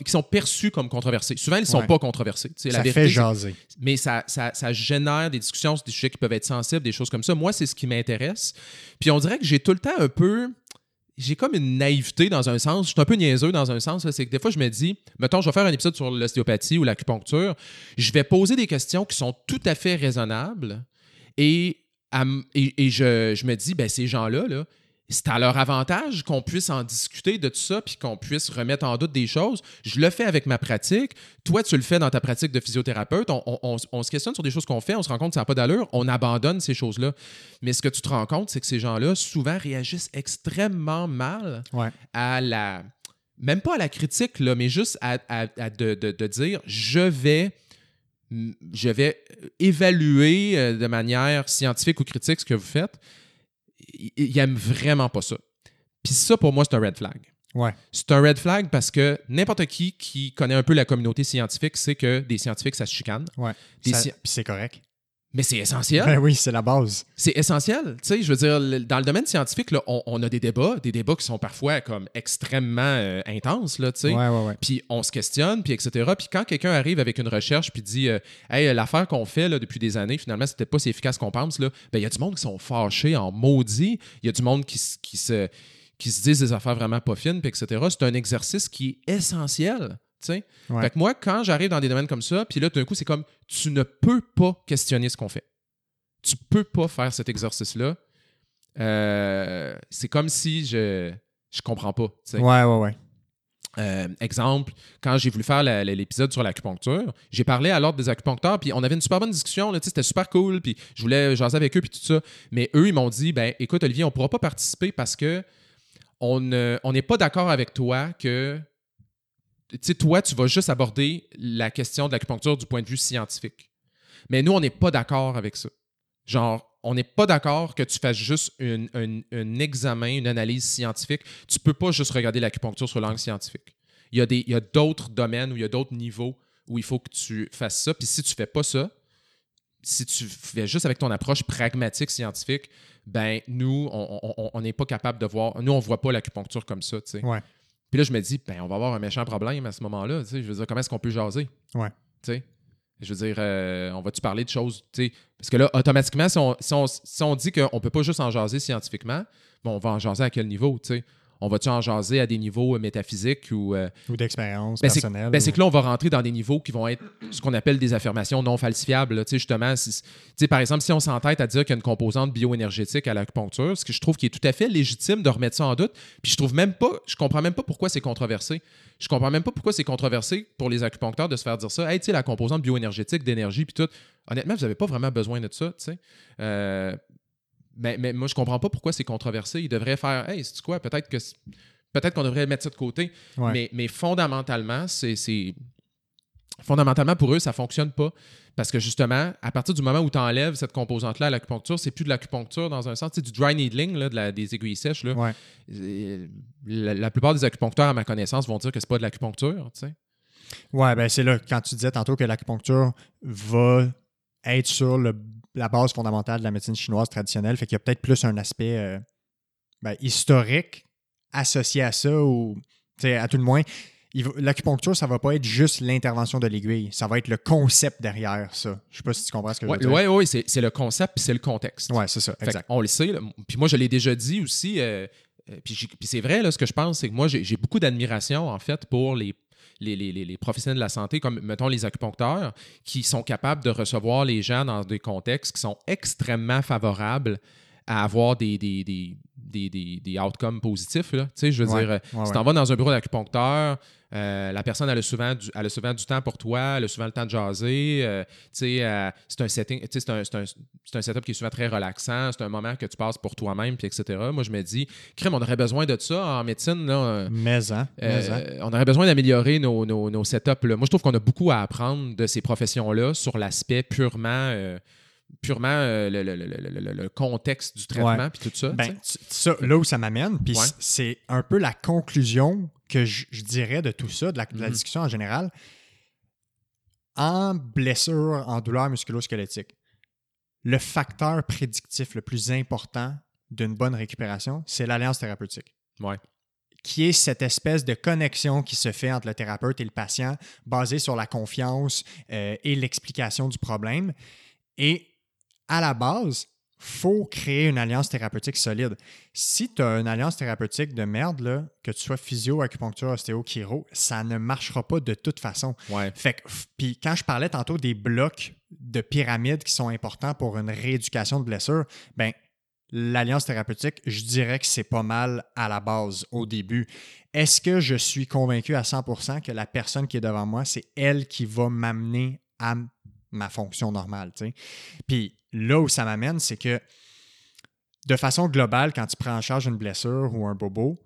qui sont perçus comme controversés. Souvent, ils ne sont Ouais. pas controversés. La Ça vérité, fait jaser. mais ça, ça, ça génère des discussions sur des sujets qui peuvent être sensibles, des choses comme ça. Moi, c'est ce qui m'intéresse. Puis on dirait que j'ai tout le temps un peu. J'ai comme une naïveté dans un sens. Je suis un peu niaiseux dans un sens. là. C'est que des fois, je me dis, mettons, je vais faire un épisode sur l'ostéopathie ou l'acupuncture. Je vais poser des questions qui sont tout à fait raisonnables. Et, et, et je, je me dis, ben, ces gens-là, là, c'est à leur avantage qu'on puisse en discuter de tout ça puis qu'on puisse remettre en doute des choses. Je le fais avec ma pratique. Toi, tu le fais dans ta pratique de physiothérapeute. On, on- on- on se questionne sur des choses qu'on fait, on se rend compte que ça n'a pas d'allure, on abandonne ces choses-là. Mais ce que tu te rends compte, c'est que ces gens-là, souvent, réagissent extrêmement mal Ouais. à la. Même pas à la critique, là, mais juste à, à- à de, de- de dire je vais. Je vais évaluer euh, de manière scientifique ou critique ce que vous faites. Ils aiment vraiment pas ça. Puis ça, pour moi, c'est un red flag. Ouais. C'est un red flag parce que n'importe qui qui connaît un peu la communauté scientifique sait que des scientifiques, ça se chicane. Ouais. Puis c'est correct. Mais c'est essentiel. Ben oui, c'est la base. C'est essentiel. Tu sais, je veux dire, dans le domaine scientifique, là, on, on a des débats, des débats qui sont parfois comme extrêmement euh, intenses, là, tu sais. Ouais, ouais, ouais. Puis on se questionne, puis etc. Puis quand quelqu'un arrive avec une recherche puis dit euh, Hey, l'affaire qu'on fait là, depuis des années, finalement, c'était pas si efficace qu'on pense, là, ben il y a du monde qui sont fâchés en maudit. Il y a du monde qui, qui se qui se disent des affaires vraiment pas fines, puis etc. C'est un exercice qui est essentiel. Ouais. Fait que moi, quand j'arrive dans des domaines comme ça, puis là, tout d'un coup, c'est comme tu ne peux pas questionner ce qu'on fait. Tu peux pas faire cet exercice-là. Euh, c'est comme si je je comprends pas. Ouais, ouais, ouais. Euh, exemple, quand j'ai voulu faire l'épisode sur l'acupuncture, j'ai parlé à l'ordre des acupuncteurs, puis on avait une super bonne discussion, c'était super cool, puis je voulais jaser avec eux, puis tout ça. Mais eux, ils m'ont dit, ben écoute, Olivier, on pourra pas participer parce que on ne- on n'est pas d'accord avec toi que, tu sais, toi, tu vas juste aborder la question de l'acupuncture du point de vue scientifique. Mais nous, on n'est pas d'accord avec ça. Genre, on n'est pas d'accord que tu fasses juste un, examen, une analyse scientifique. Tu peux pas juste regarder l'acupuncture sur l'angle scientifique. Il y a, d'autres domaines où il y a d'autres niveaux où il faut que tu fasses ça. Puis si tu fais pas ça, si tu fais juste avec ton approche pragmatique scientifique, ben nous, on- n'est pas capable de voir. Nous, on voit pas l'acupuncture comme ça, tu sais. Ouais. Puis là, je me dis, ben, on va avoir un méchant problème à ce moment-là. tu sais. Je veux dire, comment est-ce qu'on peut jaser? Ouais. Tu sais? Je veux dire, euh, on va-tu parler de choses, tu sais? Parce que là, automatiquement, si on, si on, si on dit qu'on ne peut pas juste en jaser scientifiquement, bon, on va en jaser à quel niveau, tu sais? On va-tu en jaser à des niveaux euh, métaphysiques ou... euh, Ou d'expérience ben, c'est personnelle. ben, c'est que là, on va rentrer dans des niveaux qui vont être ce qu'on appelle des affirmations non falsifiables. là. Justement, si- par exemple, si on s'entête à dire qu'il y a une composante bioénergétique à l'acupuncture, ce que je trouve qui est tout à fait légitime de remettre ça en doute, puis je trouve même pas, je comprends même pas pourquoi c'est controversé. Je comprends même pas pourquoi c'est controversé pour les acupuncteurs de se faire dire ça. Hey, tu sais, la composante bioénergétique d'énergie, puis tout. Honnêtement, vous n'avez pas vraiment besoin de ça, tu sais. Euh, mais, mais moi, je comprends pas pourquoi c'est controversé. Ils devraient faire, hey, c'est quoi, peut-être que. Peut-être qu'on devrait mettre ça de côté. Ouais. Mais, mais fondamentalement, c'est. Fondamentalement, pour eux, ça fonctionne pas. Parce que justement, à partir du moment où tu enlèves cette composante-là à l'acupuncture, c'est plus de l'acupuncture dans un sens. C'est du dry needling, là, de la- des aiguilles sèches. Là. Ouais. La, la plupart des acupuncteurs, à ma connaissance, vont dire que c'est pas de l'acupuncture. Ouais, ben c'est là, quand tu disais tantôt que l'acupuncture va être sur le- la base fondamentale de la médecine chinoise traditionnelle, fait qu'il y a peut-être plus un aspect euh, ben, historique associé à ça, ou tu sais, à tout le moins, l'acupuncture, ça va pas être juste l'intervention de l'aiguille, ça va être le concept derrière ça. Je sais pas si tu comprends ce que Ouais, je veux dire. ouais, ouais, c'est le concept puis c'est le contexte. Ouais, c'est ça, exact. On le sait. Puis moi, je l'ai déjà dit aussi. euh, euh, puis c'est vrai, là, ce que je pense, c'est que moi, j'ai beaucoup d'admiration, en fait, pour les, les, les- les- professionnels de la santé, comme, mettons, les acupuncteurs, qui sont capables de recevoir les gens dans des contextes qui sont extrêmement favorables à avoir des, des, des, des, des- des outcomes positifs. Là. Tu sais, je veux Ouais, dire, ouais, si ouais. t'en vas dans un bureau d'acupuncteur, euh, la personne elle a, souvent du, elle a souvent du temps pour toi, elle a souvent le temps de jaser. euh, euh, c'est un setting, tu sais, c'est un, c'est un- c'est un setup qui est souvent très relaxant. C'est un moment que tu passes pour toi-même, puis etc. Moi, je me dis, crème, on aurait besoin de ça en médecine. Là, euh, Mais, hein, mais, hein. euh, on aurait besoin d'améliorer nos, nos, nos setups. là. Moi, je trouve qu'on a beaucoup à apprendre de ces professions-là sur l'aspect purement, euh, purement euh, le, le- le- le- le- le contexte du traitement puis tout ça. Ben, ça, là où ça m'amène, puis Ouais. c'est un peu la conclusion que je, je dirais de tout ça, de la, de la Mhm. discussion en général. En blessure, en douleur musculo-squelettique, le facteur prédictif le plus important d'une bonne récupération, c'est l'alliance thérapeutique. Ouais. Qui est cette espèce de connexion qui se fait entre le thérapeute et le patient, basée sur la confiance euh, et l'explication du problème. Et à la base, faut créer une alliance thérapeutique solide. Si tu as une alliance thérapeutique de merde, là, que tu sois physio, acupuncture, ostéo, chiro, ça ne marchera pas de toute façon. Ouais. Fait puis quand je parlais tantôt des blocs de pyramide qui sont importants pour une rééducation de blessure, ben l'alliance thérapeutique, je dirais que c'est pas mal à la base au début. Est-ce que je suis convaincu à 100% que la personne qui est devant moi, c'est elle qui va m'amener à ma fonction normale? Puis là où ça m'amène, c'est que de façon globale, quand tu prends en charge une blessure ou un bobo,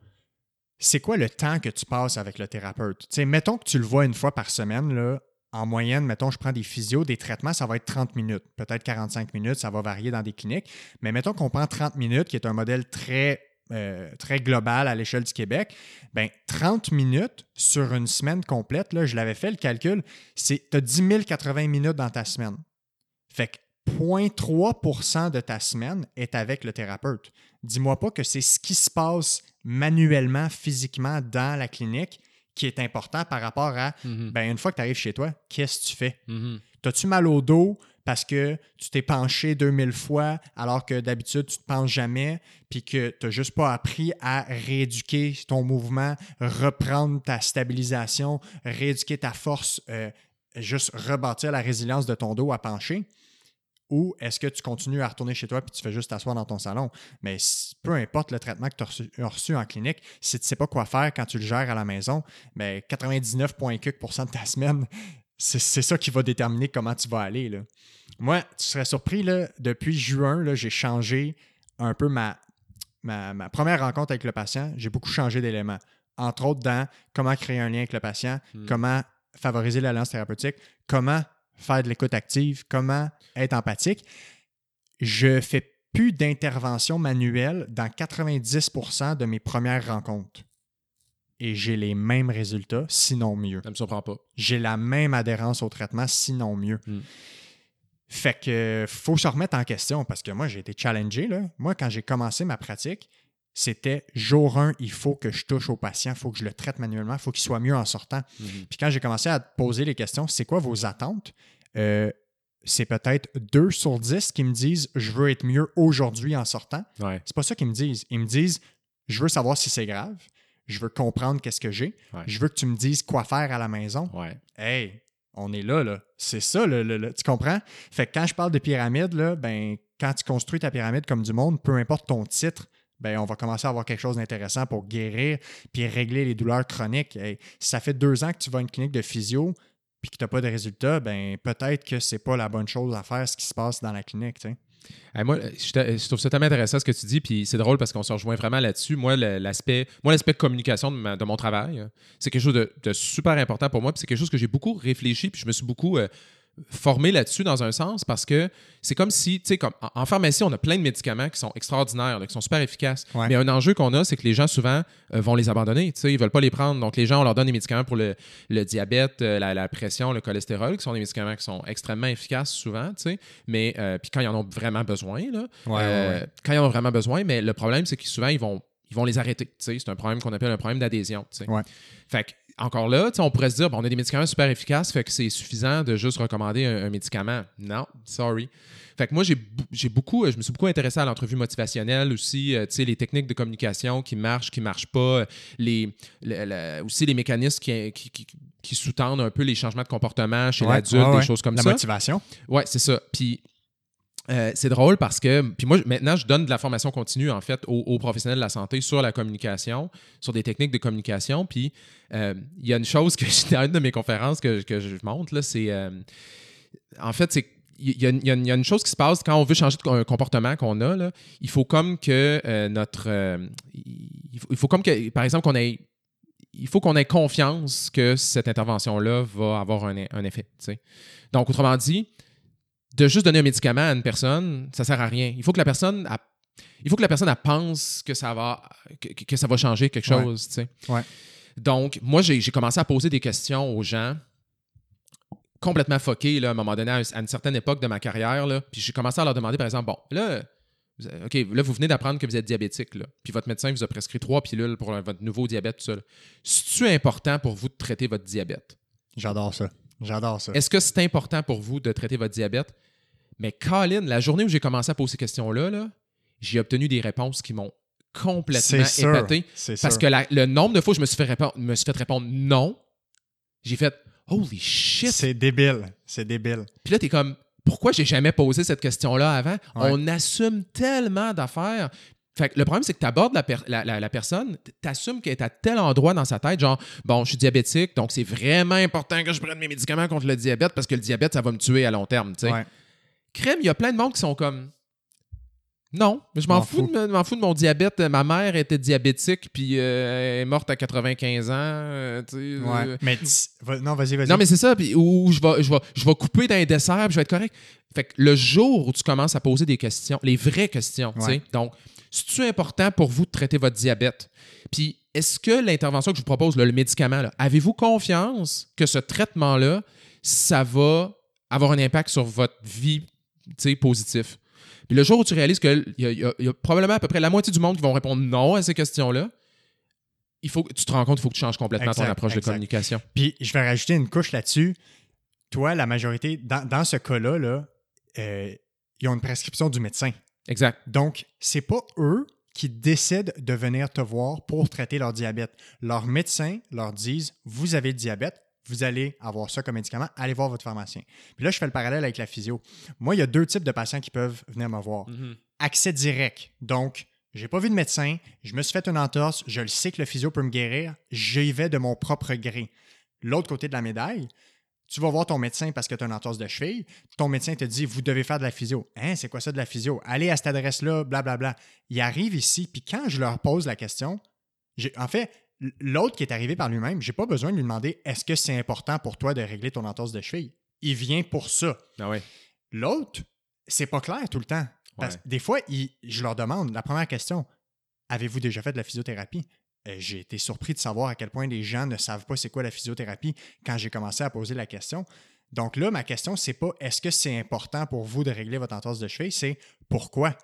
c'est quoi le temps que tu passes avec le thérapeute? Mettons que tu le vois une fois par semaine, là, en moyenne, mettons, je prends des physios, des traitements, ça va être 30 minutes, peut-être 45 minutes, ça va varier dans des cliniques. Mais mettons qu'on prend 30 minutes, qui est un modèle très euh, très global à l'échelle du Québec, ben 30 minutes sur une semaine complète, là, je l'avais fait le calcul, c'est tu as 10 080 minutes dans ta semaine. Fait que 0.3% de ta semaine est avec le thérapeute. Dis-moi pas que c'est ce qui se passe manuellement, physiquement dans la clinique qui est important par rapport à, Mhm. ben, une fois que tu arrives chez toi, qu'est-ce que tu fais? Mhm. T'as-tu mal au dos? Parce que tu t'es penché 2000 fois alors que d'habitude tu te penches jamais, puis que tu n'as juste pas appris à rééduquer ton mouvement, reprendre ta stabilisation, rééduquer ta force, euh, juste rebâtir la résilience de ton dos à pencher? Ou est-ce que tu continues à retourner chez toi puis tu fais juste t'asseoir dans ton salon? Mais peu importe le traitement que tu as reçu, as reçu en clinique, si tu ne sais pas quoi faire quand tu le gères à la maison, ben 99,4% de ta semaine, c'est ça qui va déterminer comment tu vas aller. Là. Moi, tu serais surpris, là, depuis juin, j'ai changé un peu ma, ma, ma première rencontre avec le patient. J'ai beaucoup changé d'éléments. Entre autres, dans comment créer un lien avec le patient, Hmm. comment favoriser l'alliance thérapeutique, comment faire de l'écoute active, comment être empathique. Je fais plus d'intervention manuelle dans 90% de mes premières rencontres. Et j'ai les mêmes résultats, sinon mieux Ça me surprend pas. j'ai la même adhérence au traitement, sinon mieux. Mm. Fait que faut se remettre en question parce que moi, j'ai été challengé. Là. Moi, quand j'ai commencé ma pratique, c'était jour 1, il faut que je touche au patient, il faut que je le traite manuellement, il faut qu'il soit mieux en sortant. Mhm. Puis quand j'ai commencé à poser les questions, c'est quoi vos attentes? Euh, c'est peut-être 2 sur 10 qui me disent je veux être mieux aujourd'hui en sortant. Ouais. C'est pas ça qu'ils me disent. Ils me disent je veux savoir si c'est grave, je veux comprendre qu'est-ce que j'ai, Ouais. je veux que tu me dises quoi faire à la maison. Ouais. Hey, on est là, là. C'est ça, le, le- le- tu comprends? Fait que quand je parle de pyramide, là, ben, quand tu construis ta pyramide comme du monde, peu importe ton titre, ben, on va commencer à avoir quelque chose d'intéressant pour guérir puis régler les douleurs chroniques. Hey, si ça fait deux ans que tu vas à une clinique de physio puis que tu n'as pas de résultat, ben, peut-être que c'est pas la bonne chose à faire ce qui se passe dans la clinique. Moi, je, trouve ça tellement intéressant ce que tu dis, puis c'est drôle parce qu'on se rejoint vraiment là-dessus. Moi, l'aspect, moi, l'aspect communication de, mon travail, euh, c'est quelque chose de, de super important pour moi, puis c'est quelque chose que j'ai beaucoup réfléchi, puis je me suis beaucoup euh, formé là-dessus dans un sens parce que c'est comme si, tu sais, comme en, pharmacie, on a plein de médicaments qui sont extraordinaires, là, qui sont super efficaces. Ouais. Mais un enjeu qu'on a, c'est que les gens souvent euh, vont les abandonner. Tu sais, ils veulent pas les prendre. Donc les gens, on leur donne des médicaments pour le, le diabète, euh, la, la pression, le cholestérol, qui sont des médicaments qui sont extrêmement efficaces souvent. Tu sais, mais euh, puis quand ils en ont vraiment besoin, là, quand ils en ont vraiment besoin, mais le problème, c'est que souvent, ils vont, ils vont les arrêter. tu sais. C'est un problème qu'on appelle un problème d'adhésion. tu sais. Ouais. Fait que, encore là, on pourrait se dire, bon, on a des médicaments super efficaces, fait que c'est suffisant de juste recommander un, un médicament. Non, sorry. Fait que moi, j'ai beaucoup, je me suis beaucoup intéressé à l'entrevue motivationnelle aussi, euh, tu sais, les techniques de communication qui marchent, qui marchent pas, les, le- le- aussi les mécanismes qui, qui, qui- qui sous-tendent un peu les changements de comportement chez Ouais, l'adulte, ouais, des ouais. choses comme La ça. motivation. Ouais, c'est ça. Puis euh, c'est drôle parce que, puis moi, maintenant, je donne de la formation continue, en fait, aux, professionnels de la santé sur la communication, sur des techniques de communication. Puis euh, il y a une chose que <laughs> j'étais à une de mes conférences que, je montre, là, c'est. euh, en fait, c'est. Il y, a une, chose qui se passe quand on veut changer un comportement qu'on a. Il faut comme que notre. il, faut, comme que, par exemple, qu'on ait. Il faut qu'on ait confiance que cette intervention-là va avoir un, effet. Donc, autrement dit, de juste donner un médicament à une personne, ça sert à rien. Il faut que la personne, il faut que la personne pense que ça va, que, que ça va changer quelque Ouais. chose. tu sais. Ouais. Donc, moi, j'ai commencé à poser des questions aux gens complètement foqués là, à un moment donné, à un- à une certaine époque de ma carrière. Là, puis j'ai commencé à leur demander, par exemple, bon, là, vous- OK, là, vous venez d'apprendre que vous êtes diabétique, là, puis votre médecin vous a prescrit trois pilules pour votre nouveau diabète, tout ça. C'est-tu important pour vous de traiter votre diabète? J'adore ça. J'adore ça. Est-ce que c'est important pour vous de traiter votre diabète? Mais Colin, la journée où j'ai commencé à poser ces questions-là, là, j'ai obtenu des réponses qui m'ont complètement sûr. épaté. Parce sûr. que la- le nombre de fois où je me suis fait répondre, me suis fait répondre non, j'ai fait Holy shit! C'est débile. C'est débile. Puis là, t'es comme Pourquoi j'ai jamais posé cette question-là avant? Ouais. On assume tellement d'affaires. Fait que le problème, c'est que tu abordes la, per- la, la- la personne, tu assumes qu'elle est à tel endroit dans sa tête, genre, bon, je suis diabétique, donc c'est vraiment important que je prenne mes médicaments contre le diabète parce que le diabète, ça va me tuer à long terme. tu sais. Ouais. Crème, il y a plein de monde qui sont comme. Non, mais je m'en M'en fous, de, m'en fous de mon diabète. Ma mère était diabétique, puis euh, elle est morte à 95 ans. euh, tu sais, Ouais. euh, Mais va- non, vas-y, vas-y. non, mais c'est ça. Puis, ou je vais, je, vais, je vais couper dans les desserts, puis je vais être correct. Fait que le jour où tu commences à poser des questions, les vraies questions, tu sais, donc, c'est-tu important pour vous de traiter votre diabète? Puis, est-ce que l'intervention que je vous propose, là, le médicament, avez-vous confiance que ce traitement-là, ça va avoir un impact sur votre vie positif? Puis le jour où tu réalises qu'il y, a- y y probablement à peu près la moitié du monde qui vont répondre non à ces questions-là, il faut que tu te rends compte qu'il faut que tu changes complètement ton Exact, approche de communication. Puis je vais rajouter une couche là-dessus. Toi, la majorité, dans, dans ce cas-là, là, euh, ils ont une prescription du médecin. Exact. Donc, c'est pas eux qui décident de venir te voir pour traiter leur diabète. Leurs médecins leur disent Vous avez le diabète, vous allez avoir ça comme médicament, allez voir votre pharmacien. Puis là, je fais le parallèle avec la physio. Moi, il y a deux types de patients qui peuvent venir me voir. Accès direct. Donc, j'ai pas vu de médecin, je me suis fait une entorse, je le sais que le physio peut me guérir, j'y vais de mon propre gré. L'autre côté de la médaille, tu vas voir ton médecin parce que tu as une entorse de cheville. Ton médecin te dit Vous devez faire de la physio. Hein, c'est quoi ça de la physio? Allez à cette adresse-là, blablabla. Il arrive ici, puis quand je leur pose la question, en fait, l'autre qui est arrivé par lui-même, j'ai pas besoin de lui demander Est-ce que c'est important pour toi de régler ton entorse de cheville? Il vient pour ça. Ah ouais. L'autre, c'est pas clair tout le temps. Parce Ouais. des fois, ils- je leur demande la première question Avez-vous déjà fait de la physiothérapie? J'ai été surpris de savoir à quel point les gens ne savent pas c'est quoi la physiothérapie quand j'ai commencé à poser la question. Donc là, ma question, c'est pas est-ce que c'est important pour vous de régler votre entorse de cheville, c'est pourquoi?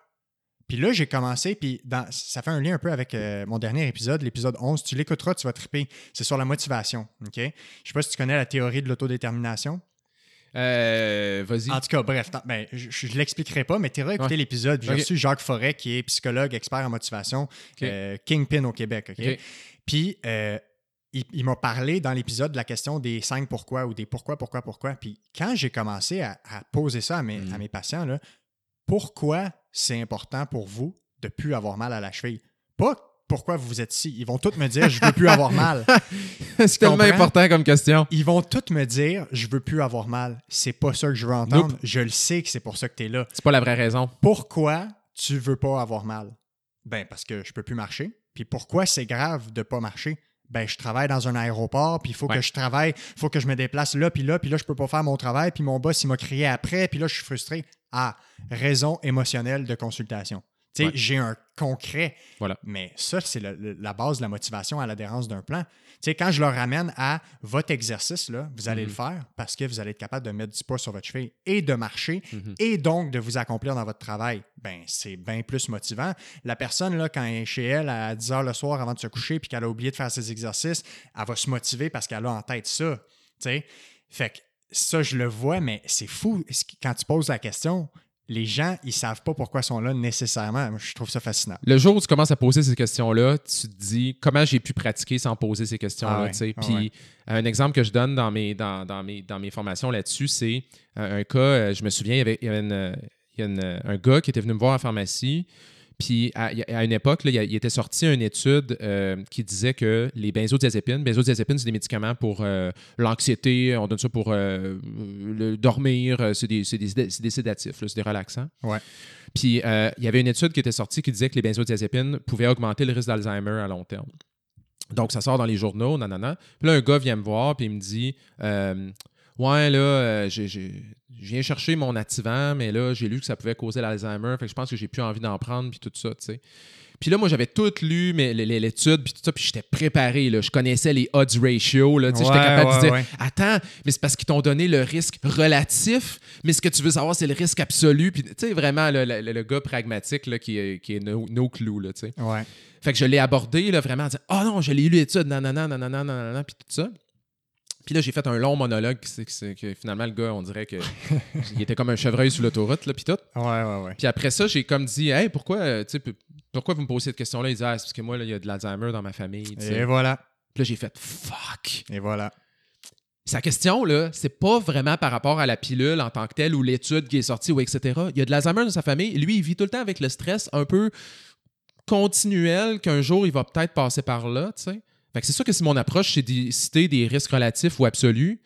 Puis là, j'ai commencé, puis ça fait un lien un peu avec euh, mon dernier épisode, l'épisode 11. Tu l'écouteras, tu vas triper. C'est sur la motivation. OK? Je sais pas si tu connais la théorie de l'autodétermination. Euh, Vas-y. En tout cas, bref, ben, je ne l'expliquerai pas, mais tu iras écouter Ouais. l'épisode. J'ai Ok. reçu Jacques Forêt, qui est psychologue, expert en motivation, euh, Kingpin au Québec. Puis, euh, il, il m'a parlé dans l'épisode de la question des cinq pourquoi ou des pourquoi, pourquoi, pourquoi. Puis, quand j'ai commencé à, à poser ça à mes, Mm. à mes patients, là, pourquoi c'est important pour vous de ne plus avoir mal à la cheville? Pas pourquoi vous êtes ici. Ils vont tous me dire je veux plus avoir mal. <laughs> c'est tellement important comme question. Ils vont tous me dire je veux plus avoir mal. C'est pas ça que je veux entendre. Je le sais que c'est pour ça que tu es là. C'est pas la vraie raison. Pourquoi tu veux pas avoir mal? Ben, parce que je peux plus marcher. Puis pourquoi c'est grave de pas marcher? Ben, je travaille dans un aéroport, puis il faut Ouais. que je travaille, il faut que je me déplace là, puis là, puis là, je peux pas faire mon travail, puis mon boss, il m'a crié après, puis là, je suis frustré. Ah, raison émotionnelle de consultation. Ouais. j'ai un concret. Voilà. Mais ça, c'est le- le- la base de la motivation à l'adhérence d'un plan. Tu sais, quand je leur ramène à votre exercice, là, vous allez Mhm. le faire parce que vous allez être capable de mettre du poids sur votre cheville et de marcher Mhm. et donc de vous accomplir dans votre travail. Ben, c'est bien plus motivant. La personne, là, quand elle est chez elle à 10 heures le soir avant de se coucher puis qu'elle a oublié de faire ses exercices, elle va se motiver parce qu'elle a en tête ça. Tu sais? Fait que ça, je le vois, mais c'est fou. Quand tu poses la question, les gens, ils savent pas pourquoi ils sont là nécessairement. Je trouve ça fascinant. Le jour où tu commences à poser ces questions-là, tu te dis comment j'ai pu pratiquer sans poser ces questions-là. Ah sais? ah Puis ouais. un exemple que je donne dans mes, dans, dans mes, dans mes formations là-dessus, c'est euh, un cas, euh, je me souviens, il y avait, il y avait une, euh, il y a une, un gars qui était venu me voir en pharmacie. Puis à, à une époque, là, il, était sorti une étude euh, qui disait que les benzodiazépines, benzodiazépines, c'est des médicaments pour euh, l'anxiété, on donne ça pour euh, le dormir, c'est des, c'est des- c'est des sédatifs, c'est des relaxants. Ouais. Puis il y avait une étude qui était sortie qui disait que les benzodiazépines pouvaient augmenter le risque d'Alzheimer à long terme. Donc, ça sort dans les journaux, nanana. Puis là, un gars vient me voir, puis il me dit Ouais, là, euh, j'ai- j'ai- je viens chercher mon activant, mais là, j'ai lu que ça pouvait causer l'Alzheimer, fait que je pense que j'ai plus envie d'en prendre, puis tout ça, tu sais. Puis là, moi, j'avais tout lu, mais l'étude, puis tout ça, puis j'étais préparé, là. Je connaissais les odds ratio, là. Tu sais, j'étais capable ouais, de dire ouais. Attends, mais c'est parce qu'ils t'ont donné le risque relatif, mais ce que tu veux savoir, c'est le risque absolu. Puis, tu sais, vraiment, là, le, le- le gars pragmatique, là, qui est, qui est no, no clue, là, tu sais. Ouais. Fait que je l'ai abordé là, vraiment en disant Ah non, je l'ai lu l'étude, nanana, nanana, nanana, puis tout ça. Puis là, j'ai fait un long monologue, que, finalement, le gars, on dirait que <laughs> il était comme un chevreuil sur l'autoroute, là, puis tout. Ouais, ouais, ouais. Puis après ça, j'ai comme dit Hey, pourquoi, euh, pourquoi vous me posez cette question-là? Il dit Ah, c'est parce que moi, là, il y a de l'Alzheimer dans ma famille. Et voilà. Puis là, j'ai fait Fuck Et voilà. Sa question, là, c'est pas vraiment par rapport à la pilule en tant que telle ou l'étude qui est sortie ou etc. Il y a de l'Alzheimer dans sa famille. Lui, il vit tout le temps avec le stress un peu continuel qu'un jour, il va peut-être passer par là, tu sais. C'est sûr que si mon approche, c'est de citer des risques relatifs ou absolus,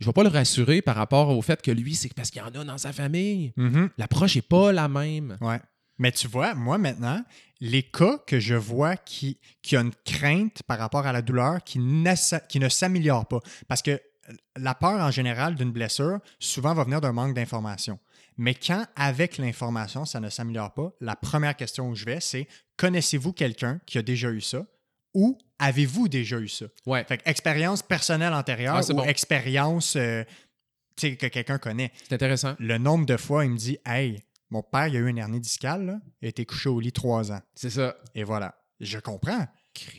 je vais pas le rassurer par rapport au fait que lui, c'est parce qu'il y en a dans sa famille. Mhm. L'approche est pas la même. Ouais. Mais tu vois, moi maintenant, les cas que je vois qui, qui ont une crainte par rapport à la douleur qui, qui ne s'améliore pas, parce que la peur en général d'une blessure, souvent va venir d'un manque d'information. Mais quand, avec l'information, ça ne s'améliore pas, la première question où je vais, c'est connaissez-vous quelqu'un qui a déjà eu ça? Ou avez-vous déjà eu ça? Ouais. Fait que expérience personnelle antérieure Ah, ou bon. expérience euh, que quelqu'un connaît. C'est intéressant. Le nombre de fois, il me dit Hey, mon père, il a eu une hernie discale, là, il a été couché au lit trois ans. C'est ça. Et voilà. Je comprends.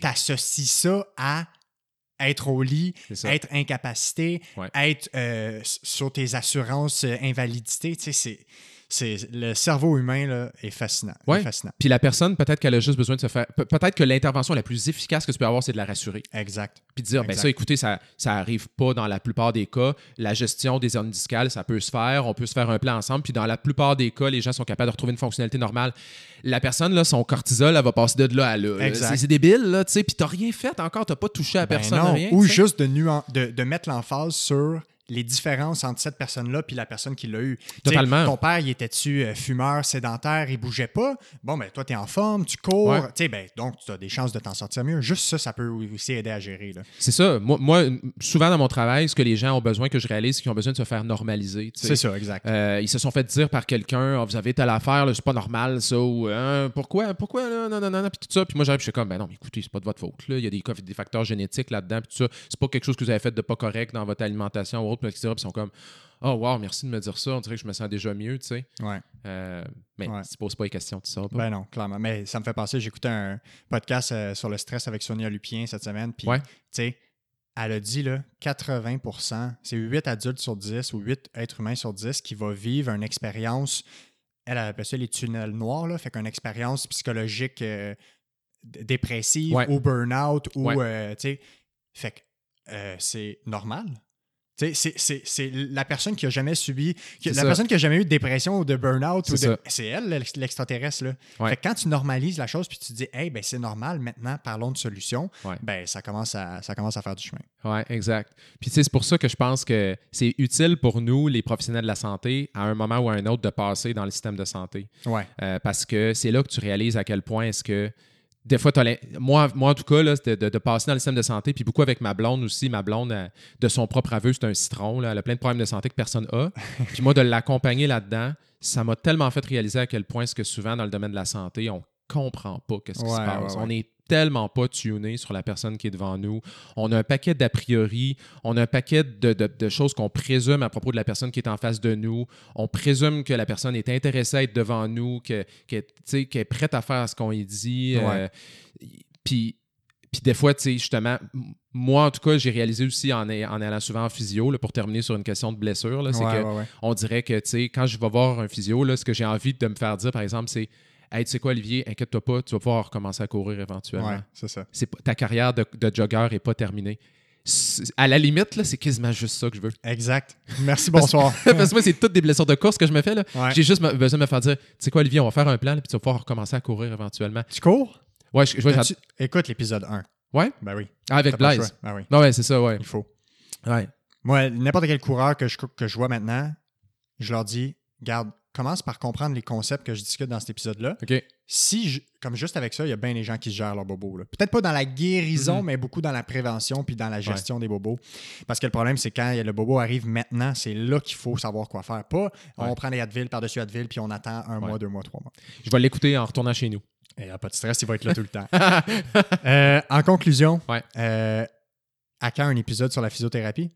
T'associes ça à être au lit, être incapacité, Ouais. être euh, sur tes assurances euh, invalidité. Tu sais, c'est, c'est, le cerveau humain là, est fascinant. Il est Ouais. fascinant. Puis la personne, peut-être qu'elle a juste besoin de se faire. pe- Peut-être que l'intervention la plus efficace que tu peux avoir, c'est de la rassurer. Exact. Puis de dire, ben ça, écoutez, ça, ça arrive pas dans la plupart des cas. La gestion des hernies discales, ça peut se faire. On peut se faire un plan ensemble. Puis dans la plupart des cas, les gens sont capables de retrouver une fonctionnalité normale. La personne, là, son cortisol, elle va passer de là à là. Exact. C'est- C'est débile, là, tu sais. Puis t'as rien fait encore. T'as pas touché à Ben personne, non. rien. Ou juste de, nuan- de, de mettre l'emphase sur les différences entre cette personne-là puis la personne qui l'a eu. Totalement. ton père, il était-tu euh, fumeur, sédentaire, il bougeait pas? Bon, ben toi, tu es en forme, tu cours. Ouais. Tu sais, ben, donc, tu as des chances de t'en sortir mieux. Juste ça, ça peut aussi aider à gérer. Là. C'est ça. Moi, moi, souvent dans mon travail, ce que les gens ont besoin que je réalise, c'est qu'ils ont besoin de se faire normaliser. C'est ça, exact. Euh, ils se sont fait dire par quelqu'un Ah, vous avez telle affaire c'est pas normal ça ou Hein, pourquoi pourquoi là, non non non non puis tout ça puis moi j'arrive je suis comme ben non mais écoutez c'est pas de votre faute là il y a des, des facteurs génétiques là-dedans puis tout ça c'est pas quelque chose que vous avez fait de pas correct dans votre alimentation ou ils sont comme oh wow merci de me dire ça on dirait que je me sens déjà mieux tu sais Ouais. Euh, mais Ouais. tu poses pas les questions tu sais pas Ben non, clairement. Mais ça me fait penser, j'écoutais un podcast euh, sur le stress avec Sonia Lupien cette semaine. Puis, Ouais. tu sais, elle a dit là, 80 c'est 8 adultes sur 10 ou 8 êtres humains sur 10 qui vont vivre une expérience. Elle appelle ça les tunnels noirs, là, fait qu'une expérience psychologique euh, dépressive Ouais. ou burn-out ou, tu sais, fait que c'est normal. C'est- la personne qui a jamais subi, qui- la ça. personne qui a jamais eu de dépression ou de burn-out, ou C'est elle l'ex- l'extraterrestre. Là. Ouais. Fait que quand tu normalises la chose puis tu te dis, hey, ben c'est normal, maintenant parlons de solutions, Ouais. ben ça commence, à, ça commence à faire du chemin. Ouais, exact. Puis c'est pour ça que je pense que c'est utile pour nous, les professionnels de la santé, à un moment ou à un autre, de passer dans le système de santé. Ouais. Euh, parce que c'est là que tu réalises à quel point est-ce que des fois, moi, moi, en tout cas, là, de, de passer dans le système de santé, puis beaucoup avec ma blonde aussi. Ma blonde, euh, de son propre aveu, c'est un citron. Là, elle a plein de problèmes de santé que personne n'a. <laughs> puis moi, de l'accompagner là-dedans, ça m'a tellement fait réaliser à quel point est-ce que souvent, dans le domaine de la santé, on comprend pas qu'est-ce qui se passe. ouais, ouais. On est tellement pas tuné sur la personne qui est devant nous. On a un paquet d'a priori, on a un paquet de, de- de choses qu'on présume à propos de la personne qui est en face de nous. On présume que la personne est intéressée à être devant nous, que- que, qu'elle est prête à faire ce qu'on lui dit. euh, puis, des fois, tu sais, justement, moi, en tout cas, j'ai réalisé aussi en, allant souvent en physio, là, pour terminer sur une question de blessure, c'est Ouais, que ouais, ouais. on dirait que, tu sais, quand je vais voir un physio, là, ce que j'ai envie de me faire dire, par exemple, c'est Hey, tu sais quoi, Olivier, inquiète-toi pas, tu vas pouvoir recommencer à courir éventuellement. Ouais, c'est ça. Pas- ta carrière de, de jogger n'est pas terminée. À la limite, là, c'est quasiment juste ça que je veux. Exact. Merci, <laughs> bonsoir. Parce que moi, c'est toutes des blessures de course que je me fais. Là. Ouais. J'ai juste besoin de me faire dire, tu sais quoi, Olivier, on va faire un plan, là, puis tu vas pouvoir recommencer à courir éventuellement. tu cours? Ouais, je, je- As-tu- Écoute l'épisode 1. ouais? Ben oui. Ah, avec Blaise. Ben oui, Non, ouais, c'est ça, ouais. il faut. ouais. Moi, n'importe quel coureur que je, que je vois maintenant, je leur dis, garde, commence par comprendre les concepts que je discute dans cet épisode-là. Si, je- comme juste avec ça, il y a bien des gens qui se gèrent leurs bobos. Peut-être pas dans la guérison, Mhm. mais beaucoup dans la prévention puis dans la gestion des bobos. Parce que le problème, c'est quand le bobo arrive maintenant, c'est là qu'il faut savoir quoi faire. Pas on Ouais. prend des Advil par-dessus Advil puis on attend un Ouais. mois, deux mois, trois mois. Je vais l'écouter en retournant chez nous. Et là, pas de stress, il va être là tout le temps. <laughs> Euh, en conclusion, euh, à quand un épisode sur la physiothérapie?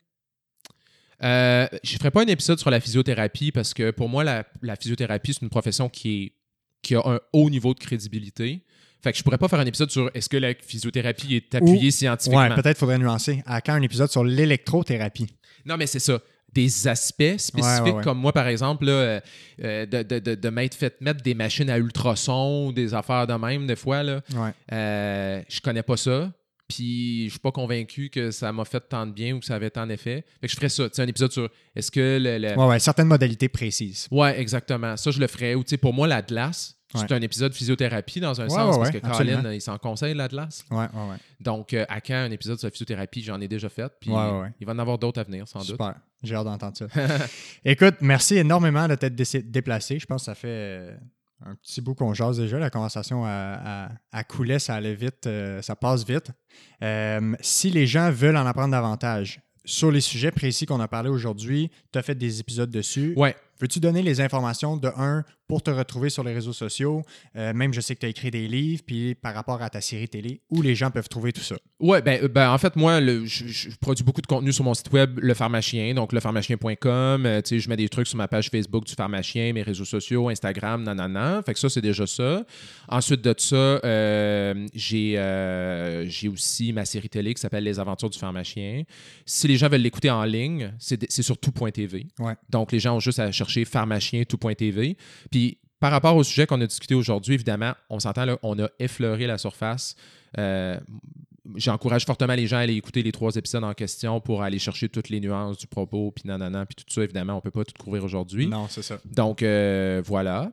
Euh, je ne ferai pas un épisode sur la physiothérapie parce que pour moi, la, la physiothérapie, c'est une profession qui, est, qui a un haut niveau de crédibilité. Fait que je pourrais pas faire un épisode sur est-ce que la physiothérapie est appuyée scientifiquement. Ouais, peut-être faudrait nuancer. À quand un épisode sur l'électrothérapie? Non, mais c'est ça. Des aspects spécifiques, Ouais, ouais, ouais. comme moi, par exemple, là, euh, euh, de, de, de, de m'être fait mettre des machines à ultrasons ou des affaires de même, des fois, là, euh, je connais pas ça. Puis je suis pas convaincu que ça m'a fait tant de bien ou que ça avait tant d'effet. Fait que je ferais ça. Un épisode sur est-ce que le. le- Ouais, ouais, certaines modalités précises. Ouais, exactement. Ça, je le ferais. Ou tu sais, pour moi, la glace, Ouais. c'est un épisode physiothérapie dans un sens parce que absolument. Colin, il s'en conseille la glace. Ouais, ouais, ouais. Donc, euh, à quand un épisode sur la physiothérapie, j'en ai déjà fait. Puis Ouais, ouais, ouais. il va en avoir d'autres à venir, sans doute. Super. J'ai hâte d'entendre ça. <laughs> Écoute, merci énormément de t'être dé- déplacé. Je pense que ça fait euh, un petit bout qu'on jase déjà. La conversation a, coulé, ça allait vite, euh, ça passe vite. Euh, si les gens veulent en apprendre davantage sur les sujets précis qu'on a parlé aujourd'hui, tu as fait des épisodes dessus. Ouais. Veux-tu donner les informations de un pour te retrouver sur les réseaux sociaux? Euh, même, je sais que tu as écrit des livres, puis par rapport à ta série télé, où les gens peuvent trouver tout ça? Ouais, ben, ben en fait, moi, le, je, je produis beaucoup de contenu sur mon site web, Le Pharmacien, donc lepharmacien.com. Euh, tu sais, je mets des trucs sur ma page Facebook du Pharmacien, mes réseaux sociaux, Instagram, nanana. Fait que ça, c'est déjà ça. Ensuite de ça, euh, j'ai euh, aussi ma série télé qui s'appelle Les Aventures du Pharmacien. Si les gens veulent l'écouter en ligne, c'est c'est sur tout.tv. Ouais. Donc, les gens ont juste à chercher Pharmacien, tout.tv. Puis, par rapport au sujet qu'on a discuté aujourd'hui, évidemment, on s'entend là, on a effleuré la surface. Euh, J'encourage fortement les gens à aller écouter les trois épisodes en question pour aller chercher toutes les nuances du propos, puis nanana, puis tout ça. Évidemment, on ne peut pas tout couvrir aujourd'hui. Non, c'est ça. Donc, euh, voilà.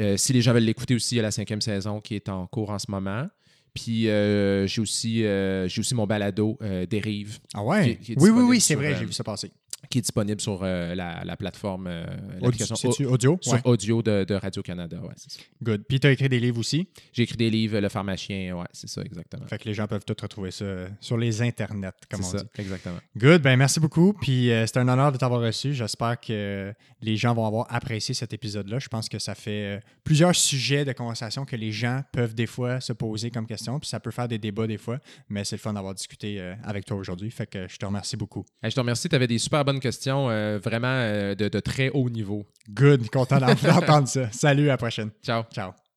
Euh, si les gens veulent l'écouter aussi, il y a la cinquième saison qui est en cours en ce moment. Puis, euh, j'ai aussi, euh, j'ai aussi mon balado euh, Dérive Ah ouais? Qui- qui est oui, oui, oui, c'est vrai, j'ai vu ça passer. Qui est disponible sur euh, la, la plateforme, euh, Audio- l'application C'est-tu audio? sur Ouais. audio de, de Radio-Canada. Ouais, c'est ça. Good. Puis tu as écrit des livres aussi? J'ai écrit des livres, Le Pharmacien, ouais, c'est ça, exactement. Fait que les gens peuvent tout retrouver ça euh, sur les internets, comme on ça, dit. exactement. Good, ben merci beaucoup. Puis euh, c'est un honneur de t'avoir reçu. J'espère que les gens vont avoir apprécié cet épisode-là. Je pense que ça fait plusieurs sujets de conversation que les gens peuvent des fois se poser comme question. Puis ça peut faire des débats des fois. Mais c'est le fun d'avoir discuté avec toi aujourd'hui. Fait que je te remercie beaucoup. Hey, je te remercie, tu avais des super bonnes questions, euh, vraiment euh, de, de très haut niveau. Good, content d'en- d'entendre ça. Salut, à la prochaine. Ciao. Ciao.